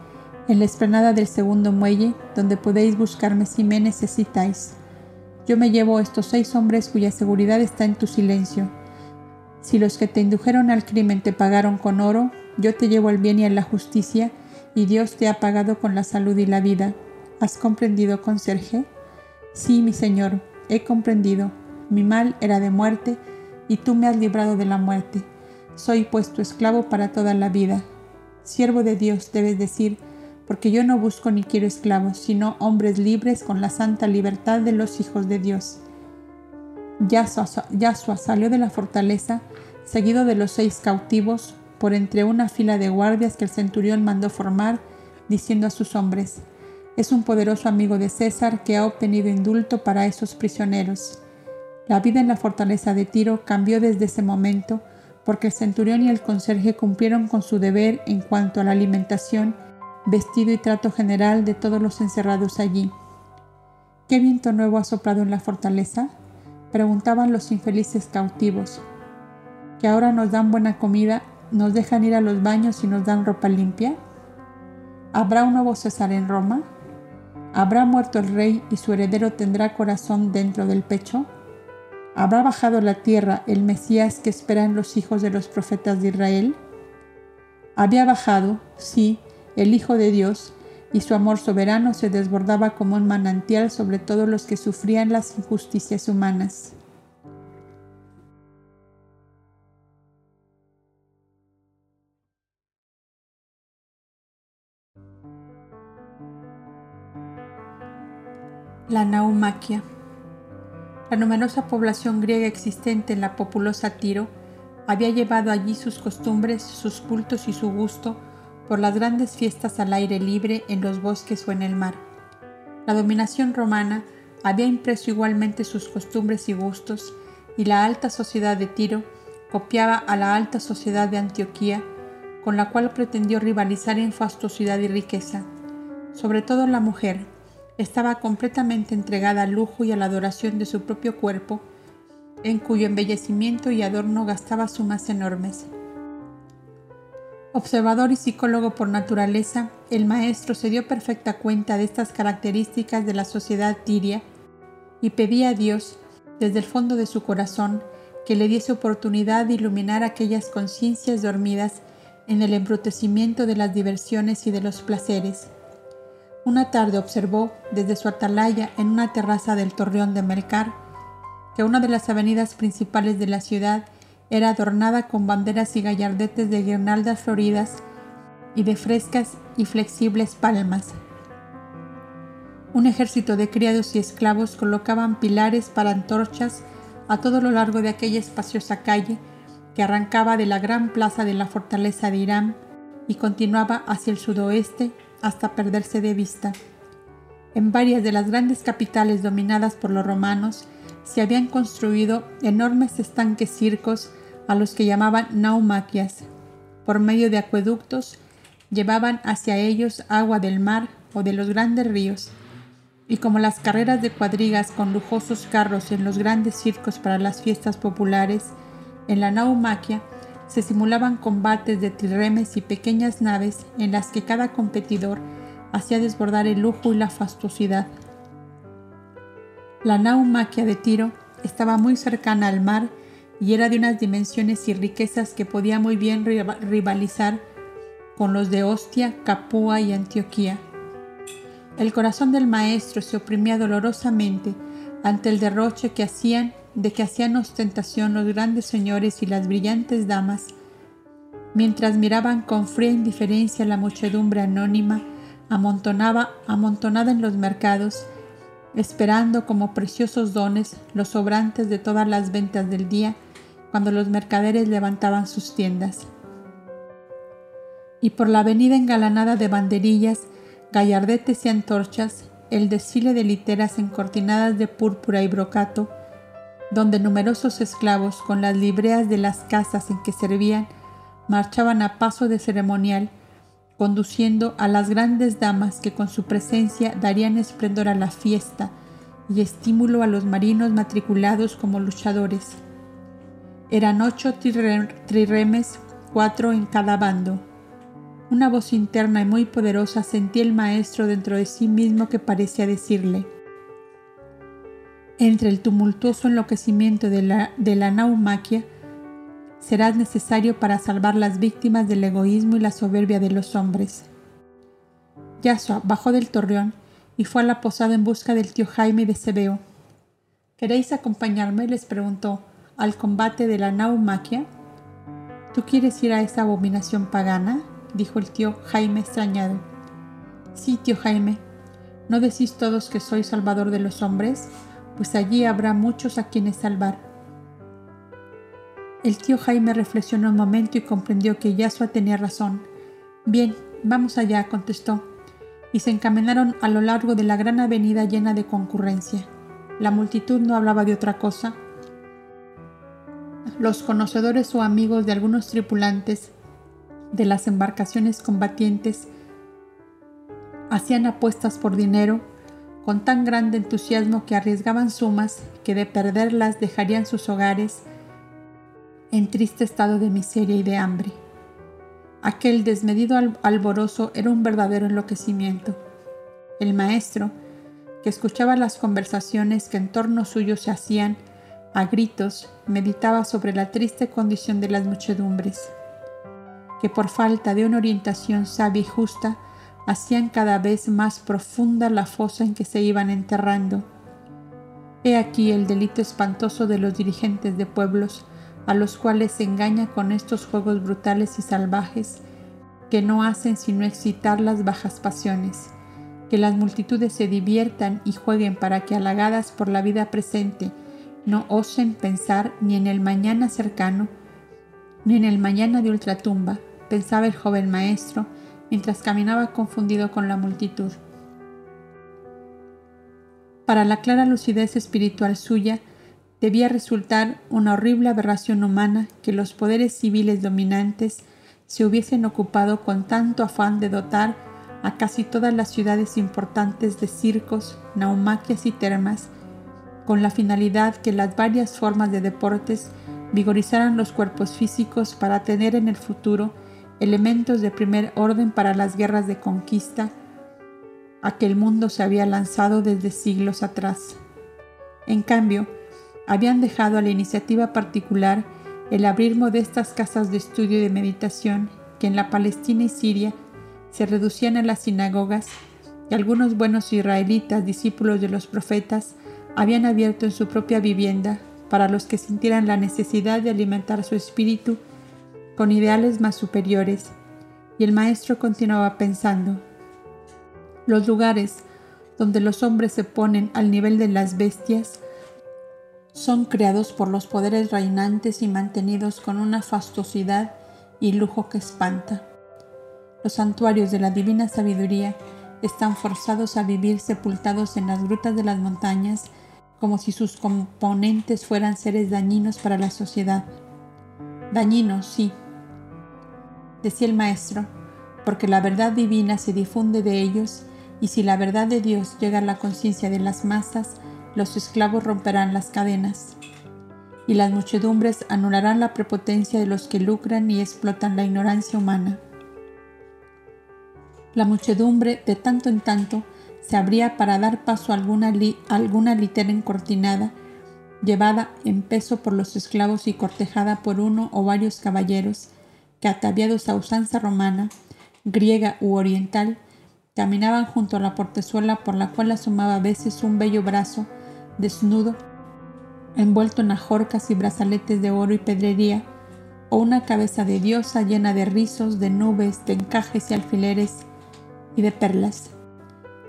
en la esplanada del segundo muelle, donde podéis buscarme si me necesitáis. Yo me llevo estos seis hombres cuya seguridad está en tu silencio. Si los que te indujeron al crimen te pagaron con oro, yo te llevo al bien y a la justicia, y Dios te ha pagado con la salud y la vida. ¿Has comprendido, conserje? Sí, mi Señor, he comprendido. Mi mal era de muerte, y tú me has librado de la muerte. Soy pues tu esclavo para toda la vida. Siervo de Dios, debes decir, porque yo no busco ni quiero esclavos, sino hombres libres con la santa libertad de los hijos de Dios. Yasua salió de la fortaleza, seguido de los seis cautivos, por entre una fila de guardias que el centurión mandó formar, diciendo a sus hombres, es un poderoso amigo de César que ha obtenido indulto para esos prisioneros. La vida en la fortaleza de Tiro cambió desde ese momento, porque el centurión y el conserje cumplieron con su deber en cuanto a la alimentación vestido y trato general de todos los encerrados allí. ¿Qué viento nuevo ha soplado en la fortaleza? preguntaban los infelices cautivos. ¿Que ahora nos dan buena comida, nos dejan ir a los baños y nos dan ropa limpia? ¿Habrá un nuevo César en Roma? ¿Habrá muerto el rey y su heredero tendrá corazón dentro del pecho? ¿Habrá bajado la tierra el Mesías que esperan los hijos de los profetas de Israel? Había bajado, sí, el Hijo de Dios, y su amor soberano se desbordaba como un manantial sobre todos los que sufrían las injusticias humanas. La naumaquia. La numerosa población griega existente en la populosa Tiro había llevado allí sus costumbres, sus cultos y su gusto por las grandes fiestas al aire libre en los bosques o en el mar. La dominación romana había impreso igualmente sus costumbres y gustos, y la alta sociedad de Tiro copiaba a la alta sociedad de Antioquía, con la cual pretendió rivalizar en fastuosidad y riqueza. Sobre todo la mujer, estaba completamente entregada al lujo y a la adoración de su propio cuerpo, en cuyo embellecimiento y adorno gastaba sumas enormes. Observador y psicólogo por naturaleza, el maestro se dio perfecta cuenta de estas características de la sociedad tiria y pedía a Dios, desde el fondo de su corazón, que le diese oportunidad de iluminar aquellas conciencias dormidas en el embrutecimiento de las diversiones y de los placeres. Una tarde observó desde su atalaya en una terraza del torreón de Melcar que una de las avenidas principales de la ciudad era adornada con banderas y gallardetes de guirnaldas floridas y de frescas y flexibles palmas. Un ejército de criados y esclavos colocaban pilares para antorchas a todo lo largo de aquella espaciosa calle que arrancaba de la gran plaza de la fortaleza de Irán y continuaba hacia el sudoeste hasta perderse de vista. En varias de las grandes capitales dominadas por los romanos se habían construido enormes estanques circos a los que llamaban naumaquias. Por medio de acueductos llevaban hacia ellos agua del mar o de los grandes ríos. Y como las carreras de cuadrigas con lujosos carros en los grandes circos para las fiestas populares, en la naumaquia se simulaban combates de trirremes y pequeñas naves en las que cada competidor hacía desbordar el lujo y la fastuosidad. La naumaquia de Tiro estaba muy cercana al mar y era de unas dimensiones y riquezas que podía muy bien rivalizar con los de Ostia, Capua y Antioquía. El corazón del maestro se oprimía dolorosamente ante el derroche que hacían de que hacían ostentación los grandes señores y las brillantes damas, mientras miraban con fría indiferencia la muchedumbre anónima amontonaba, amontonada en los mercados, esperando como preciosos dones los sobrantes de todas las ventas del día cuando los mercaderes levantaban sus tiendas. Y por la avenida engalanada de banderillas, gallardetes y antorchas, el desfile de literas encortinadas de púrpura y brocato, donde numerosos esclavos con las libreas de las casas en que servían marchaban a paso de ceremonial, conduciendo a las grandes damas que con su presencia darían esplendor a la fiesta y estímulo a los marinos matriculados como luchadores. Eran ocho triremes, cuatro en cada bando. Una voz interna y muy poderosa sentía el maestro dentro de sí mismo que parecía decirle, entre el tumultuoso enloquecimiento de la, de la naumaquia, serás necesario para salvar las víctimas del egoísmo y la soberbia de los hombres. Yasua bajó del torreón y fue a la posada en busca del tío Jaime de Cebeo. ¿Queréis acompañarme? les preguntó, al combate de la naumaquia. ¿Tú quieres ir a esa abominación pagana? dijo el tío Jaime extrañado. Sí, tío Jaime. ¿No decís todos que soy salvador de los hombres? Pues allí habrá muchos a quienes salvar. El tío Jaime reflexionó un momento y comprendió que Yasua tenía razón. Bien, vamos allá, contestó, y se encaminaron a lo largo de la gran avenida llena de concurrencia. La multitud no hablaba de otra cosa. Los conocedores o amigos de algunos tripulantes de las embarcaciones combatientes hacían apuestas por dinero con tan grande entusiasmo que arriesgaban sumas que de perderlas dejarían sus hogares en triste estado de miseria y de hambre. Aquel desmedido alborozo era un verdadero enloquecimiento. El maestro, que escuchaba las conversaciones que en torno suyo se hacían a gritos, meditaba sobre la triste condición de las muchedumbres, que por falta de una orientación sabia y justa hacían cada vez más profunda la fosa en que se iban enterrando. He aquí el delito espantoso de los dirigentes de pueblos, a los cuales se engaña con estos juegos brutales y salvajes, que no hacen sino excitar las bajas pasiones, que las multitudes se diviertan y jueguen para que halagadas por la vida presente no osen pensar ni en el mañana cercano, ni en el mañana de ultratumba, pensaba el joven maestro mientras caminaba confundido con la multitud. Para la clara lucidez espiritual suya, debía resultar una horrible aberración humana que los poderes civiles dominantes se hubiesen ocupado con tanto afán de dotar a casi todas las ciudades importantes de circos, naumaquias y termas, con la finalidad que las varias formas de deportes vigorizaran los cuerpos físicos para tener en el futuro elementos de primer orden para las guerras de conquista a que el mundo se había lanzado desde siglos atrás. En cambio, habían dejado a la iniciativa particular el abrir modestas casas de estudio y de meditación que en la Palestina y Siria se reducían a las sinagogas y algunos buenos israelitas, discípulos de los profetas, habían abierto en su propia vivienda para los que sintieran la necesidad de alimentar su espíritu con ideales más superiores. Y el maestro continuaba pensando, los lugares donde los hombres se ponen al nivel de las bestias son creados por los poderes reinantes y mantenidos con una fastuosidad y lujo que espanta. Los santuarios de la divina sabiduría están forzados a vivir sepultados en las grutas de las montañas como si sus componentes fueran seres dañinos para la sociedad. Dañinos, sí, decía el maestro, porque la verdad divina se difunde de ellos y si la verdad de Dios llega a la conciencia de las masas, los esclavos romperán las cadenas y las muchedumbres anularán la prepotencia de los que lucran y explotan la ignorancia humana. La muchedumbre de tanto en tanto se abría para dar paso a alguna, litera encortinada, llevada en peso por los esclavos y cortejada por uno o varios caballeros que, ataviados a usanza romana, griega u oriental, caminaban junto a la portezuela por la cual asomaba a veces un bello brazo desnudo, envuelto en ajorcas y brazaletes de oro y pedrería, o una cabeza de diosa llena de rizos, de nubes, de encajes y alfileres y de perlas.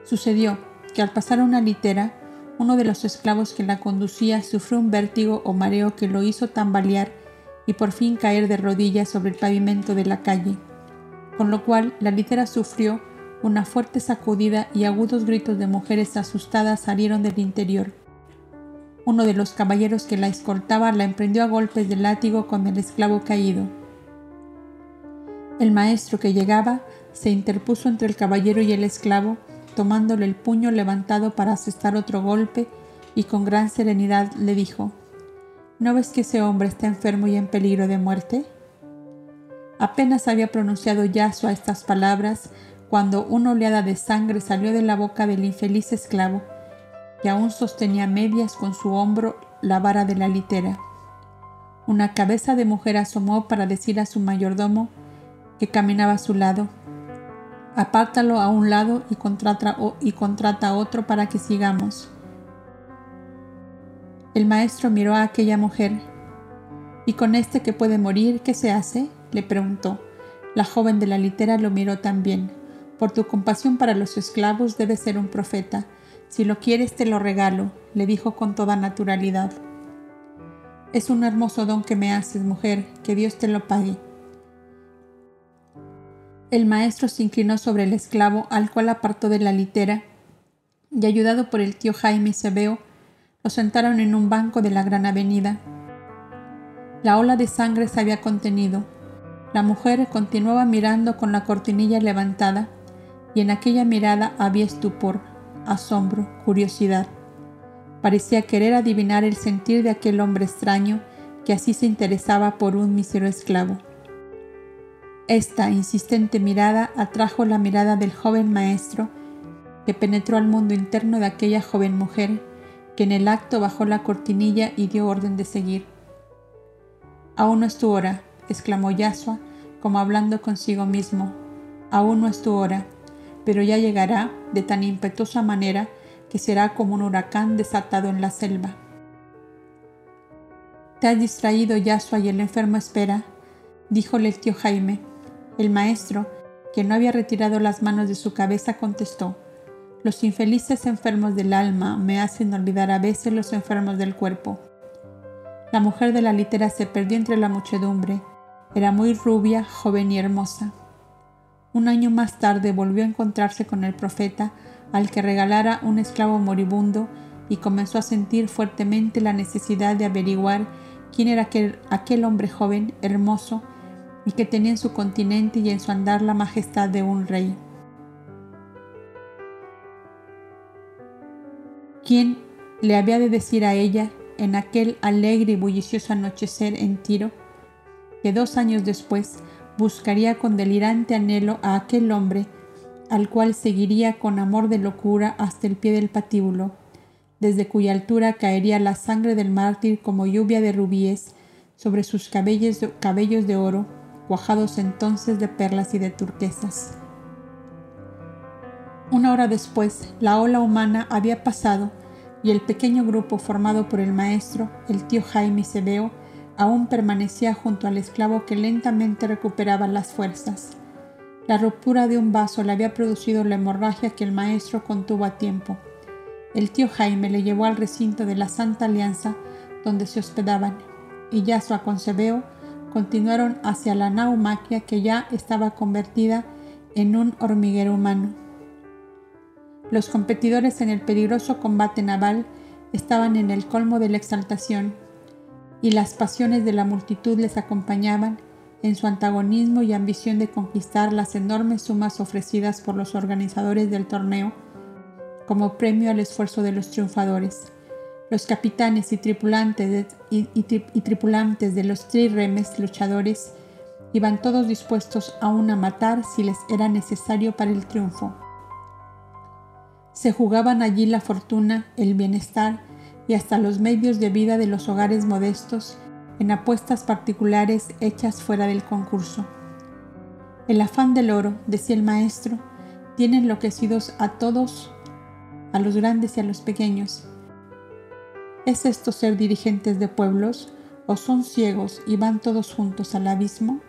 Sucedió que al pasar una litera, uno de los esclavos que la conducía sufrió un vértigo o mareo que lo hizo tambalear y por fin caer de rodillas sobre el pavimento de la calle, con lo cual la litera sufrió una fuerte sacudida y agudos gritos de mujeres asustadas salieron del interior. Uno de los caballeros que la escoltaba la emprendió a golpes de látigo con el esclavo caído. El maestro que llegaba se interpuso entre el caballero y el esclavo tomándole el puño levantado para asestar otro golpe, y con gran serenidad le dijo, ¿No ves que ese hombre está enfermo y en peligro de muerte? Apenas había pronunciado Yasua estas palabras cuando una oleada de sangre salió de la boca del infeliz esclavo, que aún sostenía medias con su hombro la vara de la litera. Una cabeza de mujer asomó para decir a su mayordomo que caminaba a su lado, apártalo a un lado y contrata, y contrata a otro para que sigamos. El maestro miró a aquella mujer. ¿Y con este que puede morir, qué se hace? le preguntó. La joven de la litera lo miró también. Por tu compasión para los esclavos debes ser un profeta. Si lo quieres te lo regalo, le dijo con toda naturalidad. Es un hermoso don que me haces, mujer, que Dios te lo pague. El maestro se inclinó sobre el esclavo, al cual apartó de la litera, y ayudado por el tío Jaime Sebeo, lo sentaron en un banco de la gran avenida. La ola de sangre se había contenido. La mujer continuaba mirando con la cortinilla levantada, y en aquella mirada había estupor, asombro, curiosidad. Parecía querer adivinar el sentir de aquel hombre extraño que así se interesaba por un mísero esclavo. Esta insistente mirada atrajo la mirada del joven maestro, que penetró al mundo interno de aquella joven mujer, que en el acto bajó la cortinilla y dio orden de seguir. Aún no es tu hora, exclamó Yasua, como hablando consigo mismo. Aún no es tu hora, pero ya llegará de tan impetuosa manera que será como un huracán desatado en la selva. Te has distraído, Yasua, y el enfermo espera, díjole el tío Jaime. El maestro, que no había retirado las manos de su cabeza, contestó, Los infelices enfermos del alma me hacen olvidar a veces los enfermos del cuerpo. La mujer de la litera se perdió entre la muchedumbre. Era muy rubia, joven y hermosa. Un año más tarde volvió a encontrarse con el profeta, al que regalara un esclavo moribundo, y comenzó a sentir fuertemente la necesidad de averiguar quién era aquel, aquel hombre joven, hermoso, y que tenía en su continente y en su andar la majestad de un rey. ¿Quién le había de decir a ella en aquel alegre y bullicioso anochecer en Tiro, que dos años después buscaría con delirante anhelo a aquel hombre al cual seguiría con amor de locura hasta el pie del patíbulo, desde cuya altura caería la sangre del mártir como lluvia de rubíes sobre sus cabellos de, cabellos de oro, cuajados entonces de perlas y de turquesas. Una hora después, la ola humana había pasado y el pequeño grupo formado por el maestro, el tío Jaime y Sebeo, aún permanecía junto al esclavo que lentamente recuperaba las fuerzas. La ruptura de un vaso le había producido la hemorragia que el maestro contuvo a tiempo. El tío Jaime le llevó al recinto de la Santa Alianza, donde se hospedaban, y Yasua con Sebeo continuaron hacia la naumaquia que ya estaba convertida en un hormiguero humano. Los competidores en el peligroso combate naval estaban en el colmo de la exaltación, y las pasiones de la multitud les acompañaban en su antagonismo y ambición de conquistar las enormes sumas ofrecidas por los organizadores del torneo como premio al esfuerzo de los triunfadores. Los capitanes y tripulantes de, y, los triremes luchadores iban todos dispuestos aún a matar si les era necesario para el triunfo. Se jugaban allí la fortuna, el bienestar y hasta los medios de vida de los hogares modestos en apuestas particulares hechas fuera del concurso. El afán del oro, decía el maestro, tiene enloquecidos a todos, a los grandes y a los pequeños, ¿Es esto ser dirigentes de pueblos o son ciegos y van todos juntos al abismo?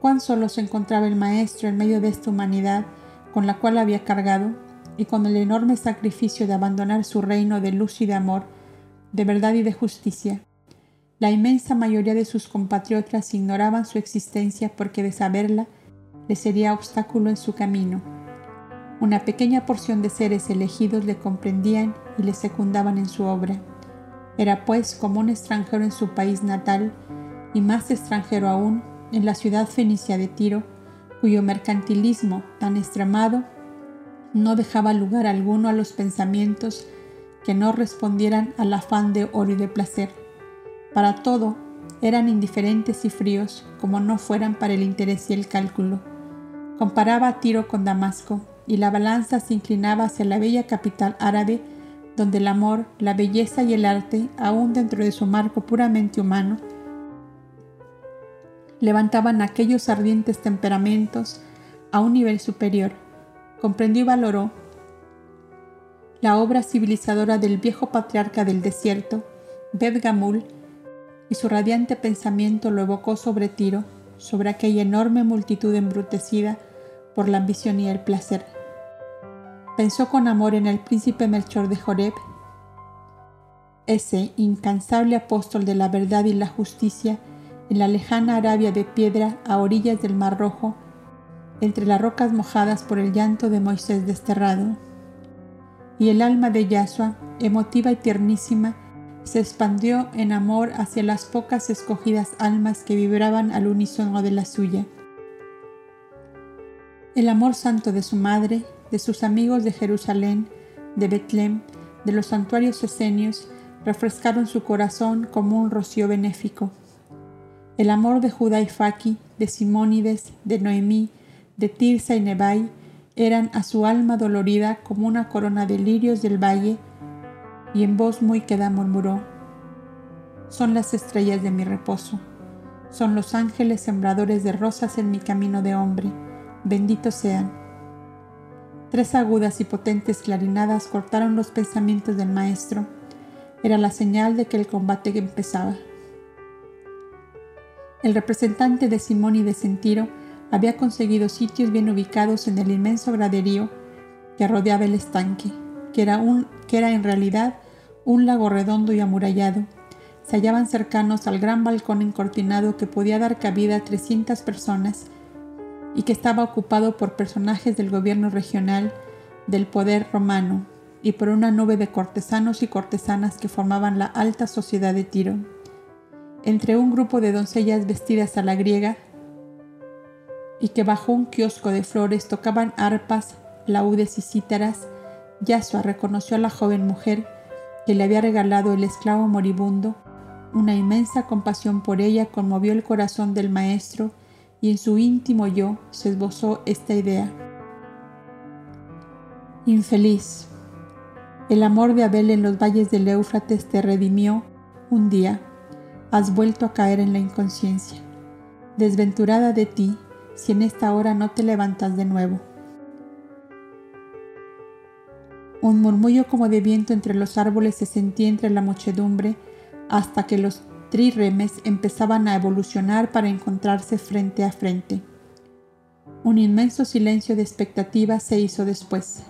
Cuán solo se encontraba el maestro en medio de esta humanidad con la cual había cargado y con el enorme sacrificio de abandonar su reino de luz y de amor, de verdad y de justicia. La inmensa mayoría de sus compatriotas ignoraban su existencia porque de saberla le sería obstáculo en su camino. Una pequeña porción de seres elegidos le comprendían y le secundaban en su obra. Era pues como un extranjero en su país natal y más extranjero aún en la ciudad fenicia de Tiro, cuyo mercantilismo tan extremado no dejaba lugar alguno a los pensamientos que no respondieran al afán de oro y de placer. Para todo eran indiferentes y fríos como no fueran para el interés y el cálculo. Comparaba a Tiro con Damasco y la balanza se inclinaba hacia la bella capital árabe donde el amor, la belleza y el arte, aún dentro de su marco puramente humano, levantaban aquellos ardientes temperamentos a un nivel superior. Comprendió y valoró la obra civilizadora del viejo patriarca del desierto, Bed Gamul, y su radiante pensamiento lo evocó sobre Tiro, sobre aquella enorme multitud embrutecida por la ambición y el placer. Pensó con amor en el príncipe Melchor de Joreb, ese incansable apóstol de la verdad y la justicia en la lejana Arabia de piedra a orillas del Mar Rojo, entre las rocas mojadas por el llanto de Moisés desterrado. Y el alma de Yahshua, emotiva y tiernísima, se expandió en amor hacia las pocas escogidas almas que vibraban al unísono de la suya. El amor santo de su madre, de sus amigos de Jerusalén, de Betlem, de los santuarios esenios, refrescaron su corazón como un rocío benéfico. El amor de Judá y Faki, de Simónides, de Noemí, de Tirsa y Nebai, eran a su alma dolorida como una corona de lirios del valle, y en voz muy queda murmuró, son las estrellas de mi reposo, son los ángeles sembradores de rosas en mi camino de hombre, benditos sean. Tres agudas y potentes clarinadas cortaron los pensamientos del maestro. Era la señal de que el combate empezaba. El representante de Simón y de Sentiro había conseguido sitios bien ubicados en el inmenso graderío que rodeaba el estanque, que era, un, que era en realidad un lago redondo y amurallado. Se hallaban cercanos al gran balcón encortinado que podía dar cabida a 300 personas y que estaba ocupado por personajes del gobierno regional, del poder romano y por una nube de cortesanos y cortesanas que formaban la alta sociedad de Tiro. Entre un grupo de doncellas vestidas a la griega y que bajo un kiosco de flores tocaban arpas, laudes y cítaras, Yasua reconoció a la joven mujer que le había regalado el esclavo moribundo. Una inmensa compasión por ella conmovió el corazón del maestro y en su íntimo yo se esbozó esta idea. Infeliz, el amor de Abel en los valles del Éufrates te redimió un día. Has vuelto a caer en la inconsciencia. Desventurada de ti, si en esta hora no te levantas de nuevo. Un murmullo como de viento entre los árboles se sentía entre la muchedumbre hasta que los triremes empezaban a evolucionar para encontrarse frente a frente. Un inmenso silencio de expectativa se hizo después.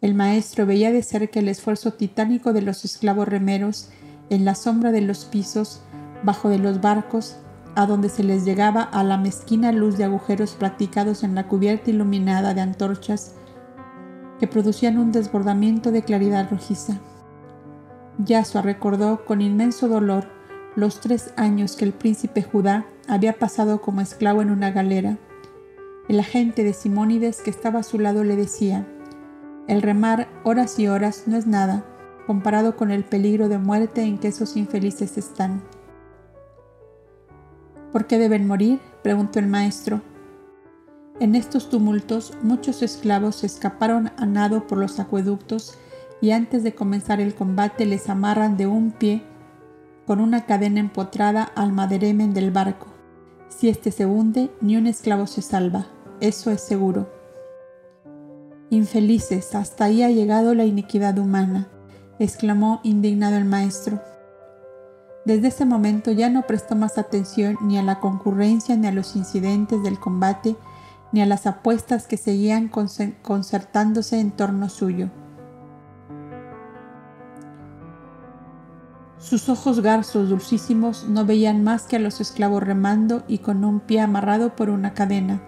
El maestro veía de cerca el esfuerzo titánico de los esclavos remeros en la sombra de los pisos, bajo de los barcos, a donde se les llegaba a la mezquina luz de agujeros practicados en la cubierta iluminada de antorchas que producían un desbordamiento de claridad rojiza. Yasua recordó con inmenso dolor los tres años que el príncipe Judá había pasado como esclavo en una galera. El agente de Simónides que estaba a su lado le decía, el remar horas y horas no es nada comparado con el peligro de muerte en que esos infelices están. ¿Por qué deben morir? preguntó el maestro. En estos tumultos muchos esclavos se escaparon a nado por los acueductos y antes de comenzar el combate les amarran de un pie con una cadena empotrada al maderemen del barco. Si éste se hunde, ni un esclavo se salva, eso es seguro. Infelices, hasta ahí ha llegado la iniquidad humana, exclamó indignado el maestro. Desde ese momento ya no prestó más atención ni a la concurrencia ni a los incidentes del combate, ni a las apuestas que seguían concertándose en torno suyo. Sus ojos garzos dulcísimos no veían más que a los esclavos remando y con un pie amarrado por una cadena.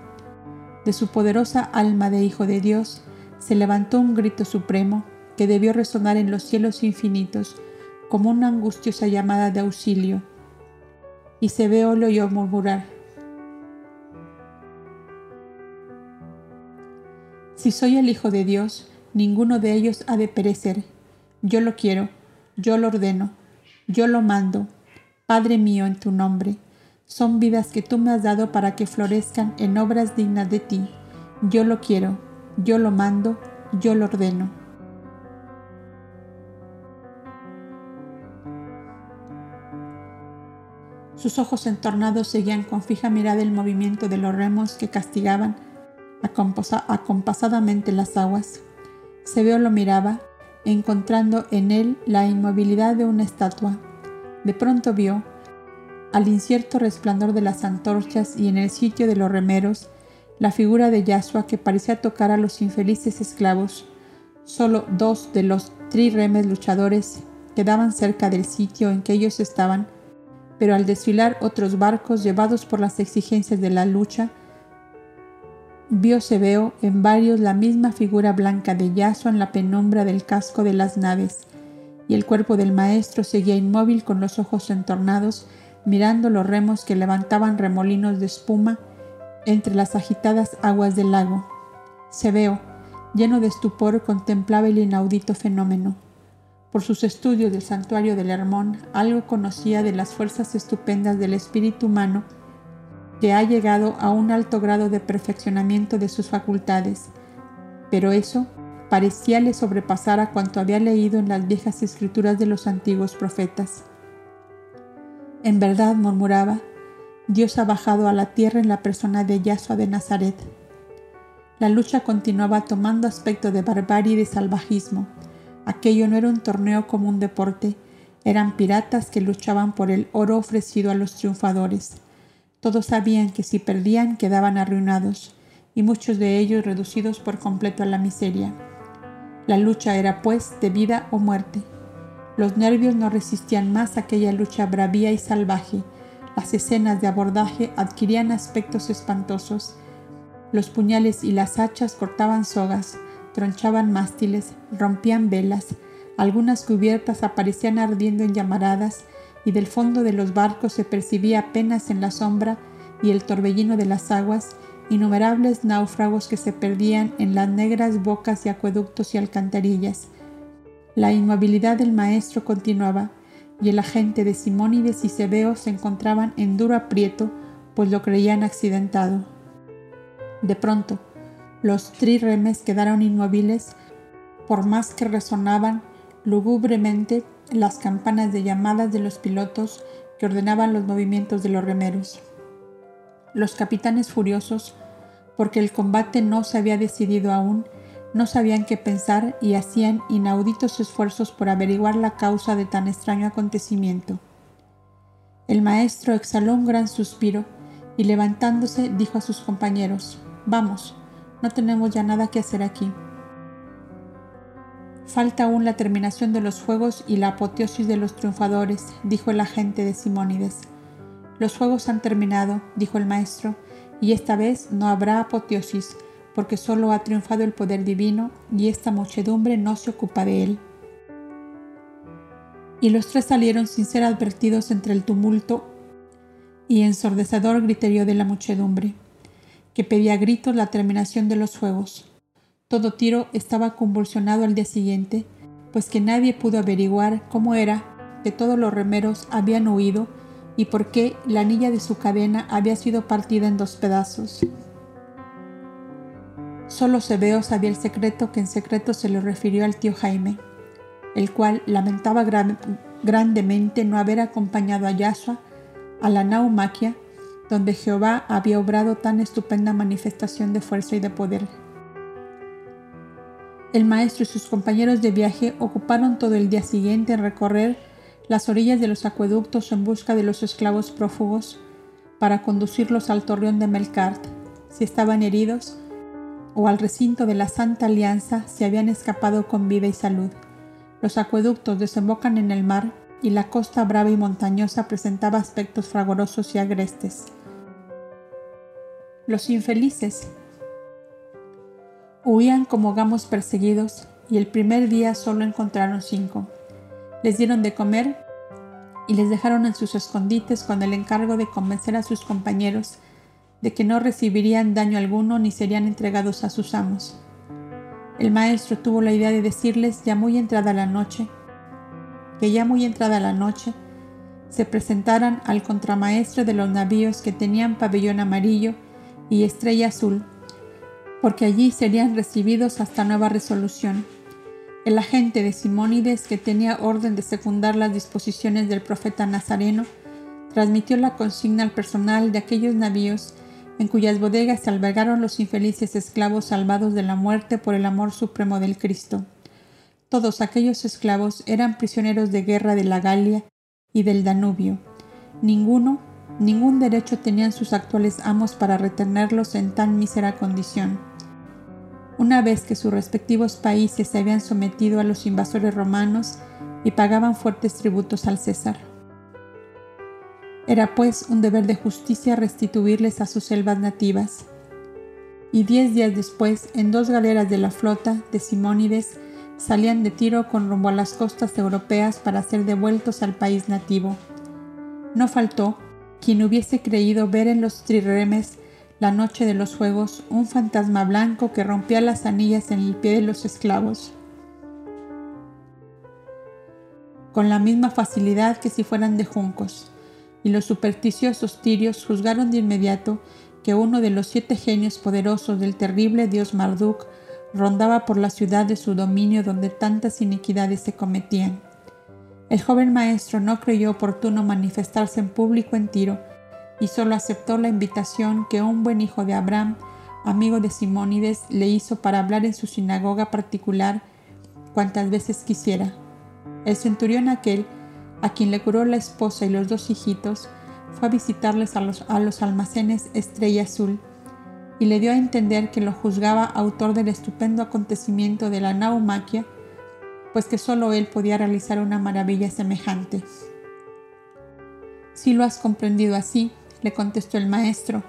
De su poderosa alma de Hijo de Dios se levantó un grito supremo que debió resonar en los cielos infinitos como una angustiosa llamada de auxilio. Y se ve lo oyó murmurar, Si soy el Hijo de Dios, ninguno de ellos ha de perecer. Yo lo quiero, yo lo ordeno, yo lo mando. Padre mío, en tu nombre. Son vidas que tú me has dado para que florezcan en obras dignas de ti. Yo lo quiero, yo lo mando, yo lo ordeno. Sus ojos entornados seguían con fija mirada el movimiento de los remos que castigaban acompasadamente las aguas. Sebeo lo miraba, encontrando en él la inmovilidad de una estatua. De pronto vio, al incierto resplandor de las antorchas y en el sitio de los remeros, la figura de Yasua que parecía tocar a los infelices esclavos. Solo dos de los triremes luchadores quedaban cerca del sitio en que ellos estaban, pero al desfilar otros barcos llevados por las exigencias de la lucha, Vio veo en varios la misma figura blanca de Yaso en la penumbra del casco de las naves, y el cuerpo del maestro seguía inmóvil con los ojos entornados, mirando los remos que levantaban remolinos de espuma entre las agitadas aguas del lago. veo lleno de estupor, contemplaba el inaudito fenómeno. Por sus estudios del santuario del Hermón, algo conocía de las fuerzas estupendas del espíritu humano que ha llegado a un alto grado de perfeccionamiento de sus facultades, pero eso parecía le sobrepasar a cuanto había leído en las viejas escrituras de los antiguos profetas. En verdad, murmuraba, Dios ha bajado a la tierra en la persona de Yahshua de Nazaret. La lucha continuaba tomando aspecto de barbarie y de salvajismo. Aquello no era un torneo como un deporte, eran piratas que luchaban por el oro ofrecido a los triunfadores. Todos sabían que si perdían quedaban arruinados, y muchos de ellos reducidos por completo a la miseria. La lucha era, pues, de vida o muerte. Los nervios no resistían más aquella lucha bravía y salvaje. Las escenas de abordaje adquirían aspectos espantosos. Los puñales y las hachas cortaban sogas, tronchaban mástiles, rompían velas, algunas cubiertas aparecían ardiendo en llamaradas y del fondo de los barcos se percibía apenas en la sombra y el torbellino de las aguas innumerables náufragos que se perdían en las negras bocas y acueductos y alcantarillas. La inmovilidad del maestro continuaba, y el agente de Simónides y Cebeo se encontraban en duro aprieto, pues lo creían accidentado. De pronto, los trirremes quedaron inmóviles, por más que resonaban lúgubremente las campanas de llamadas de los pilotos que ordenaban los movimientos de los remeros. Los capitanes furiosos, porque el combate no se había decidido aún, no sabían qué pensar y hacían inauditos esfuerzos por averiguar la causa de tan extraño acontecimiento. El maestro exhaló un gran suspiro y levantándose dijo a sus compañeros, Vamos, no tenemos ya nada que hacer aquí. Falta aún la terminación de los juegos y la apoteosis de los triunfadores, dijo el agente de Simónides. Los juegos han terminado, dijo el maestro, y esta vez no habrá apoteosis, porque solo ha triunfado el poder divino y esta muchedumbre no se ocupa de él. Y los tres salieron sin ser advertidos entre el tumulto y ensordecedor griterío de la muchedumbre, que pedía gritos la terminación de los juegos. Todo Tiro estaba convulsionado al día siguiente, pues que nadie pudo averiguar cómo era que todos los remeros habían huido y por qué la anilla de su cadena había sido partida en dos pedazos. Solo Sebeo sabía el secreto que en secreto se lo refirió al tío Jaime, el cual lamentaba grandemente no haber acompañado a Yahshua a la naumaquia, donde Jehová había obrado tan estupenda manifestación de fuerza y de poder. El maestro y sus compañeros de viaje ocuparon todo el día siguiente en recorrer las orillas de los acueductos en busca de los esclavos prófugos para conducirlos al torreón de Melkart, si estaban heridos, o al recinto de la Santa Alianza si habían escapado con vida y salud. Los acueductos desembocan en el mar y la costa brava y montañosa presentaba aspectos fragorosos y agrestes. Los infelices huían como gamos perseguidos y el primer día solo encontraron cinco les dieron de comer y les dejaron en sus escondites con el encargo de convencer a sus compañeros de que no recibirían daño alguno ni serían entregados a sus amos. El maestro tuvo la idea de decirles ya muy entrada la noche, que ya muy entrada la noche, se presentaran al contramaestre de los navíos que tenían pabellón amarillo y estrella azul, porque allí serían recibidos hasta nueva resolución. El agente de Simónides, que tenía orden de secundar las disposiciones del profeta Nazareno, transmitió la consigna al personal de aquellos navíos en cuyas bodegas se albergaron los infelices esclavos salvados de la muerte por el amor supremo del Cristo. Todos aquellos esclavos eran prisioneros de guerra de la Galia y del Danubio. Ninguno, ningún derecho tenían sus actuales amos para retenerlos en tan mísera condición una vez que sus respectivos países se habían sometido a los invasores romanos y pagaban fuertes tributos al César. Era pues un deber de justicia restituirles a sus selvas nativas. Y diez días después, en dos galeras de la flota de Simónides, salían de Tiro con rumbo a las costas europeas para ser devueltos al país nativo. No faltó quien hubiese creído ver en los triremes la noche de los juegos, un fantasma blanco que rompía las anillas en el pie de los esclavos. Con la misma facilidad que si fueran de juncos, y los supersticiosos tirios juzgaron de inmediato que uno de los siete genios poderosos del terrible dios Marduk rondaba por la ciudad de su dominio donde tantas iniquidades se cometían. El joven maestro no creyó oportuno manifestarse en público en Tiro, y solo aceptó la invitación que un buen hijo de Abraham, amigo de Simónides, le hizo para hablar en su sinagoga particular cuantas veces quisiera. El centurión aquel, a quien le curó la esposa y los dos hijitos, fue a visitarles a los, a los almacenes Estrella Azul, y le dio a entender que lo juzgaba autor del estupendo acontecimiento de la naumaquia, pues que sólo él podía realizar una maravilla semejante. Si lo has comprendido así, le contestó el maestro,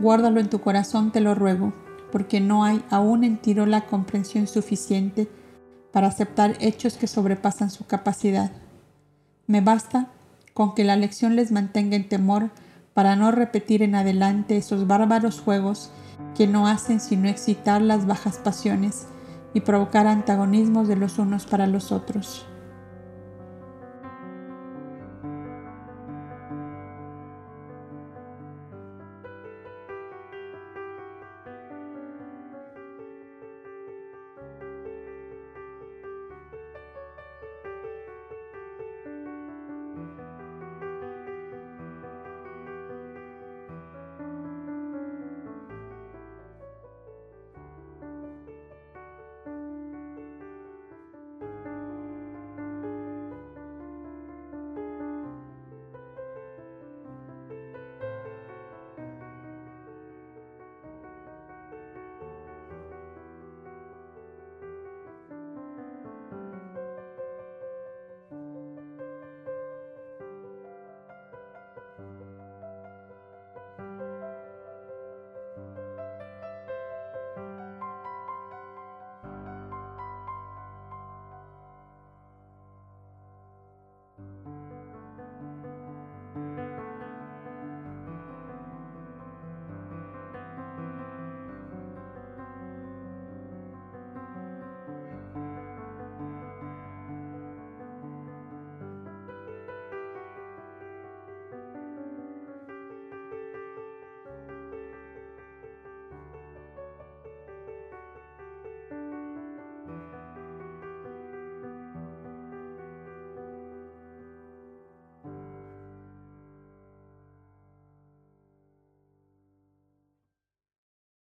guárdalo en tu corazón, te lo ruego, porque no hay aún en Tiro la comprensión suficiente para aceptar hechos que sobrepasan su capacidad. Me basta con que la lección les mantenga en temor para no repetir en adelante esos bárbaros juegos que no hacen sino excitar las bajas pasiones y provocar antagonismos de los unos para los otros.